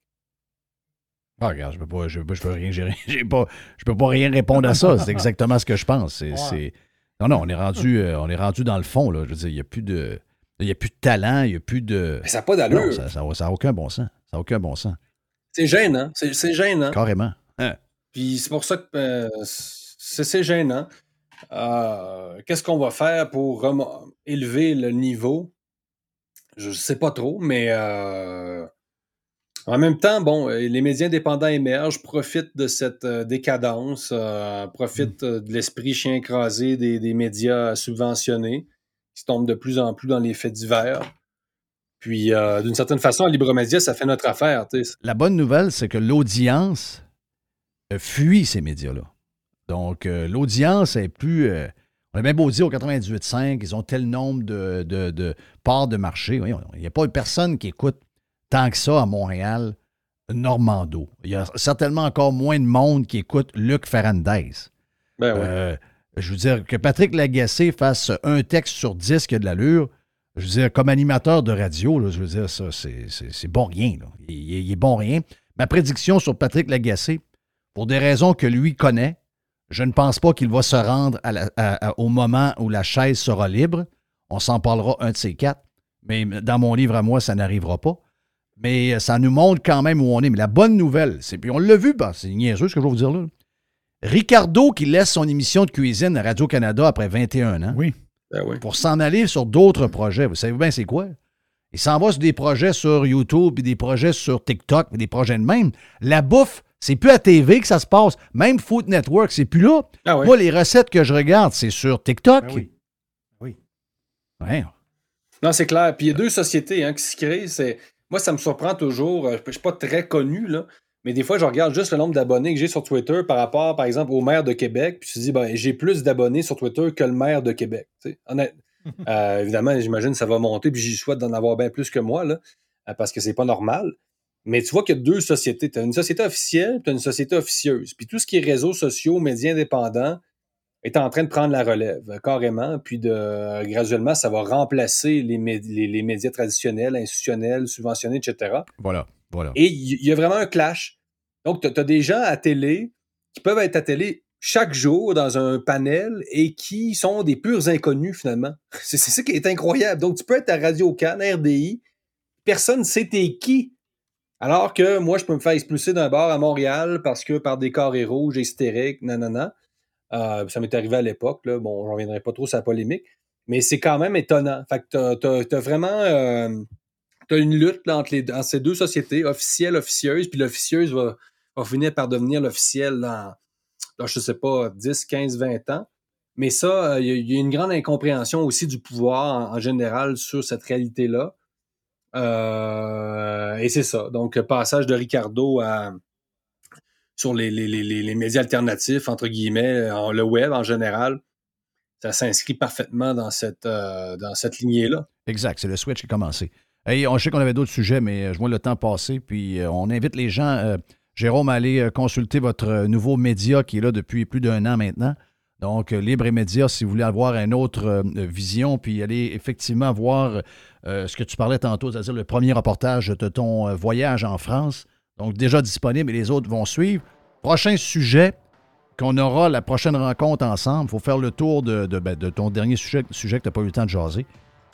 Ah, regarde, je peux pas, je, peux- je peux rien, j'ai rien- j'ai pas, je peux pas rien répondre à ça. C'est exactement ce que je pense. C'est, c'est- Non, non, on est rendu, euh, on est rendu dans le fond, là. Je veux dire, il n'y a plus de. Il y a plus de talent, il n'y a plus de. Mais ça n'a pas d'allure. Non, ça n'a ça a aucun bon sens. Ça n'a aucun bon sens. C'est gênant. C'est, c'est gênant. Carrément. Hein? Puis c'est pour ça que euh, c'est, c'est gênant. Euh, qu'est-ce qu'on va faire pour élever le niveau? Je ne sais pas trop, mais euh, en même temps, bon, euh, les médias indépendants émergent, profitent de cette décadence, euh, profitent euh, de l'esprit chien écrasé des, des médias subventionnés, qui tombent de plus en plus dans les faits divers. Puis, euh, d'une certaine façon, à Libre Média, ça fait notre affaire. La bonne nouvelle, c'est que l'audience fuit ces médias-là. Donc, euh, l'audience est plus. euh, on a bien beau dire au 98.5, ils ont tel nombre de, de, de parts de marché. Il n'y a pas une personne qui écoute tant que ça à Montréal, Normando. Il y a certainement encore moins de monde qui écoute Luc Ferrandez. Ben ouais. Euh, je veux dire, que Patrick Lagacé fasse un texte sur 10 qui a de l'allure, je veux dire, comme animateur de radio, là, je veux dire, ça, c'est, bon rien. là. Il- il est bon rien. Ma prédiction sur Patrick Lagacé, pour des raisons que lui connaît, je ne pense pas qu'il va se rendre à la- à- à- au moment où la chaise sera libre. On s'en parlera un de ces quatre. Mais dans mon livre à moi, ça n'arrivera pas. Mais euh, ça nous montre quand même où on est. Mais la bonne nouvelle, c'est, puis on l'a vu, ben, c'est niaiseux ce que je vais vous dire là. Ricardo qui laisse son émission de cuisine à Radio-Canada après 21 ans oui. pour s'en aller sur d'autres projets. Vous savez bien c'est quoi? Il s'en va sur des projets sur YouTube, puis des projets sur TikTok, puis des projets de même. La bouffe, c'est plus à TV que ça se passe. Même Food Network, c'est plus là. Ah oui. Moi, les recettes que je regarde, c'est sur TikTok. Ben oui. Oui. Ouais. Non, c'est clair. Puis il y a deux sociétés hein, qui se créent. C'est... Moi, ça me surprend toujours. euh, Je ne suis pas très connu, là, mais des fois, je regarde juste le nombre d'abonnés que j'ai sur Twitter par rapport, par exemple, au maire de Québec. Puis je me dis, ben, j'ai plus d'abonnés sur Twitter que le maire de Québec. Honnête- Euh, évidemment, j'imagine que ça va monter, puis j'y souhaite d'en avoir bien plus que moi, là, euh, parce que c'est pas normal. Mais tu vois qu'il y a deux sociétés. Tu as une société officielle, tu as une société officieuse. Puis tout ce qui est réseaux sociaux, médias indépendants, est en train de prendre la relève, euh, carrément. Puis de, euh, graduellement, ça va remplacer les, mé- les- les médias traditionnels, institutionnels, subventionnés, etc. Voilà. Voilà. Et il y, y a vraiment un clash. Donc, tu as, des gens à télé qui peuvent être à télé chaque jour dans un panel et qui sont des purs inconnus, finalement. C'est ça qui est incroyable. Donc, tu peux être à Radio Can, RDI, personne ne sait t'es qui. Alors que moi, je peux me faire expulser d'un bar à Montréal parce que par des carrés rouges, hystériques, nanana. Euh, ça m'est arrivé à l'époque, là. Bon, je reviendrai pas trop sur la polémique. Mais c'est quand même étonnant. Fait que t'as- t'as vraiment euh, une lutte entre, ces deux sociétés, officielle, officieuse, puis l'officieuse va, finir par devenir l'officiel dans, dans, je sais pas, 10, 15, 20 ans. Mais ça, euh, il y, a- une grande incompréhension aussi du pouvoir en général sur cette réalité-là. Euh, et c'est ça. Donc, passage de Ricardo à, sur les, les- médias alternatifs, entre guillemets, en- le web en général, ça s'inscrit parfaitement dans cette, euh, lignée-là. Exact, c'est le switch qui a commencé. Hey, on je sais qu'on avait d'autres sujets, mais euh, je vois le temps passer, puis on invite les gens, Jérôme, à aller consulter votre nouveau média qui est là depuis plus d'un an maintenant. Donc, Libre et Média, si vous voulez avoir une autre vision, puis aller effectivement voir euh, ce que tu parlais tantôt, c'est-à-dire le premier reportage de ton euh, voyage en France. Donc, déjà disponible et les autres vont suivre. Prochain sujet qu'on aura la prochaine rencontre ensemble. Il faut faire le tour de, de- ben, de ton dernier sujet, sujet que tu n'as pas eu le temps de jaser.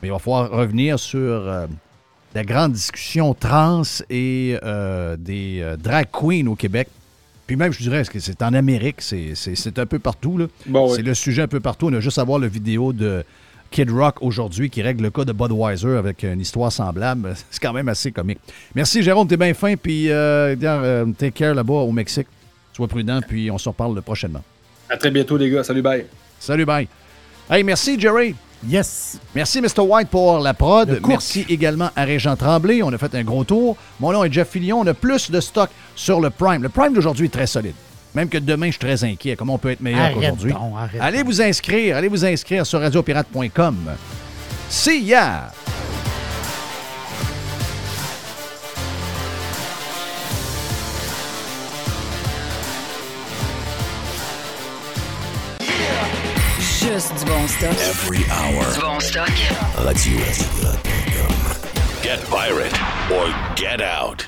Mais il va falloir revenir sur euh, la grande discussion trans et euh, des drag queens au Québec. Puis même, je dirais que c'est en Amérique, c'est- un peu partout. là. Bon, oui. C'est le sujet un peu partout. On a juste à voir la vidéo de Kid Rock aujourd'hui qui règle le cas de Budweiser avec une histoire semblable. C'est quand même assez comique. Merci Jérôme, t'es bien fin. Puis euh, euh, take care là-bas au Mexique. Sois prudent, puis on se reparle prochainement. À très bientôt, les gars. Salut, bye. Salut, bye. Hey, merci, Jerry. Yes. Merci, Mr. White, pour la prod. Merci également à Régent Tremblay. On a fait un gros tour. Mon nom est Jeff Fillion. On a plus de stock sur le Prime. Le Prime d'aujourd'hui est très solide. Même que demain, je suis très inquiet. Comment on peut être meilleur qu'aujourd'hui? Allez vous inscrire. Allez vous inscrire sur radiopirate.com. See ya! Juste du bon stock. Every hour. Du bon stock. Radio. Get pirate or get out.